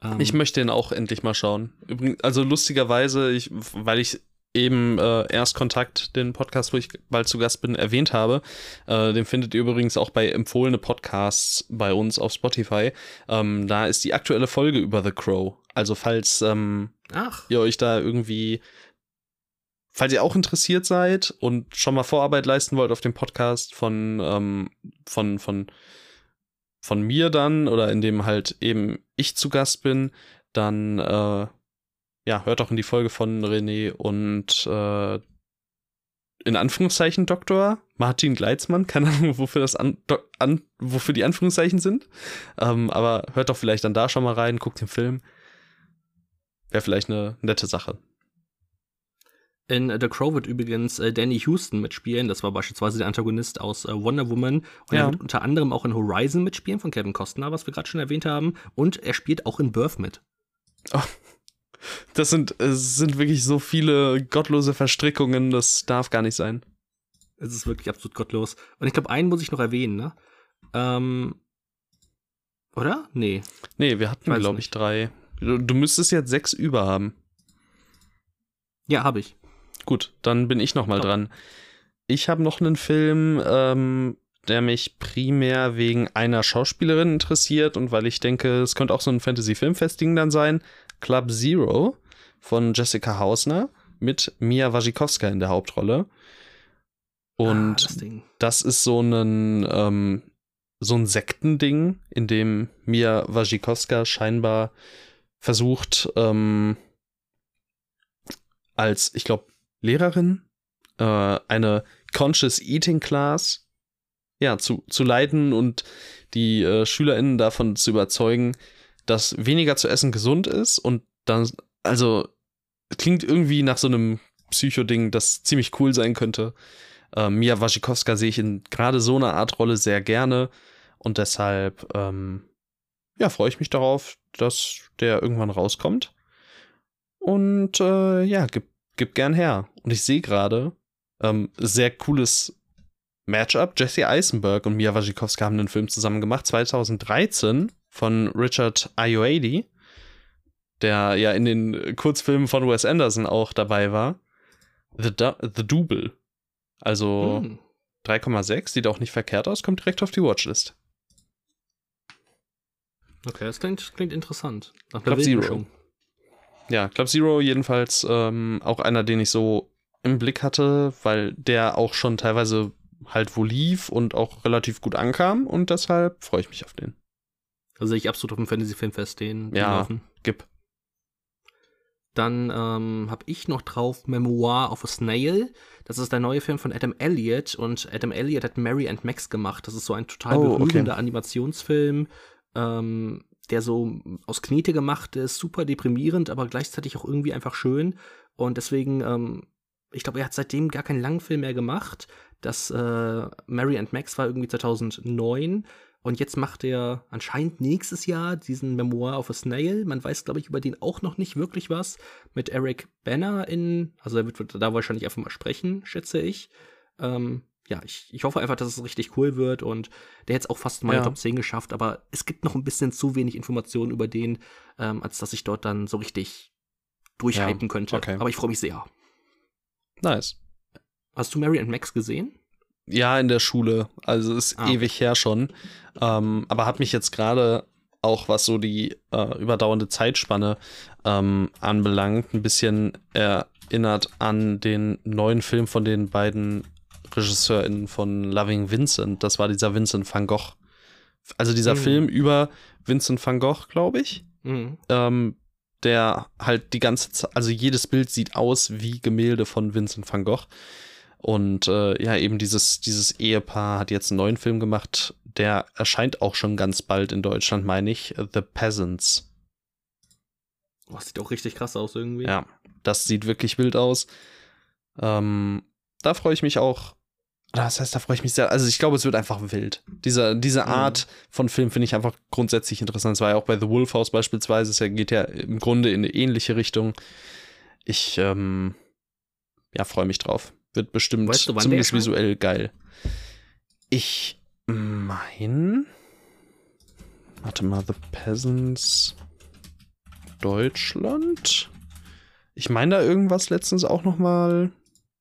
Ähm, Ich möchte den auch endlich mal schauen. Übrigens, also lustigerweise, ich, weil ich eben äh, erst Kontakt, den Podcast, wo ich bald zu Gast bin, erwähnt habe. Äh, den findet ihr übrigens auch bei empfohlene Podcasts bei uns auf Spotify. Ähm, da ist die aktuelle Folge über The Crow. Also falls ähm, Ach, ihr euch da irgendwie, falls ihr auch interessiert seid und schon mal Vorarbeit leisten wollt auf dem Podcast von, ähm, von, von, von mir dann oder in dem halt eben ich zu Gast bin, dann äh, ja, hört doch in die Folge von René und äh, in Anführungszeichen Doktor Martin Gleitzmann, keine Ahnung, wofür das an, do, an wofür die Anführungszeichen sind. Ähm, aber hört doch vielleicht dann da schon mal rein, guckt den Film. Wäre vielleicht eine nette Sache. in The Crow wird übrigens äh, Danny Houston mitspielen. Das war beispielsweise der Antagonist aus äh, Wonder Woman. Und Ja. er wird unter anderem auch in Horizon mitspielen von Kevin Costner, was wir gerade schon erwähnt haben. Und er spielt auch in Birth mit. Das sind, es sind wirklich so viele gottlose Verstrickungen, das darf gar nicht sein. Es ist wirklich absolut gottlos. Und ich glaube, einen muss ich noch erwähnen, ne? Ähm, oder? Nee. Nee, wir hatten, glaube ich, drei. Du, du müsstest jetzt sechs über haben. Ja, habe ich. Gut, dann bin ich noch mal Top. dran. Ich habe noch einen Film, ähm, der mich primär wegen einer Schauspielerin interessiert und weil ich denke, es könnte auch so ein Fantasy-Filmfest-Ding dann sein. Club Zero von Jessica Hausner mit Mia Wasikowska in der Hauptrolle. Und ah, das das ist so ein ähm, so ein Sektending, in dem Mia Wasikowska scheinbar versucht, ähm, als, ich glaube, Lehrerin äh, eine Conscious Eating Class ja, zu, zu leiten und die äh, SchülerInnen davon zu überzeugen, dass weniger zu essen gesund ist und dann, also, klingt irgendwie nach so einem Psycho-Ding, das ziemlich cool sein könnte. Ähm, Mia Wasikowska sehe ich in gerade so einer Art Rolle sehr gerne und deshalb ähm, ja, freue ich mich darauf, dass der irgendwann rauskommt. Und äh, ja, gib, gib gern her. Und ich sehe gerade, ähm, sehr cooles Matchup. Jesse Eisenberg und Mia Wasikowska haben einen Film zusammen gemacht, 2013 von Richard Ayoade, der ja in den Kurzfilmen von Wes Anderson auch dabei war. The, du The Double. Also Hm. 3,6, sieht auch nicht verkehrt aus, kommt direkt auf die Watchlist. Okay, das klingt, klingt interessant. Nach Club Zero. Wildmischung. ja, Club Zero jedenfalls ähm, auch einer, den ich so im Blick hatte, weil der auch schon teilweise halt wo lief und auch relativ gut ankam und deshalb freue ich mich auf den. Also ich absolut auf dem Fantasy-Filmfest den, den Ja. laufen. Gib. Dann ähm, habe ich noch drauf Memoir of a Snail. Das ist der neue Film von Adam Elliott und Adam Elliott hat Mary and Max gemacht. Das ist so ein total Oh, okay. berührender Animationsfilm, ähm, der so aus Knete gemacht ist, super deprimierend, aber gleichzeitig auch irgendwie einfach schön. Und deswegen, ähm, ich glaube, er hat seitdem gar keinen langen Film mehr gemacht. Das äh, Mary and Max war irgendwie 2009. Und jetzt macht er anscheinend nächstes Jahr diesen Memoir of a Snail. Man weiß, glaube ich, über den auch noch nicht wirklich was. Mit Eric Banner in, also er wird da wahrscheinlich einfach mal sprechen, schätze ich. Ähm, ja, ich, ich hoffe einfach, dass es richtig cool wird und der hat es auch fast in meine Ja. Top 10 geschafft, aber es gibt noch ein bisschen zu wenig Informationen über den, ähm, als dass ich dort dann so richtig durchhypen könnte. okay. Aber ich freue mich sehr. Nice. Hast du Mary and Max gesehen? Ja, in der Schule. Also ist Ah, ewig her schon. Ähm, aber hat mich jetzt gerade auch, was so die äh, überdauernde Zeitspanne ähm, anbelangt, ein bisschen erinnert an den neuen Film von den beiden RegisseurInnen von Loving Vincent. Das war dieser Vincent van Gogh. Also dieser Mhm. Film über Vincent van Gogh, glaube ich. Mhm. ähm, der halt die ganze Zeit, also jedes Bild sieht aus wie Gemälde von Vincent van Gogh. Und äh, ja, eben dieses, dieses Ehepaar hat jetzt einen neuen Film gemacht, der erscheint auch schon ganz bald in Deutschland, meine ich, The Peasants. Oh, sieht auch richtig krass aus irgendwie. Ja, das sieht wirklich wild aus. Ähm, da freue ich mich auch. Das heißt, da freue ich mich sehr. Also ich glaube, es wird einfach wild. Diese, diese Mhm. Art von Film finde ich einfach grundsätzlich interessant. Es war ja auch bei The Wolf House beispielsweise. Es geht ja im Grunde in eine ähnliche Richtung. Ich ähm, ja, freue mich drauf. Wird bestimmt Weißt du, zumindest visuell geil. Ich mein. Warte mal, The Peasants Deutschland? Ich meine da irgendwas letztens auch noch mal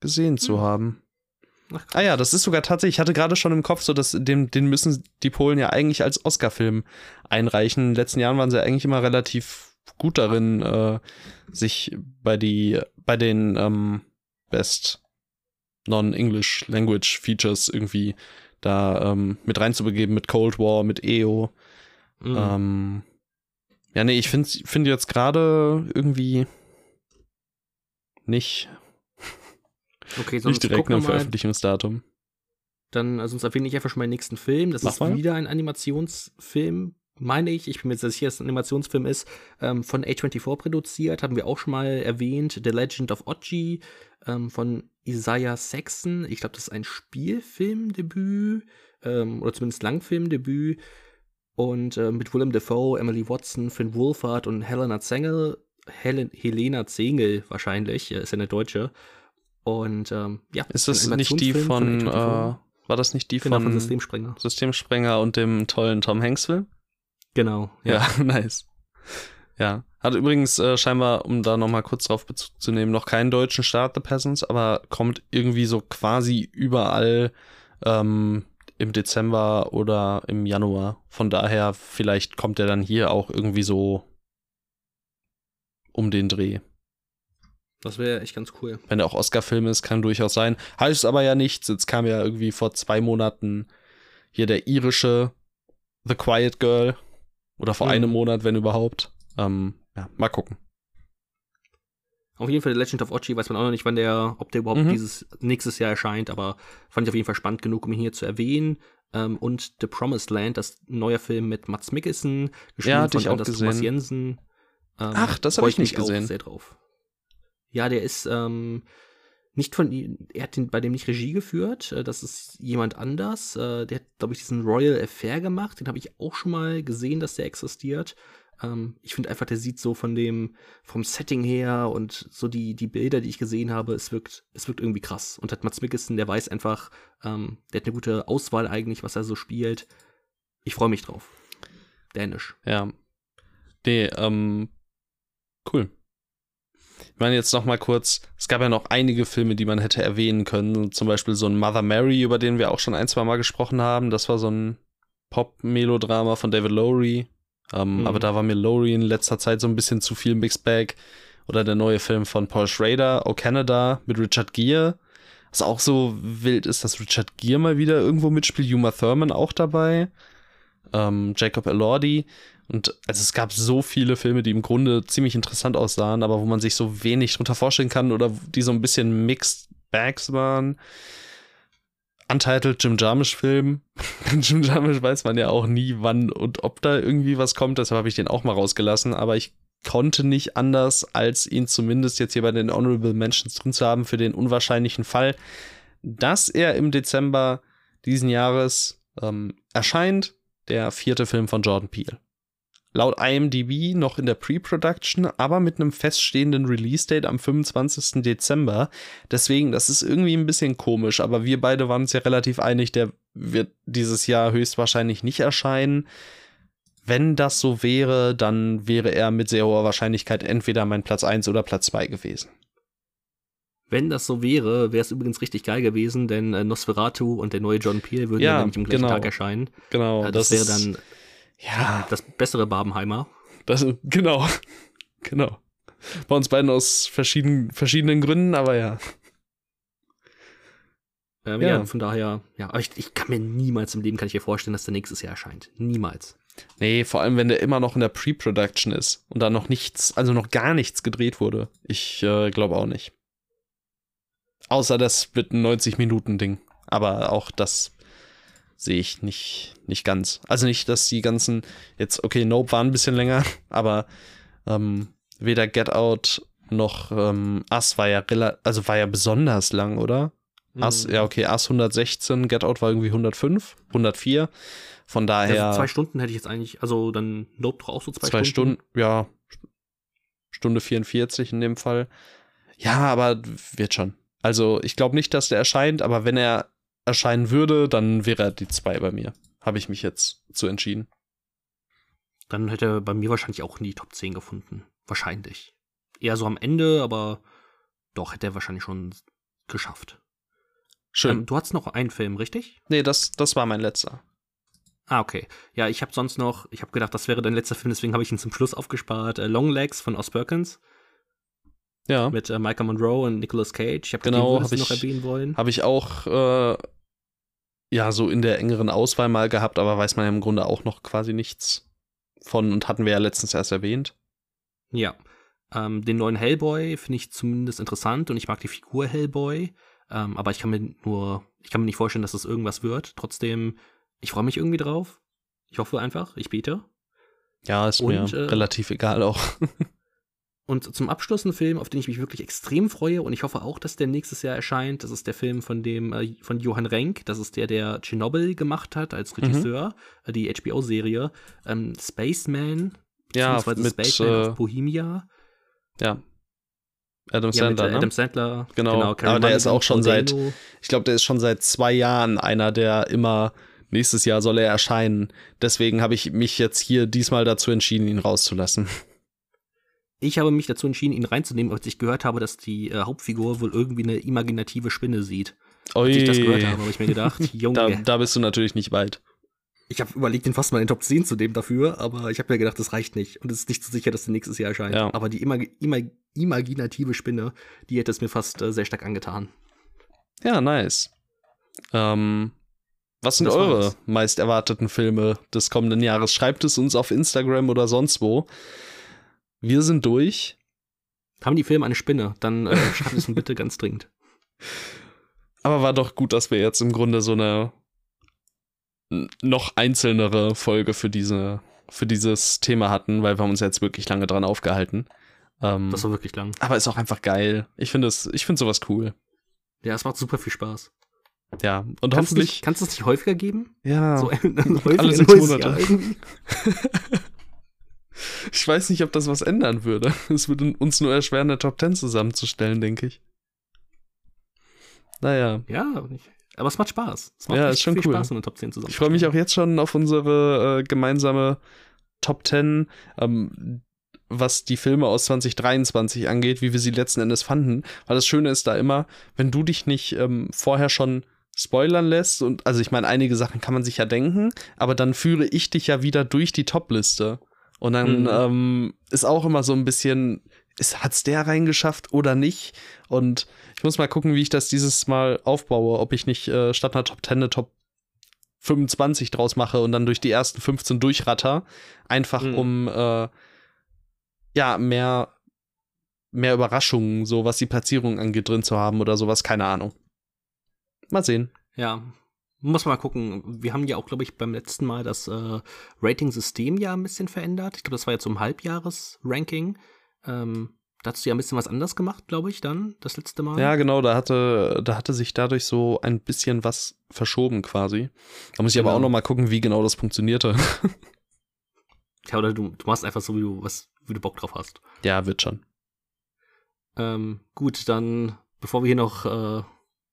gesehen zu Hm. haben. Ach. Ah ja, das ist sogar tatsächlich, ich hatte gerade schon im Kopf, so dass den, den müssen die Polen ja eigentlich als Oscar-Film einreichen. In den letzten Jahren waren sie eigentlich immer relativ gut darin, äh, sich bei die, bei den ähm, Best Non-English Language Features irgendwie da ähm, mit reinzubegeben, mit Cold War, mit EO. Mhm. Ähm, ja, nee, ich finde find jetzt gerade irgendwie nicht, okay, sonst nicht direkt ein. Veröffentlichungsdatum. Dann, also sonst erwähne ich einfach schon meinen nächsten Film. Das Mach ist mal. wieder ein Animationsfilm, meine ich. Ich bin mir jetzt sicher, dass es ein Animationsfilm ist, ähm, von A24 produziert. Haben wir auch schon mal erwähnt. The Legend of Oji ähm, von Isaiah Saxon. Ich glaube, das ist ein Spielfilmdebüt ähm, oder zumindest Langfilmdebüt. Und äh, mit Willem Dafoe, Emily Watson, Finn Wolfhard und Helena Zengel. Helen, Helena Zengel wahrscheinlich, äh, ist ja eine Deutsche. Und ähm, ja, Ist das nicht die Animationsfilm von, äh, A24. war das nicht die Genau, von, von Systemsprenger. Systemsprenger und dem tollen Tom Hanks Film? Genau, Ja, *laughs* nice. Ja, hat übrigens äh, scheinbar, um da nochmal kurz drauf Bezug zu nehmen, noch keinen deutschen Start, The Peasants, aber kommt irgendwie so quasi überall ähm, im Dezember oder im Januar. Von daher, vielleicht kommt er dann hier auch irgendwie so um den Dreh. Das wäre echt ganz cool. Wenn er auch Oscar-Film ist, kann durchaus sein. Heißt aber ja nichts. Jetzt kam ja irgendwie vor zwei Monaten hier der irische The Quiet Girl. Oder vor Mhm. einem Monat, wenn überhaupt. Ähm, ja, mal gucken. Auf jeden Fall The Legend of Ochi weiß man auch noch nicht, wann der, ob der überhaupt Mhm. dieses nächstes Jahr erscheint, aber fand ich auf jeden Fall spannend genug, um ihn hier zu erwähnen. Ähm, und The Promised Land, das neue Film mit Mats Mikkelsen, geschrieben Ja, von ich auch Anders Thomas gesehen. Jensen. Ähm, Ach, das hab freu ich nicht gesehen. Auch sehr drauf. Ja, der ist ähm, nicht von ihm, er hat den, bei dem nicht Regie geführt, äh, das ist jemand anders. Äh, der hat, glaube ich, diesen Royal Affair gemacht, den habe ich auch schon mal gesehen, dass der existiert. Ähm, ich finde einfach, der sieht so von dem, vom Setting her und so die, die Bilder, die ich gesehen habe, es wirkt, es wirkt irgendwie krass. Und hat Mats Mikkelsen, der weiß einfach, ähm, der hat eine gute Auswahl eigentlich, was er so spielt. Ich freue mich drauf. Dänisch. Ja. Nee, ähm, cool. Ich meine jetzt noch mal kurz, es gab ja noch einige Filme, die man hätte erwähnen können. Zum Beispiel so ein Mother Mary, über den wir auch schon ein, zwei Mal gesprochen haben. Das war so ein Pop-Melodrama von David Lowry. Ähm, Mhm. Aber da war mir Lowry in letzter Zeit so ein bisschen zu viel Mixed Bag. Oder der neue Film von Paul Schrader, O Canada, mit Richard Gere. Was auch so wild ist, dass Richard Gere mal wieder irgendwo mitspielt. Uma Thurman auch dabei. Ähm, Jacob Elordi. Und also es gab so viele Filme, die im Grunde ziemlich interessant aussahen, aber wo man sich so wenig drunter vorstellen kann oder die so ein bisschen Mixed Bags waren. Untitled Jim Jarmusch-Film. *laughs* Jim Jarmusch weiß man ja auch nie, wann und ob da irgendwie was kommt. Deshalb habe ich den auch mal rausgelassen. Aber ich konnte nicht anders, als ihn zumindest jetzt hier bei den Honorable Mentions drin zu haben für den unwahrscheinlichen Fall, dass er im Dezember diesen Jahres ähm, erscheint. Der vierte Film von Jordan Peele laut IMDb noch in der Pre-Production, aber mit einem feststehenden Release-Date am 25. Dezember. Deswegen, das ist irgendwie ein bisschen komisch, aber wir beide waren uns ja relativ einig, der wird dieses Jahr höchstwahrscheinlich nicht erscheinen. Wenn das so wäre, dann wäre er mit sehr hoher Wahrscheinlichkeit entweder mein Platz 1 oder Platz 2 gewesen. Wenn das so wäre, wäre es übrigens richtig geil gewesen, denn äh, Nosferatu und der neue John Peel würden ja, ja nämlich am gleichen genau. Tag erscheinen. Genau. Äh, das, das wäre dann ja. Das bessere Barbenheimer. Das, genau. Genau. Bei uns beiden aus verschiedenen, verschiedenen Gründen, aber ja. Ähm, ja. ja. von daher, ja, aber ich, ich kann mir niemals im Leben kann ich mir vorstellen, dass der nächstes Jahr erscheint. Niemals. Nee, vor allem, wenn der immer noch in der Pre-Production ist und da noch nichts, also noch gar nichts gedreht wurde. Ich äh, glaube auch nicht. Außer das wird ein 90-Minuten-Ding. Aber auch das sehe ich nicht, nicht ganz. Also nicht, dass die ganzen, jetzt, okay, Nope war ein bisschen länger, *laughs* aber ähm, weder Get Out noch ähm, Us war ja also war ja besonders lang, oder? Mhm. Us, ja, okay, Us 116, Get Out war irgendwie 105, 104. Von daher. Also zwei Stunden hätte ich jetzt eigentlich, also dann Nope doch auch so zwei, zwei Stunden. Zwei Stunden, ja. Stunde 44 in dem Fall. Ja, aber wird schon. Also ich glaube nicht, dass der erscheint, aber wenn er erscheinen würde, dann wäre er die 2 bei mir. Habe ich mich jetzt zu entschieden. Dann hätte er bei mir wahrscheinlich auch in die Top 10 gefunden. Wahrscheinlich. Eher so am Ende, aber doch, hätte er wahrscheinlich schon geschafft. Schön. Ähm, du hattest noch einen Film, richtig? Nee, das, das war mein letzter. Ah, okay. Ja, ich habe sonst noch, ich habe gedacht, das wäre dein letzter Film, deswegen habe ich ihn zum Schluss aufgespart. Äh, Long Legs von Os Perkins. Ja. Mit äh, Micah Monroe und Nicolas Cage. Ich habe genau, hab ich, noch erwähnen wollen. Habe ich auch äh, ja so in der engeren Auswahl mal gehabt, aber weiß man ja im Grunde auch noch quasi nichts von und hatten wir ja letztens erst erwähnt. Ja. Ähm, den neuen Hellboy finde ich zumindest interessant und ich mag die Figur Hellboy, ähm, aber ich kann mir nur, ich kann mir nicht vorstellen, dass das irgendwas wird. Trotzdem, ich freue mich irgendwie drauf. Ich hoffe einfach, ich bete. Ja, ist und, mir äh, relativ egal auch. *laughs* Und zum Abschluss ein Film, auf den ich mich wirklich extrem freue und ich hoffe auch, dass der nächstes Jahr erscheint. Das ist der Film von dem äh, von Johann Renk. Das ist der, der Tschernobyl gemacht hat als mhm. Regisseur, mhm. die HBO-Serie ähm, Spaceman, ja, mit Spaceman äh, auf Bohemia. Ja. Adam Sandler. Ja, mit, äh, Adam Sandler. Genau. genau Aber der ist auch schon seit, ich glaube, der ist schon seit zwei Jahren einer, der immer nächstes Jahr soll er erscheinen. Deswegen habe ich mich jetzt hier diesmal dazu entschieden, ihn rauszulassen. Ich habe mich dazu entschieden, ihn reinzunehmen, als ich gehört habe, dass die äh, Hauptfigur wohl irgendwie eine imaginative Spinne sieht. Ui. Als ich das gehört habe, habe ich mir gedacht, *laughs* Junge. Da, da bist du natürlich nicht weit. Ich habe überlegt, den fast mal in den Top 10 zu nehmen dafür, aber ich habe mir gedacht, das reicht nicht. Und es ist nicht so sicher, dass der nächstes Jahr erscheint. Ja. Aber die imag imag imaginative Spinne, die hätte es mir fast äh, sehr stark angetan. Ja, nice. Ähm, was sind eure war's. meist erwarteten Filme des kommenden Jahres? Schreibt es uns auf Instagram oder sonst wo. Wir sind durch. Haben die Filme eine Spinne? Dann äh, schreibt es mir bitte ganz dringend. *laughs* Aber war doch gut, dass wir jetzt im Grunde so eine noch einzelnere Folge für diese für dieses Thema hatten, weil wir haben uns jetzt wirklich lange dran aufgehalten. Ähm, das war wirklich lang. Aber ist auch einfach geil. Ich finde es, ich finde sowas cool. Ja, es macht super viel Spaß. Ja, und kannst hoffentlich. Nicht, kannst du es nicht häufiger geben? Ja. So, *laughs* häufiger alle sechs Monate. *laughs* Ich weiß nicht, ob das was ändern würde. *laughs* Es würde uns nur erschweren, eine Top 10 zusammenzustellen, denke ich. Naja. Ja, aber es macht Spaß. Es macht ja, ist schon viel cool. Spaß, eine Top 10 zusammenzustellen. Ich freue mich auch jetzt schon auf unsere äh, gemeinsame Top 10, ähm, was die Filme aus 2023 angeht, wie wir sie letzten Endes fanden. Weil das Schöne ist da immer, wenn du dich nicht ähm, vorher schon spoilern lässt und also ich meine, einige Sachen kann man sich ja denken, aber dann führe ich dich ja wieder durch die Top-Liste. Und dann mhm. ähm, ist auch immer so ein bisschen hat es der reingeschafft oder nicht? Und ich muss mal gucken, wie ich das dieses Mal aufbaue, ob ich nicht äh, statt einer Top 10 eine Top 25 draus mache und dann durch die ersten 15 durchratter, einfach mhm. um äh, ja mehr mehr Überraschungen, so was die Platzierung angeht, drin zu haben oder sowas, keine Ahnung. Mal sehen. Ja, muss mal gucken. Wir haben ja auch, glaube ich, beim letzten Mal das äh, Rating-System ja ein bisschen verändert. Ich glaube, das war ja zum Halbjahres-Ranking. Ähm, da hast du ja ein bisschen was anders gemacht, glaube ich, dann, das letzte Mal. Ja, genau, da hatte, da hatte sich dadurch so ein bisschen was verschoben quasi. Da muss ich genau. aber auch noch mal gucken, wie genau das funktionierte. *laughs* ja, oder du, du machst einfach so, wie du, was, wie du Bock drauf hast. Ja, wird schon. Ähm, gut, dann, bevor wir hier noch, äh,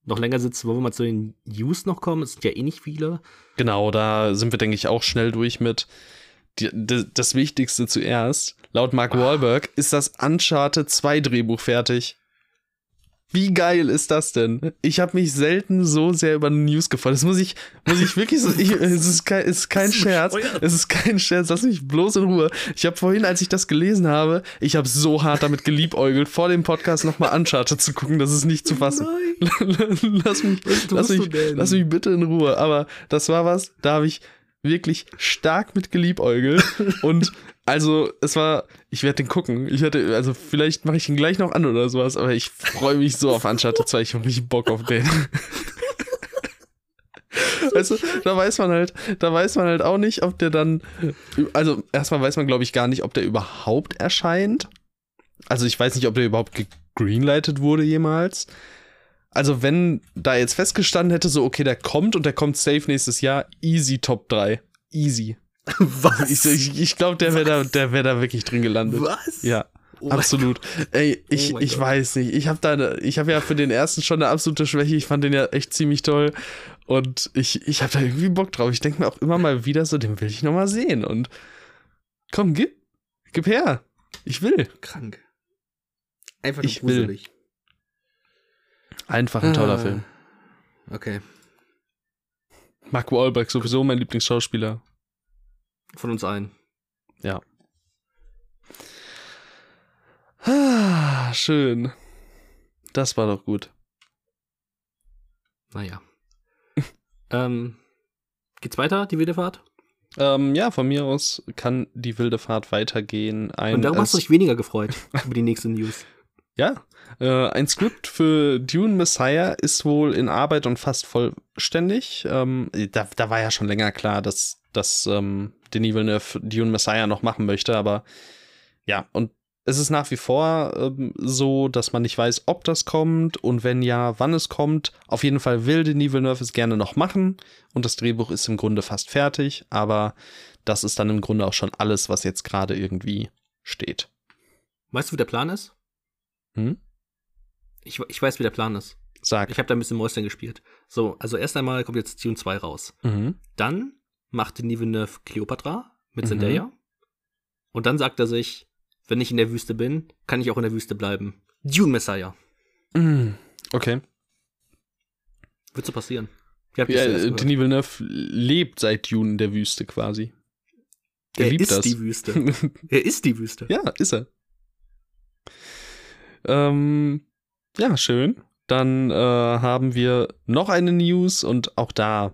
noch länger sitzen, wollen wir mal zu den News noch kommen. Es sind ja eh nicht viele. Genau, da sind wir, denke ich, auch schnell durch mit. Die, die, das Wichtigste zuerst. Laut Mark Ach. Wahlberg ist das Uncharted 2 Drehbuch fertig. Wie geil ist das denn? Ich habe mich selten so sehr über News gefreut. Das muss ich, muss ich wirklich so. Ich, es ist kein, es ist kein Scherz. Es ist kein Scherz. Lass mich bloß in Ruhe. Ich habe vorhin, als ich das gelesen habe, ich habe so hart damit geliebäugelt, vor dem Podcast nochmal Uncharted zu gucken. Das ist nicht zu fassen. *laughs* lass mich, lass mich, lass mich bitte in Ruhe. Aber das war was, da habe ich wirklich stark mit geliebäugelt. und also, es war, ich werde den gucken. Ich werde, also vielleicht mache ich ihn gleich noch an oder sowas, aber ich freue mich so auf Uncharted 2. Ich habe richtig Bock auf den. *laughs* weißt du, da weiß man halt, da weiß man halt auch nicht, ob der dann, also erstmal weiß man, glaube ich, gar nicht, ob der überhaupt erscheint. Also ich weiß nicht, ob der überhaupt gegreenlightet wurde jemals. Also wenn da jetzt festgestanden hätte, so okay, der kommt und der kommt safe nächstes Jahr, easy Top 3. Easy. *laughs* Was? Ich, ich, ich glaube, der wäre da, der wäre da wirklich drin gelandet. Was? Ja. Oh absolut. Ey, ich, oh ich weiß nicht. Ich habe da, eine, ich habe ja für den ersten schon eine absolute Schwäche. Ich fand den ja echt ziemlich toll. Und ich, ich habe da irgendwie Bock drauf. Ich denke mir auch immer mal wieder so, den will ich noch mal sehen. Und komm, gib, gib her. Ich will. Krank. Einfach nur ich gruselig. Will. Einfach ein toller ah. Film. Okay. Mark Wahlberg sowieso mein Lieblingsschauspieler. Von uns allen. Ja. Ah, schön. Das war doch gut. Naja. *laughs* ähm, geht's weiter, die wilde Fahrt? Ähm, ja, von mir aus kann die wilde Fahrt weitergehen. Ein, Und darum hast du dich weniger gefreut *laughs* über die nächste News. *laughs* Ja, äh, ein Skript für Dune Messiah ist wohl in Arbeit und fast vollständig. Ähm, da, da war ja schon länger klar, dass, dass ähm, Denis Villeneuve Dune Messiah noch machen möchte, aber ja, und es ist nach wie vor ähm, so, dass man nicht weiß, ob das kommt und wenn ja, wann es kommt. Auf jeden Fall will Denis Villeneuve es gerne noch machen und das Drehbuch ist im Grunde fast fertig, aber das ist dann im Grunde auch schon alles, was jetzt gerade irgendwie steht. Weißt du, wie der Plan ist? Hm? Ich, ich weiß, wie der Plan ist. Sag. Ich habe da ein bisschen Mäuschen gespielt. So, also erst einmal kommt jetzt Tune 2 raus. Mhm. Dann macht Denis Villeneuve Cleopatra mit mhm. Zendaya. Und dann sagt er sich, wenn ich in der Wüste bin, kann ich auch in der Wüste bleiben. Dune Messiah. Mhm. Okay. Wird so passieren. Ja, Denis Villeneuve lebt seit Dune in der Wüste quasi. Er, er ist das. die Wüste. *laughs* er ist die Wüste. Ja, ist er. Ähm, ja, schön. Dann äh, haben wir noch eine News und auch da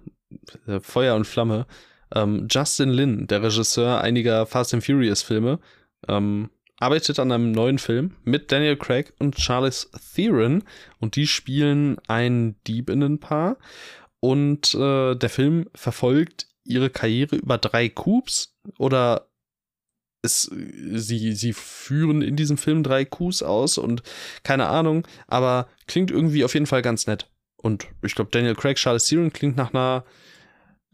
Feuer und Flamme. Ähm, Justin Lin, der Regisseur einiger Fast and Furious Filme, ähm, arbeitet an einem neuen Film mit Daniel Craig und Charles Theron und die spielen ein Diebinnenpaar und äh, der Film verfolgt ihre Karriere über drei Coups oder es, sie, sie führen in diesem Film drei Coups aus und keine Ahnung, aber klingt irgendwie auf jeden Fall ganz nett. Und ich glaube, Daniel Craig, Charles Theron klingt nach einer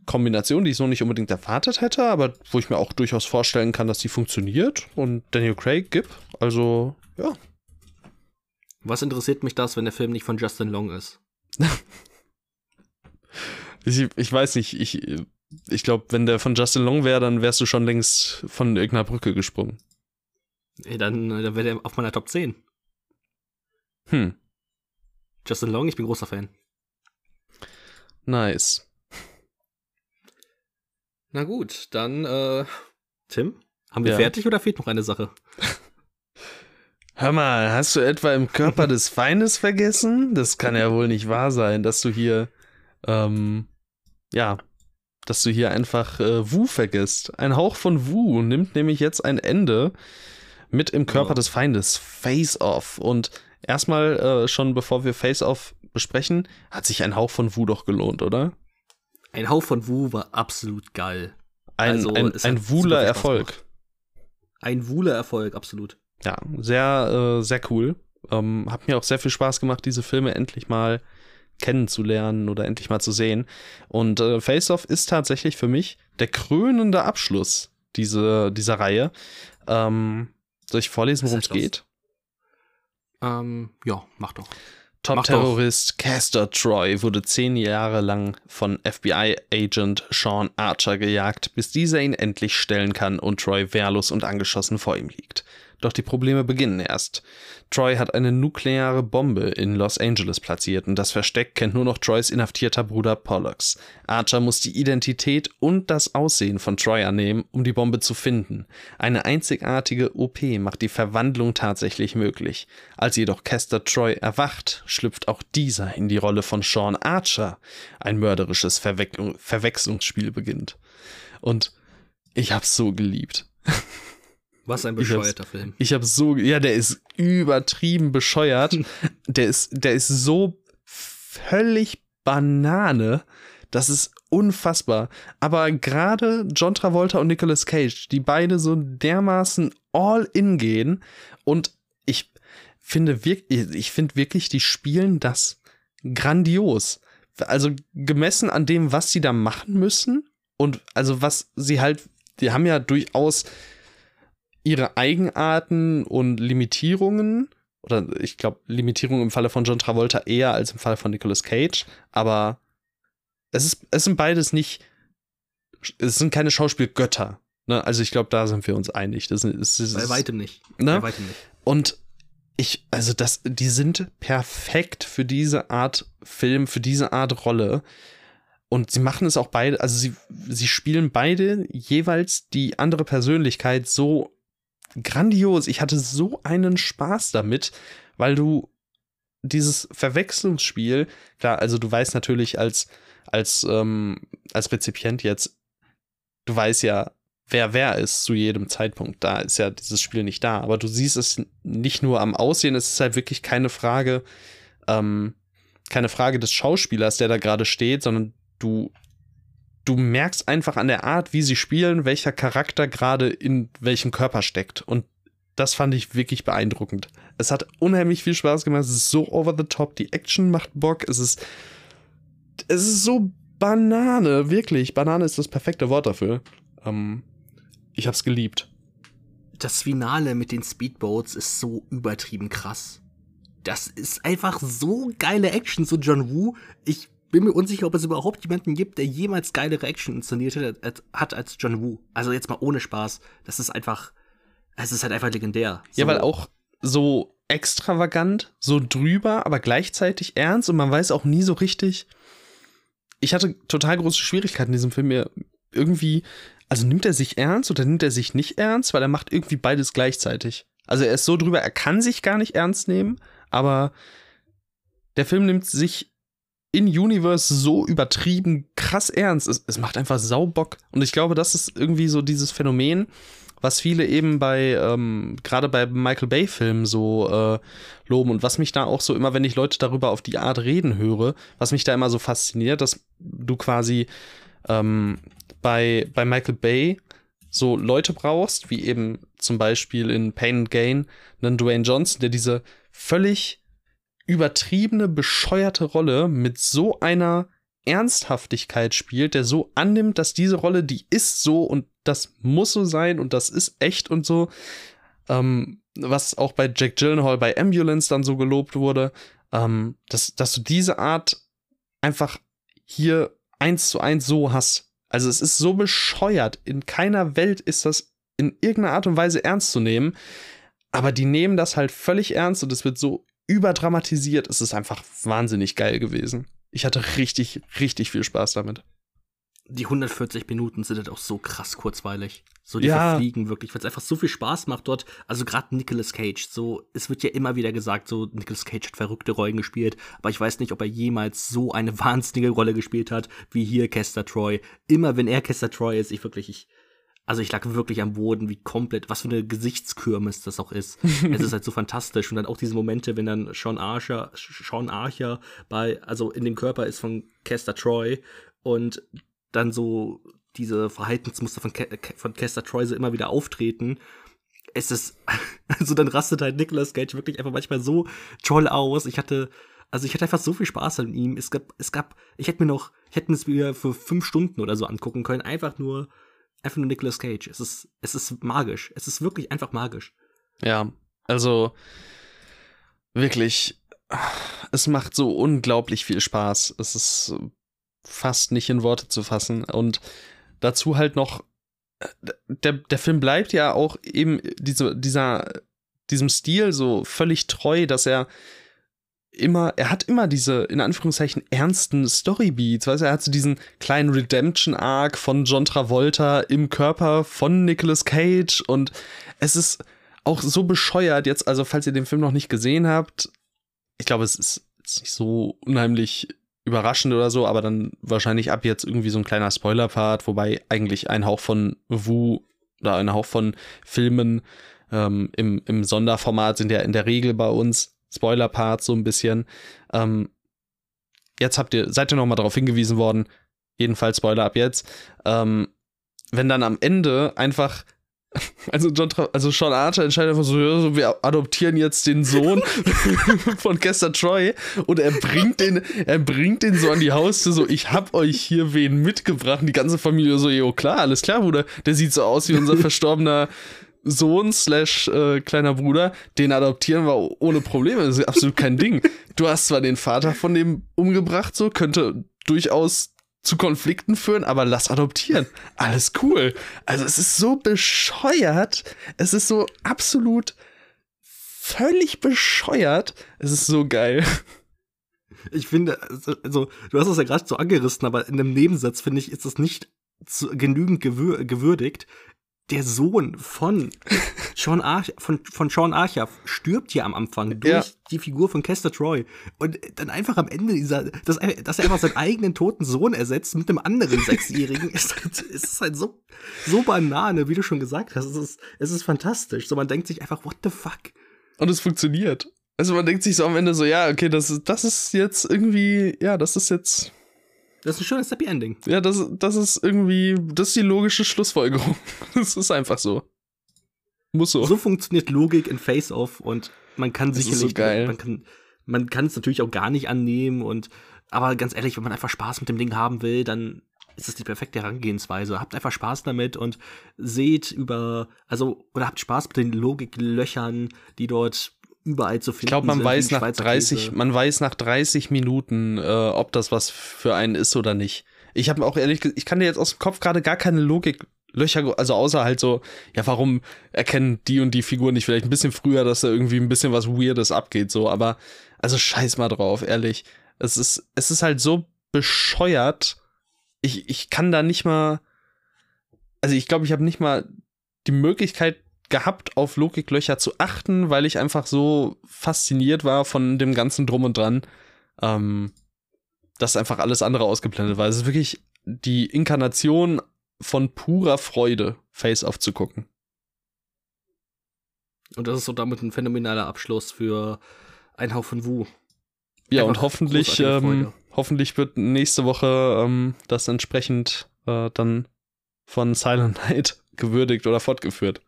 Kombination, die ich so nicht unbedingt erwartet hätte, aber wo ich mir auch durchaus vorstellen kann, dass die funktioniert. Und Daniel Craig gibt, also ja. Was interessiert mich das, wenn der Film nicht von Justin Long ist? *laughs* ich, ich weiß nicht, ich ich glaube, wenn der von Justin Long wäre, dann wärst du schon längst von irgendeiner Brücke gesprungen. Ey, dann, dann wäre der auf meiner Top 10. Hm. Justin Long, ich bin großer Fan. Nice. Na gut, dann, äh, Tim, haben wir ja. fertig oder fehlt noch eine Sache? Hör mal, hast du etwa im Körper *laughs* des Feindes vergessen? Das kann ja wohl nicht wahr sein, dass du hier, ähm, ja, dass du hier einfach äh, Wu vergisst. Ein Hauch von Wu nimmt nämlich jetzt ein Ende mit im Körper oh. des Feindes, Face Off. Und erstmal, äh, schon bevor wir Face Off besprechen, hat sich ein Hauch von Wu doch gelohnt, oder? Ein Hauch von Wu war absolut geil. Ein, also, ein, ein Wuler Erfolg. Ein Wuler Erfolg, absolut. Ja, sehr, äh, sehr cool. Ähm, hat mir auch sehr viel Spaß gemacht, diese Filme endlich mal kennenzulernen oder endlich mal zu sehen. Und äh, Face Off ist tatsächlich für mich der krönende Abschluss diese, dieser Reihe. Ähm, soll ich vorlesen, worum es geht? Ähm, ja, mach doch. Top-Terrorist Castor Troy wurde zehn Jahre lang von FBI-Agent Sean Archer gejagt, bis dieser ihn endlich stellen kann und Troy wehrlos und angeschossen vor ihm liegt. Doch die Probleme beginnen erst. Troy hat eine nukleare Bombe in Los Angeles platziert und das Versteck kennt nur noch Troys inhaftierter Bruder Pollux. Archer muss die Identität und das Aussehen von Troy annehmen, um die Bombe zu finden. Eine einzigartige OP macht die Verwandlung tatsächlich möglich. Als jedoch Kester Troy erwacht, schlüpft auch dieser in die Rolle von Sean Archer. Ein mörderisches Verwe Verwechslungsspiel beginnt. Und ich hab's so geliebt. *laughs* Was ein bescheuerter ich Film. Ich habe so, ja, der ist übertrieben bescheuert. *laughs* der ist, der ist so völlig Banane. Das ist unfassbar. Aber gerade John Travolta und Nicolas Cage, die beide so dermaßen all in gehen und ich finde wirklich, ich finde wirklich, die spielen das grandios. Also gemessen an dem, was sie da machen müssen und also was sie halt, die haben ja durchaus ihre Eigenarten und Limitierungen. Oder ich glaube, Limitierungen im Falle von John Travolta eher als im Falle von Nicolas Cage. Aber es, ist, es sind beides nicht. Es sind keine Schauspielgötter. Ne? Also ich glaube, da sind wir uns einig. Das ist, ist, Bei weitem nicht. Ne? Bei weitem nicht. Und ich, also das, die sind perfekt für diese Art Film, für diese Art Rolle. Und sie machen es auch beide, also sie, sie spielen beide jeweils die andere Persönlichkeit so grandios. Ich hatte so einen Spaß damit, weil du dieses Verwechslungsspiel, klar, also du weißt natürlich als, als, ähm, als Rezipient jetzt, du weißt ja, wer wer ist zu jedem Zeitpunkt. Da ist ja dieses Spiel nicht da. Aber du siehst es nicht nur am Aussehen, es ist halt wirklich keine Frage, ähm, keine Frage des Schauspielers, der da gerade steht, sondern du du merkst einfach an der Art, wie sie spielen, welcher Charakter gerade in welchem Körper steckt. Und das fand ich wirklich beeindruckend. Es hat unheimlich viel Spaß gemacht. Es ist so over the top. Die Action macht Bock. Es ist, es ist so Banane, wirklich. Banane ist das perfekte Wort dafür. Ähm, ich hab's geliebt. Das Finale mit den Speedboats ist so übertrieben krass. Das ist einfach so geile Action, so John Woo. Ich bin mir unsicher, ob es überhaupt jemanden gibt, der jemals geile Action inszeniert hat als John Woo. Also jetzt mal ohne Spaß. Das ist einfach, es ist halt einfach legendär. So. Ja, weil auch so extravagant, so drüber, aber gleichzeitig ernst und man weiß auch nie so richtig. Ich hatte total große Schwierigkeiten in diesem Film mir irgendwie, also nimmt er sich ernst oder nimmt er sich nicht ernst, weil er macht irgendwie beides gleichzeitig. Also er ist so drüber, er kann sich gar nicht ernst nehmen, aber der Film nimmt sich in Universe so übertrieben krass ernst. Es, es macht einfach Saubock. Und ich glaube, das ist irgendwie so dieses Phänomen, was viele eben bei, ähm, gerade bei Michael Bay-Filmen so äh, loben und was mich da auch so immer, wenn ich Leute darüber auf die Art reden höre, was mich da immer so fasziniert, dass du quasi ähm, bei, bei Michael Bay so Leute brauchst, wie eben zum Beispiel in Pain and Gain einen Dwayne Johnson, der diese völlig übertriebene, bescheuerte Rolle mit so einer Ernsthaftigkeit spielt, der so annimmt, dass diese Rolle, die ist so und das muss so sein und das ist echt und so. Ähm, was auch bei Jack Gyllenhaal bei Ambulance dann so gelobt wurde, ähm, dass, dass du diese Art einfach hier eins zu eins so hast. Also es ist so bescheuert. In keiner Welt ist das in irgendeiner Art und Weise ernst zu nehmen. Aber die nehmen das halt völlig ernst und es wird so überdramatisiert. Es ist einfach wahnsinnig geil gewesen. Ich hatte richtig, richtig viel Spaß damit. die 140 Minuten sind halt auch so krass kurzweilig. So die Ja. verfliegen wirklich, weil es einfach so viel Spaß macht dort. Also gerade Nicolas Cage, so es wird ja immer wieder gesagt, so Nicolas Cage hat verrückte Rollen gespielt, aber ich weiß nicht, ob er jemals so eine *laughs* wahnsinnige Rolle gespielt hat wie hier Kester Troy. Immer wenn er Kester Troy ist, ich wirklich ich also ich lag wirklich am Boden, wie komplett, was für eine Gesichtskürmis das auch ist. *laughs* es ist halt so fantastisch. Und dann auch diese Momente, wenn dann Sean Archer, Sean Archer bei, also in dem Körper ist von Kester Troy und dann so diese Verhaltensmuster von, Ke von Kester Troy so immer wieder auftreten. Es ist, *laughs* also dann rastet halt Nicolas Cage wirklich einfach manchmal so toll aus. Ich hatte, also ich hatte einfach so viel Spaß an ihm. Es gab, es gab, ich hätte mir noch, ich hätte mir es wieder für fünf Stunden oder so angucken können. Einfach nur, einfach nur Nicolas Cage. Es ist, es ist magisch. Es ist wirklich einfach magisch. Ja, also wirklich, es macht so unglaublich viel Spaß. Es ist fast nicht in Worte zu fassen. Und dazu halt noch, der, der Film bleibt ja auch eben diese, dieser, diesem Stil so völlig treu, dass er immer, er hat immer diese, in Anführungszeichen, ernsten Storybeats, weißt du, er hat so diesen kleinen Redemption-Arc von John Travolta im Körper von Nicolas Cage. Und es ist auch so bescheuert jetzt, also falls ihr den Film noch nicht gesehen habt, ich glaube, es ist, nicht so unheimlich überraschend oder so, aber dann wahrscheinlich ab jetzt irgendwie so ein kleiner Spoiler-Part, wobei eigentlich ein Hauch von Wu oder ein Hauch von Filmen ähm, im, im Sonderformat sind ja in der Regel bei uns Spoiler-Part so ein bisschen. Ähm, jetzt habt ihr, seid ihr noch mal darauf hingewiesen worden, jedenfalls Spoiler ab jetzt, ähm, wenn dann am Ende einfach *laughs* also John Tra also Sean Archer entscheidet einfach so, ja, so, wir adoptieren jetzt den Sohn *laughs* *laughs* von Kester Troy und er bringt den, er bringt den so an die Haustür, so, ich hab euch hier wen mitgebracht. Und die ganze Familie so, jo, klar, alles klar, Bruder. Der sieht so aus wie unser verstorbener Sohn slash äh, kleiner Bruder, den adoptieren wir ohne Probleme. Das ist absolut kein Ding. Du hast zwar den Vater von dem umgebracht, so könnte durchaus zu Konflikten führen, aber lass adoptieren. Alles cool. Also es ist so bescheuert. Es ist so absolut völlig bescheuert. Es ist so geil. Ich finde, also, also du hast es ja gerade so angerissen, aber in einem Nebensatz finde ich, ist es nicht zu, genügend gewür gewürdigt. Der Sohn von Sean, Archer, von, von Sean Archer stirbt ja am Anfang durch Ja. die Figur von Kester Troy. Und dann einfach am Ende dieser, dass er, dass er einfach seinen eigenen toten Sohn ersetzt mit einem anderen Sechsjährigen, *laughs* ist, halt, ist halt so, so Banane, wie du schon gesagt hast. Es ist, es ist fantastisch. So, man denkt sich einfach, what the fuck? Und es funktioniert. Also man denkt sich so am Ende so, ja, okay, das ist, das ist jetzt irgendwie, ja, das ist jetzt, Das ist ein schönes Happy Ending. ja, das, das ist irgendwie, das ist die logische Schlussfolgerung. *laughs* Das ist einfach so. Muss so. So funktioniert Logik in Face-Off und man kann Das ist sicherlich, so geil. man kann, man kann es natürlich auch gar nicht annehmen und, aber ganz ehrlich, wenn man einfach Spaß mit dem Ding haben will, dann ist das die perfekte Herangehensweise. Habt einfach Spaß damit und seht über, also, oder habt Spaß mit den Logiklöchern, die dort überall zu finden Ich glaube, man weiß nach Schweizer 30, Käse. man weiß nach 30 Minuten, äh, ob das was für einen ist oder nicht. Ich habe auch ehrlich, ge- ich kann dir jetzt aus dem Kopf gerade gar keine Logiklöcher, also außer halt so, ja, warum erkennen die und die Figur nicht vielleicht ein bisschen früher, dass da irgendwie ein bisschen was Weirdes abgeht, so, aber also scheiß mal drauf, ehrlich. Es ist, es ist halt so bescheuert. Ich, ich kann da nicht mal, also ich glaube, ich habe nicht mal die Möglichkeit gehabt, auf Logiklöcher zu achten, weil ich einfach so fasziniert war von dem ganzen Drum und Dran, ähm, dass einfach alles andere ausgeblendet war. Es ist wirklich die Inkarnation von purer Freude, Face-Off zu gucken. Und das ist so damit ein phänomenaler Abschluss für ein Hauch von Wu. Ja, Einfach und hoffentlich, ähm, hoffentlich wird nächste Woche ähm, das entsprechend äh, dann von Silent *laughs* Night gewürdigt oder fortgeführt.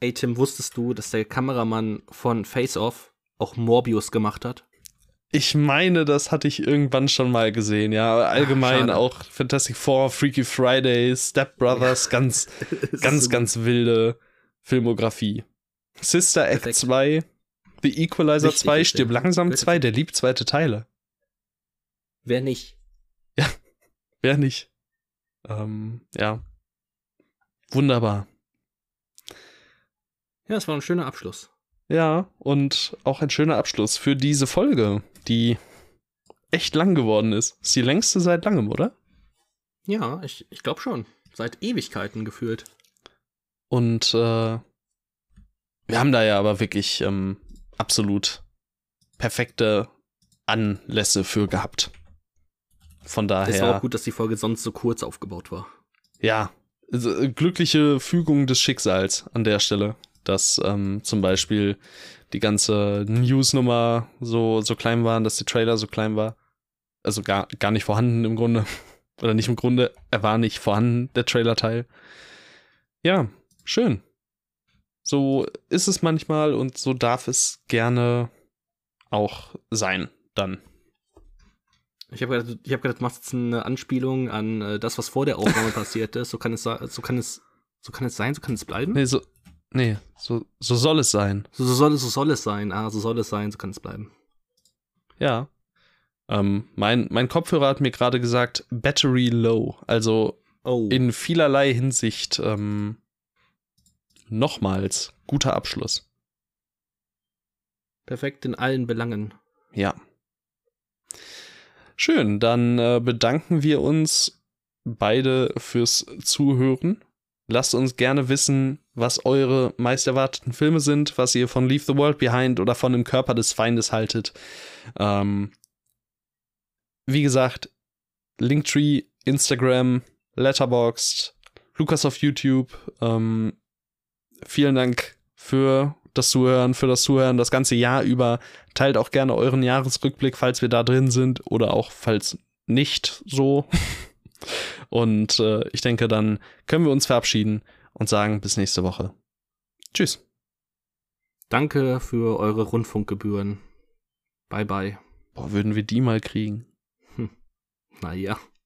Ey, Tim, wusstest du, dass der Kameramann von Face Off auch Morbius gemacht hat? Ich meine, das hatte ich irgendwann schon mal gesehen, ja. Allgemein schade. auch Fantastic Four, Freaky Friday, Step Brothers, ganz, *laughs* Das ganz, so ganz wilde Filmografie. Sister Act Perfekt. 2, The Equalizer Wichtig 2, ist Stirb langsam Wirklich. 2, der liebt zweite Teile. Wer nicht? *laughs* Wer nicht? Ähm, ja. Wunderbar. Ja, das war ein schöner Abschluss. Ja, und auch ein schöner Abschluss für diese Folge, die echt lang geworden ist. Ist die längste seit langem, oder? Ja, ich, ich glaube schon. Seit Ewigkeiten gefühlt. Und äh, wir haben da ja aber wirklich ähm, absolut perfekte Anlässe für gehabt. Von daher. Es war auch gut, dass die Folge sonst so kurz aufgebaut war. Ja, also, äh, glückliche Fügung des Schicksals an der Stelle, dass ähm, zum Beispiel die ganze News-Nummer so, so klein war, dass der Trailer so klein war. Also gar, gar nicht vorhanden im Grunde. *laughs* Oder nicht im Grunde, er war nicht vorhanden, der Trailer-Teil. Ja, schön. So ist es manchmal und so darf es gerne auch sein, dann. Ich habe gedacht, ich hab gedacht, du machst jetzt eine Anspielung an äh, das, was vor der Aufnahme *laughs* passiert ist. So kann es, so kann es, so kann es sein, so kann es bleiben. Nee, so, nee, so, so soll es sein. So, so, soll, so soll es sein. Ah, so soll es sein, so kann es bleiben. Ja. Ähm, mein, mein Kopfhörer hat mir gerade gesagt, Battery Low. Also Oh. in vielerlei Hinsicht ähm, nochmals guter Abschluss. Perfekt in allen Belangen. Ja. Schön, dann äh, bedanken wir uns beide fürs Zuhören. Lasst uns gerne wissen, was eure meist erwarteten Filme sind, was ihr von Leave the World Behind oder von Im Körper des Feindes haltet. Ähm, wie gesagt, Linktree, Instagram, Letterboxd, Lukas auf YouTube. Ähm, vielen Dank für das Zuhören, für das Zuhören das ganze Jahr über. Teilt auch gerne euren Jahresrückblick, falls wir da drin sind oder auch falls nicht so. *laughs* Und äh, ich denke, dann können wir uns verabschieden und sagen bis nächste Woche. Tschüss. Danke für eure Rundfunkgebühren. Bye bye. Boah, würden wir die mal kriegen? Naja.